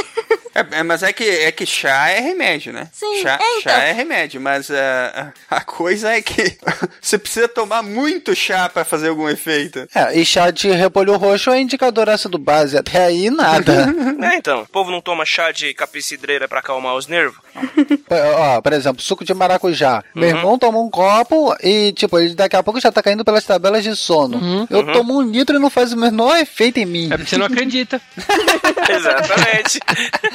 É, é, mas é que, é que chá é remédio, né? Sim, chá, é, então. chá é remédio, mas ah, a coisa é que (laughs) você precisa tomar muito chá pra fazer algum efeito. É, e chá de repolho roxo é indicador ácido base. Até aí, nada. (laughs) é, então. O povo não toma chá de capicidreira pra acalmar os nervos? Ó, por exemplo, suco de maracujá. Meu Uhum. irmão toma um copo e, tipo, ele daqui a pouco já tá caindo pelas tabelas de sono. Eu Uhum. tomo um litro e não faz o menor efeito em mim. É porque você não acredita. (laughs) Exatamente.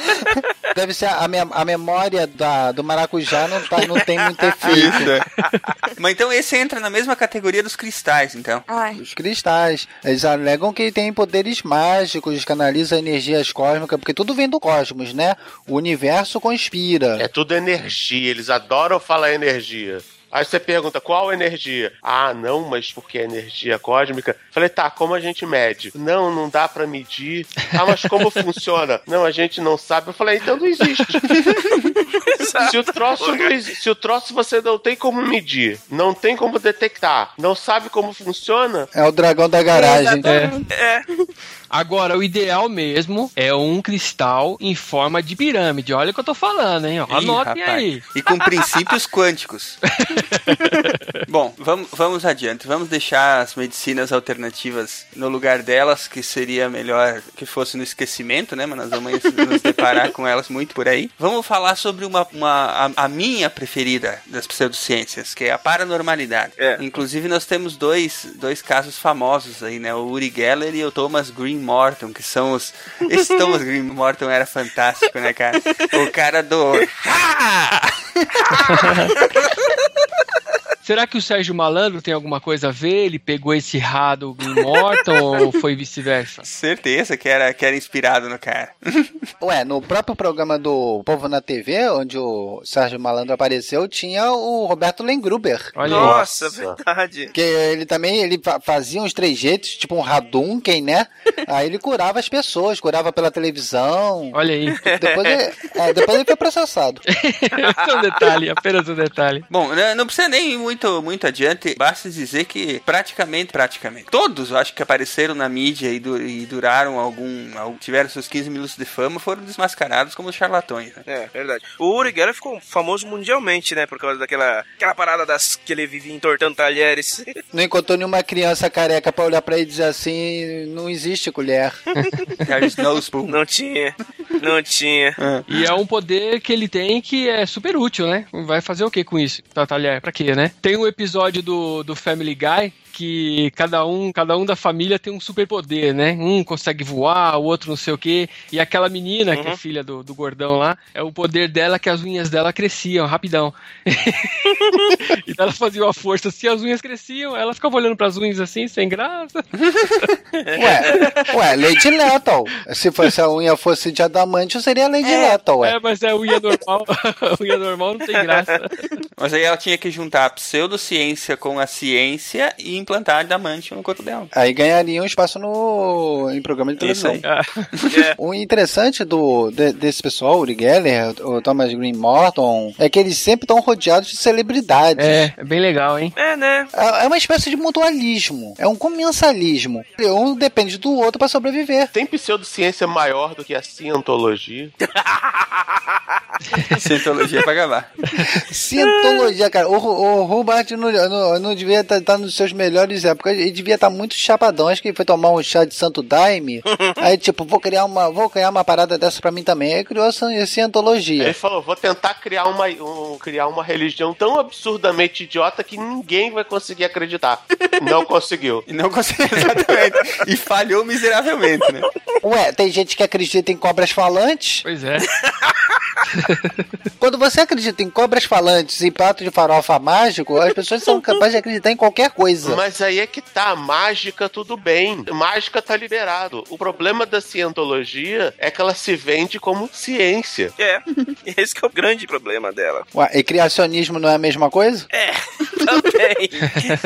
(laughs) Deve ser a, mem- a memória da, do maracujá não, tá, não tem muito efeito. Isso. Mas então esse entra na mesma categoria dos cristais, então. Os cristais. Eles alegam que tem poderes mágicos, canaliza energias cósmicas, porque tudo vem do cosmos, né? O universo conspira. É tudo energia, eles adoram falar energia. Aí você pergunta, qual energia? Ah, não, mas porque é energia cósmica. Falei, tá, como a gente mede? Não, não dá pra medir. Ah, mas como (laughs) funciona? Não, a gente não sabe. Eu falei, então não existe. se, o troço não se o troço você não tem como medir, não tem como detectar, não sabe como funciona, É o dragão da garagem. É. Agora, o ideal mesmo é um cristal em forma de pirâmide. Olha o que eu tô falando, hein? Ó, Ih, Anotem rapaz. aí. E com princípios quânticos. (laughs) Bom, vamos, vamos adiante. Vamos deixar as medicinas alternativas no lugar delas, que seria melhor que fosse no esquecimento, né? Mas nós vamos nos deparar com elas muito por aí. Vamos falar sobre uma, uma a, a minha preferida das pseudociências, que é a paranormalidade. Inclusive, nós temos dois, dois casos famosos aí, né? O Uri Geller e o Thomas Green Morton, que são os. Esse Thomas Green Morton era fantástico, né, cara? O cara do. (laughs) Será que o Sérgio Malandro tem alguma coisa a ver? Ele pegou esse rá do Green Morton (laughs) ou foi vice-versa? Certeza que era, que era inspirado no cara. (laughs) Ué, no próprio programa do Povo na TV, onde o Sérgio Malandro apareceu, tinha o Roberto Lengruber. Olha Nossa, verdade. Que ele também ele fa- fazia uns trejeitos, tipo um Hadouken, né? (laughs) Aí ele curava as pessoas, curava pela televisão. Olha aí. Depois ele, é, depois ele foi processado. é um detalhe, apenas um detalhe. Bom, né, não precisa nem ir muito, muito adiante, basta dizer que praticamente, praticamente, todos eu acho que apareceram na mídia e, du- e duraram algum, al- tiveram seus 15 minutos de fama, foram desmascarados como charlatões. Né? É, verdade. O Uri Geller ficou famoso mundialmente, né? Por causa daquela aquela parada das que ele vivia entortando talheres. (laughs) Não encontrou nenhuma criança careca pra olhar pra ele e dizer assim: não existe colher. (laughs) There's no spoon. Não tinha. Não tinha. (laughs) E é um poder que ele tem que é super útil, né? Vai fazer o que com isso? Tá, talher, pra quê, né? Tem um episódio do, do Family Guy que cada um, cada um da família tem um superpoder, né? Um consegue voar, o outro não sei o quê. E aquela menina, que é filha do, do gordão lá, é o poder dela que as unhas dela cresciam rapidão. (laughs) então ela fazia uma força assim, as unhas cresciam, ela ficava olhando pras unhas assim, sem graça. (laughs) Ué, ué, Lady Lethal. Se fosse a unha fosse de adamante, seria Lady Lethal, ué. É, mas é unha normal. a (laughs) unha normal não tem graça. Mas aí ela tinha que juntar a pseudociência com a ciência e implantar adamante no corpo dela. Aí ganharia um espaço no, em programa de Isso televisão. aí. (laughs) O interessante do, de- desse pessoal, o Uri Geller, o Thomas Green Morton, é que eles sempre estão rodeados de celebridades. É, é bem legal, hein? É, né? É é uma espécie de mutualismo. É um comensalismo. Um depende do outro pra sobreviver. tem pseudociência maior do que a cientologia. (laughs) Cientologia pra acabar. Cientologia, cara. O, o Hubert não, não, não devia estar nos seus melhores épocas. Ele devia estar muito chapadão. Acho que ele foi tomar um chá de santo daime. (laughs) aí, tipo, vou criar uma, vou criar uma parada dessa pra mim também. Aí criou a ci- cientologia. Ele falou: vou tentar criar uma, um- criar uma religião tão absurdamente idiota que ninguém vai conseguir acreditar. Não conseguiu. (laughs) E não conseguiu, exatamente. E falhou miseravelmente, né? Ué, tem gente que acredita em cobras falantes. Pois é. (laughs) Quando você acredita em cobras falantes e prato de farofa mágico, as pessoas são capazes de acreditar em qualquer coisa. Mas aí é que tá, mágica tudo bem. Mágica tá liberado. O problema da cientologia é que ela se vende como ciência. É. (laughs) Esse que é o grande problema dela. Ué, e criacionismo não é a mesma coisa? É, (laughs) também.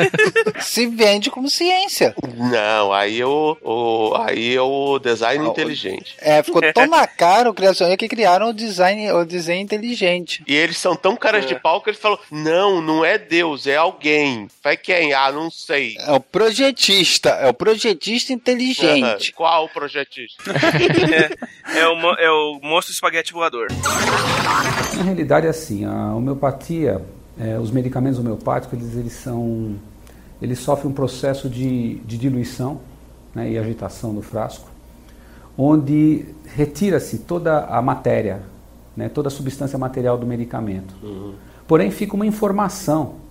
(laughs) Se vende como ciência. Não, aí é o, o- aí é o design inteligente. É, ficou tão na cara o criacionismo que criaram o design, o design inteligente. E eles são tão caras de pau que eles falam: não, não é Deus, é alguém. Vai quem? Ah, não sei. É o projetista, é o projetista inteligente. Qual projetista? (laughs) é, é o, é o monstro espaguete voador. Na realidade é assim, a homeopatia, eh, os medicamentos homeopáticos, eles, eles são, eles sofrem um processo de, de diluição né, e agitação do frasco, onde retira-se toda a matéria, né, toda a substância material do medicamento. Porém, fica uma informação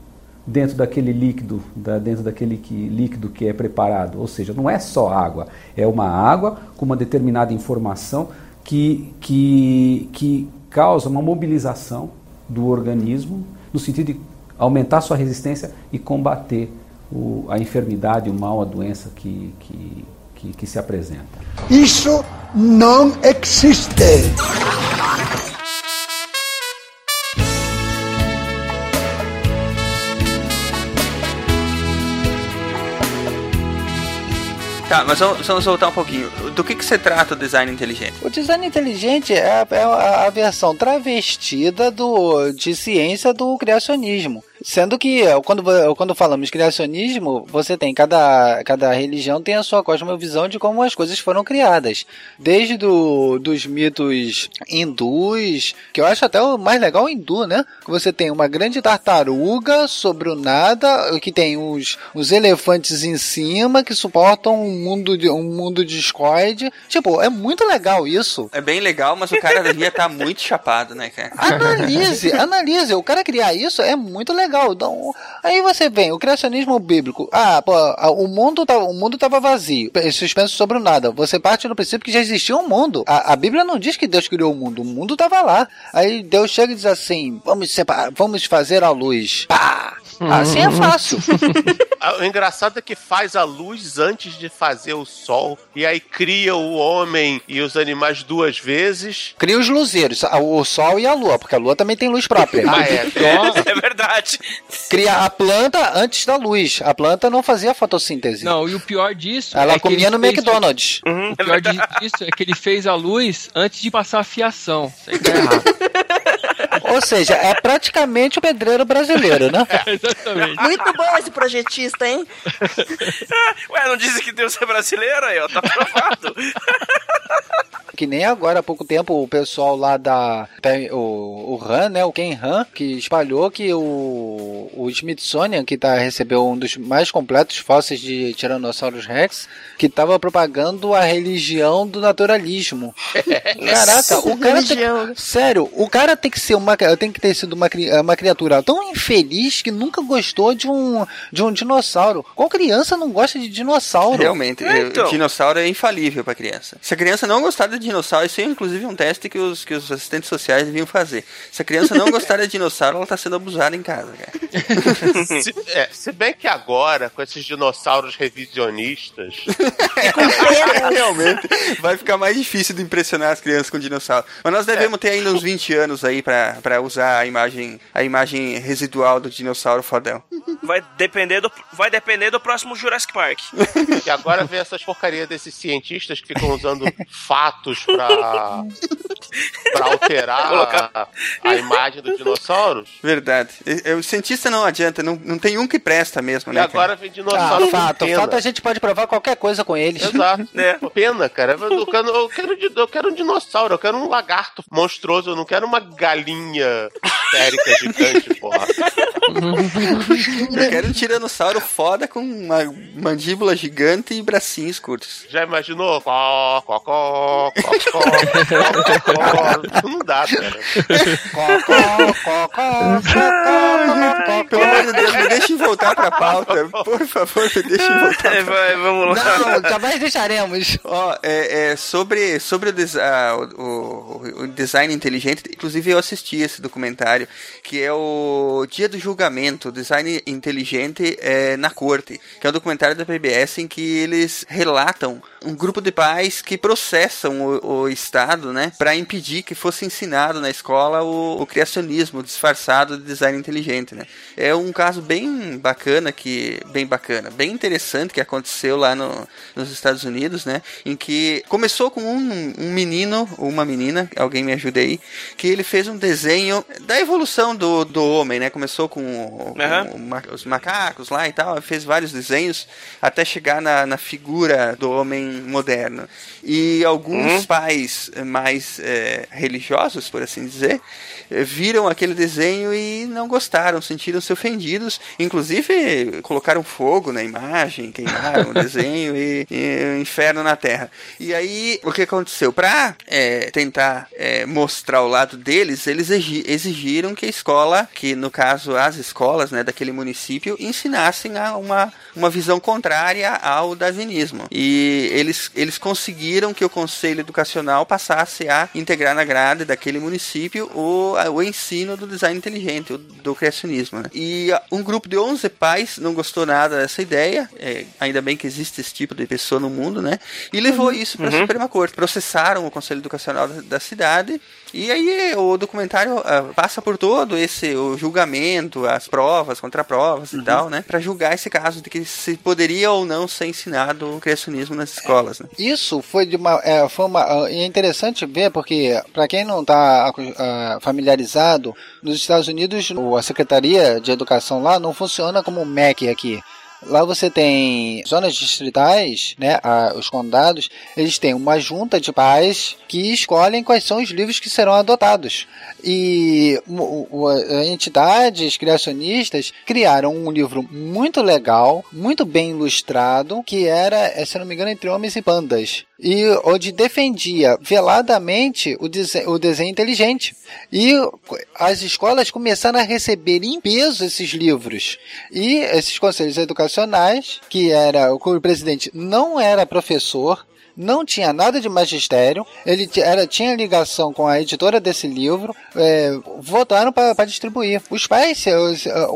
dentro daquele líquido, da- dentro daquele que- líquido que é preparado. Ou seja, não é só água, é uma água com uma determinada informação que, que, que causa uma mobilização do organismo no sentido de aumentar sua resistência e combater o, a enfermidade, o mal, a doença que, que, que, que se apresenta. Isso não existe. Tá, mas vamos, vamos voltar um pouquinho. Do que, que se trata o design inteligente? O design inteligente é a, é a- versão travestida do, de ciência do criacionismo. Sendo que é, quando, quando falamos criacionismo, você tem cada, cada religião tem a sua cosmovisão de como as coisas foram criadas. Desde do, dos mitos hindus, que eu acho até o mais legal o hindu, né? Que você tem uma grande tartaruga sobre o nada, que tem os, os elefantes em cima que suportam um mundo de um mundo discoide. Tipo, é muito legal isso. É bem legal, mas o cara devia estar muito chapado, né, cara? Analise, analise. O cara criar isso é muito legal. Então, aí você vem, o criacionismo bíblico. Ah, pô, o mundo tava, o mundo tava vazio. Suspenso sobre o nada. Você parte do princípio que já existia um mundo. A, a Bíblia não diz que Deus criou o mundo. O mundo tava lá. Aí Deus chega e diz assim: vamos separar, vamos fazer a luz. Pá! Assim é fácil. (laughs) Ah, O engraçado é que faz a luz antes de fazer o sol. E aí cria o homem e os animais duas vezes. Cria os luzeiros, o sol e a lua, porque a lua também tem luz própria. (laughs) Ah, é. (laughs) É verdade. Cria a planta antes da luz. A planta não fazia fotossíntese. Não, e o pior disso. Ela é que comia ele no McDonald's. O pior disso é que ele fez a luz antes de passar a fiação. Isso aí tá errado. Ou seja, é praticamente o pedreiro brasileiro, né? Exatamente. Muito bom esse projetista, hein? (laughs) Ué, não dizem que Deus é brasileiro aí, ó, tá provado. (laughs) Que nem agora, há pouco tempo, o pessoal lá da. O, o Han, né? O Ken Han, que espalhou que o, o Smithsonian, que tá, recebeu um dos mais completos fósseis de Tyrannosaurus Rex, que tava propagando a religião do naturalismo. (laughs) Caraca, o cara tem, Sério, o cara tem que ser uma. Tem que ter sido uma, cri- uma criatura tão infeliz que nunca gostou de um, de um dinossauro. Qual criança não gosta de dinossauro? Realmente, É, o então. dinossauro é infalível pra criança. Se a criança não gostar de dinossauro, isso é inclusive um teste que os, que os assistentes sociais deviam fazer. Se a criança não gostar de dinossauro, ela tá sendo abusada em casa, cara. (laughs) se, é, se bem que agora, com esses dinossauros revisionistas. (laughs) Realmente, vai ficar mais difícil de impressionar as crianças com dinossauro. Mas nós devemos ter ainda uns 20 anos aí pra, pra usar a imagem, a imagem residual do dinossauro fodão. Vai depender do, vai depender do próximo Jurassic Park. E agora vem essas porcarias desses cientistas que ficam usando fatos pra, pra alterar a, a imagem dos dinossauros. Verdade. E- e- O cientista não adianta, não, não tem um que presta mesmo, E né? agora cara? vem Ah, dinossauro com fato, pena. fato a gente pode provar qualquer coisa com eles. Exato. (laughs) Pena, cara. Eu quero, eu, quero, di- eu quero um dinossauro, eu quero um lagarto monstruoso, eu não quero uma galinha histérica gigante, porra. Eu quero um tiranossauro foda com uma mandíbula gigante e bracinhos curtos. Já imaginou? Có, có, có, não dá, cara. Pelo amor de Deus, me deixem voltar pra pauta. Por favor, me deixem voltar. É, vai, vamos lá. Não, jamais deixaremos. Ó, é, é, sobre, sobre o, des- ah, o- o- o design inteligente, inclusive eu assisti esse documentário, que é o Dia do Julgamento, Design Inteligente é, na Corte, que é um documentário da PBS em que eles relatam um grupo de pais que processam o, o Estado, né, para impedir que fosse ensinado na escola o, o criacionismo disfarçado de design inteligente, né. É um caso bem bacana que, bem bacana, bem interessante que aconteceu lá no, nos Estados Unidos, né, em que começou com um, um menino, ou uma menina, alguém me ajude aí, que ele fez um desenho da evolução do, do homem, né, começou com, ma- os macacos lá e tal, fez vários desenhos até chegar na, na figura do homem moderno. E alguns Uhum. pais eh, mais eh, religiosos, por assim dizer, eh, viram aquele desenho e não gostaram, sentiram-se ofendidos, inclusive colocaram fogo na imagem, queimaram o (laughs) desenho e, e o inferno na terra. E aí, o que aconteceu? Para tentar eh, mostrar o lado deles, eles exi- exigiram que a escola, que no caso as escolas né, daquele município, ensinassem a uma, uma visão contrária ao darwinismo. E eles, eles conseguiram que o Conselho Educacional passasse a integrar na grade daquele município o, o ensino do design inteligente, do criacionismo. né? E ah, um grupo de 11 11 pais não gostou nada dessa ideia, é, ainda bem que existe esse tipo de pessoa no mundo, né? E levou isso para a Uhum. Suprema Corte. Processaram o Conselho Educacional da, da cidade e aí o documentário ah, passa por todo esse o julgamento, as provas, contraprovas Uhum. e tal, né? Para julgar esse caso de que se poderia ou não ser ensinado o criacionismo nas escolas, né? Isso foi de uma. É, foi uma ah, é interessante ver, porque, para quem não está familiarizado, nos Estados Unidos, a Secretaria de Educação lá não funciona como o MEC aqui. Lá você tem zonas distritais, né, a- os condados, eles têm uma junta de pais que escolhem quais são os livros que serão adotados. E o- o- entidades criacionistas criaram um livro muito legal, muito bem ilustrado, que era, eh, se não me engano, entre homens e pandas. E onde defendia veladamente o, dese- o desenho inteligente. E as escolas começaram a receber em peso esses livros. E esses conselhos educacionais, que era o presidente não era professor, não tinha nada de magistério, ele era, tinha ligação com a editora desse livro, é, votaram para distribuir. Os pais, eh,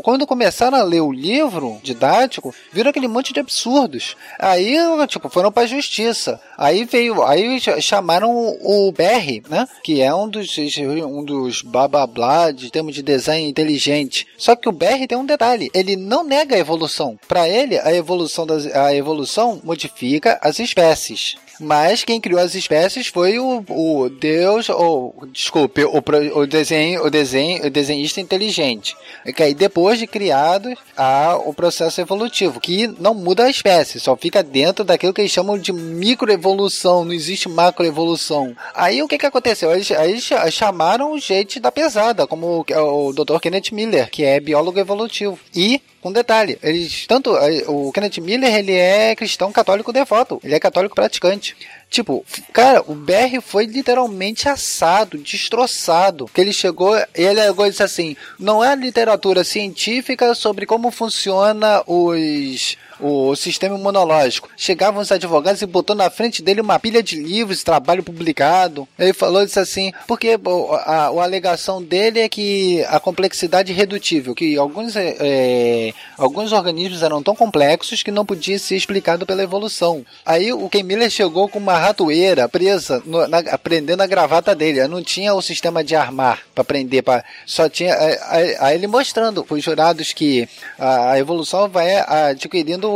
quando começaram a ler o livro didático, viram aquele monte de absurdos. Aí, tipo, foram para a justiça. Aí veio, aí ch- chamaram o o BR, né? Que é um dos, um dos blá blá blá de termos de design inteligente. Só que o BR tem um detalhe, ele não nega a evolução. Para ele, a evolução das, a evolução modifica as espécies. Mas quem criou as espécies foi o, o Deus, ou desculpe, o, o desenho, o desenho, o desenhista inteligente. Que aí depois de criado há o processo evolutivo, que não muda a espécie, só fica dentro daquilo que eles chamam de microevolução, não existe macroevolução. Aí o que que aconteceu? Eles, cha- chamaram o gente da pesada, como o, o Dr. Kenneth Miller, que é biólogo evolutivo. E com detalhe, eles tanto eh, o Kenneth Miller ele é cristão católico devoto, ele é católico praticante. Tipo, cara, o BR foi literalmente assado, destroçado. Que ele chegou, ele e disse assim: não é literatura científica sobre como funciona os o sistema imunológico. Chegavam os advogados e botou na frente dele uma pilha de livros, trabalho publicado. Ele falou isso assim, porque pô, a, a alegação dele é que a complexidade irredutível, que alguns, é, é, alguns organismos eram tão complexos que não podia ser explicado pela evolução. Aí o Ken Miller chegou com uma ratoeira presa, no, na, prendendo a gravata dele. Não tinha o sistema de armar para prender, pra, só tinha. é, aí ele mostrando para os jurados que a, a evolução vai adquirindo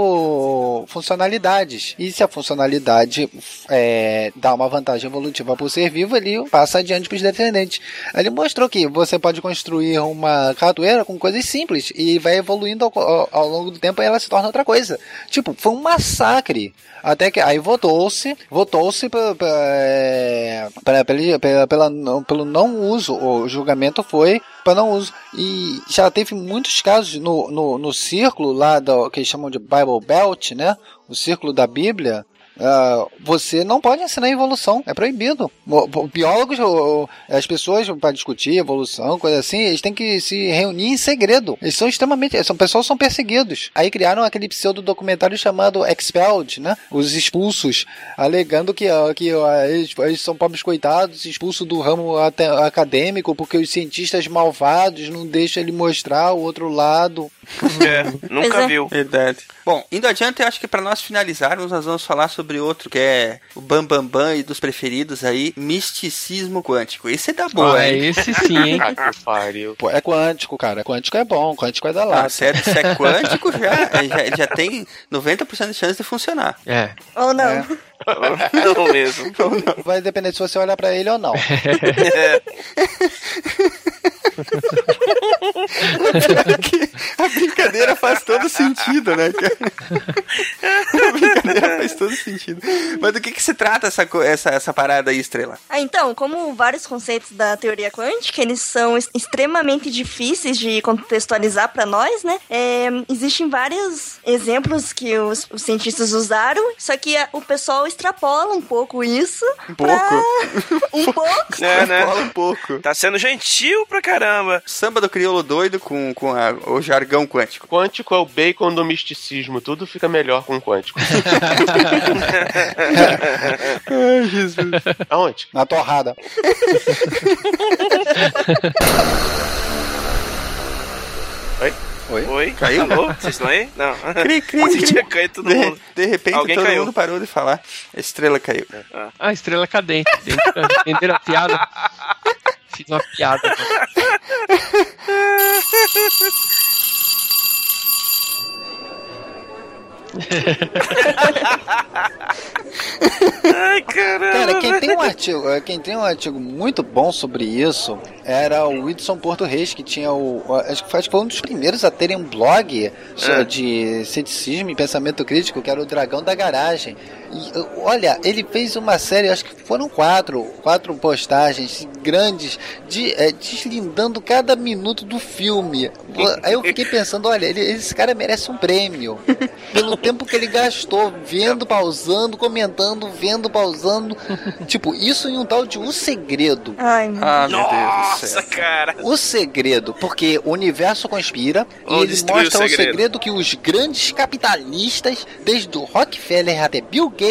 funcionalidades. E se a funcionalidade é, dá uma vantagem evolutiva para o ser vivo, ele passa adiante para os descendentes. Ele mostrou que você pode construir uma ratoeira com coisas simples e vai evoluindo ao, ao- ao longo do tempo e ela se torna outra coisa. Tipo, foi um massacre. Até que aí votou-se, votou-se é, pela- pelo não uso, o julgamento foi para não uso. E já teve muitos casos no, no, no círculo lá do que eles chamam de Bible Belt, né? O círculo da Bíblia. Ah, você não pode ensinar evolução, é proibido. Biólogos, as pessoas para discutir evolução, coisa assim, eles têm que se reunir em segredo. Eles são extremamente, são pessoas são perseguidos. Aí criaram aquele pseudo documentário chamado Expelled, né? Os expulsos, alegando que, que eles, eles são pobres coitados, expulsos do ramo acadêmico porque os cientistas malvados não deixam ele mostrar o outro lado. É, (laughs) nunca viu. Verdade. Bom, indo adiante, eu acho que para nós finalizarmos, nós vamos falar sobre outro que é o Bam Bam Bam e dos preferidos aí, misticismo quântico. Esse é da boa, Ah, hein? esse sim, hein? (laughs) Ah. Pô, é quântico, cara. Quântico é bom, quântico é da lata. Ah, sério, se é (laughs) quântico, já, já, já tem 90% de chance de funcionar. É. Ou não. É. (laughs) Não mesmo. (laughs) Vai depender se você olhar pra ele ou não. A brincadeira faz todo sentido, né, cara? A brincadeira faz todo sentido. Mas do que que se trata essa, essa, essa parada aí, Estrela? Ah, então, como vários conceitos da teoria quântica, eles são extremamente difíceis de contextualizar para nós, né? É, existem vários exemplos que os, os cientistas usaram, só que a- o pessoal extrapola um pouco isso. Um pouco? (laughs) Um pouco? É, né? Fala um pouco. Tá sendo gentil pra caramba. Samba do crioulo doido com, com a- o jargão quântico. Quântico é o bacon do misticismo. Tudo fica melhor com quântico. Ai, Jesus. (laughs) Aonde? Na torrada. Oi? Oi? Oi? Caiu? Alô? Vocês estão aí? Não. Cri, cri, (laughs) cri. tinha caído todo de, mundo. de repente Alguém todo caiu. mundo parou de falar. A estrela caiu. Ah, estrela cadente. Entenderam- Entenderam a piada? Fiz uma piada. (laughs) Ai, caramba. Cara, quem tem um artigo, eh, quem tem um artigo muito bom sobre isso era o Whitson Porto Reis, que tinha o. Acho que foi, um dos primeiros a terem um blog É. de ceticismo e pensamento crítico, que era o Dragão da Garagem. Olha, ele fez uma série, acho que foram quatro, quatro postagens grandes, de, eh, deslindando cada minuto do filme. Aí eu fiquei pensando, olha, ele- esse cara merece um prêmio pelo (laughs) tempo que ele gastou vendo, pausando, comentando, vendo, pausando. tipo, isso em um tal de O Segredo. Ai, meu Ah, meu Deus do Nossa, céu. cara. O segredo, porque o universo conspira e ele o mostra o segredo. segredo. que os grandes capitalistas, desde o Rockefeller até Bill Gates,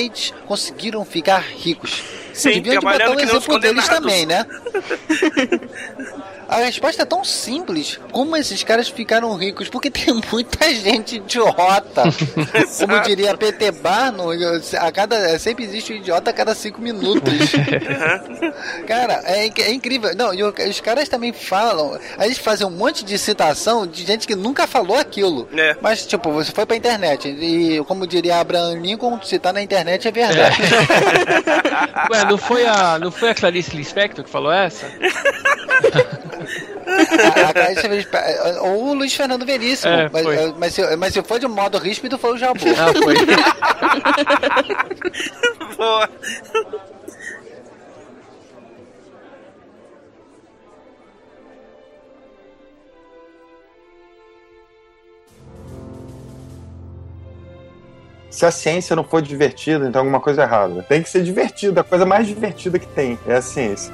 conseguiram ficar ricos. Sim, Deviam de botar os exemplo deles também, né? (laughs) A resposta é tão simples. Como esses caras ficaram ricos? Porque tem (laughs) muita gente idiota. (laughs) Como diria PT Barno, a cada, sempre existe um idiota a cada cinco minutos. Cara, é, é incrível. Não, e os caras também falam. A gente fazem um monte de citação de gente que nunca falou aquilo. É. Mas, tipo, você foi pra internet. E, como diria Abraham Lincoln, citar na internet é verdade. (laughs) Ué, não foi a, não foi a Clarice Lispector que falou essa? A- a Clarice Feliz- Ou o Luiz Fernando Veríssimo. É, mas, foi. mas, se, mas se for de modo ríspido, foi o Jabu. Ah, foi. (laughs) Boa. Se a ciência não for divertida, então alguma coisa é errada. Tem que ser divertida, a coisa mais divertida que tem é a ciência.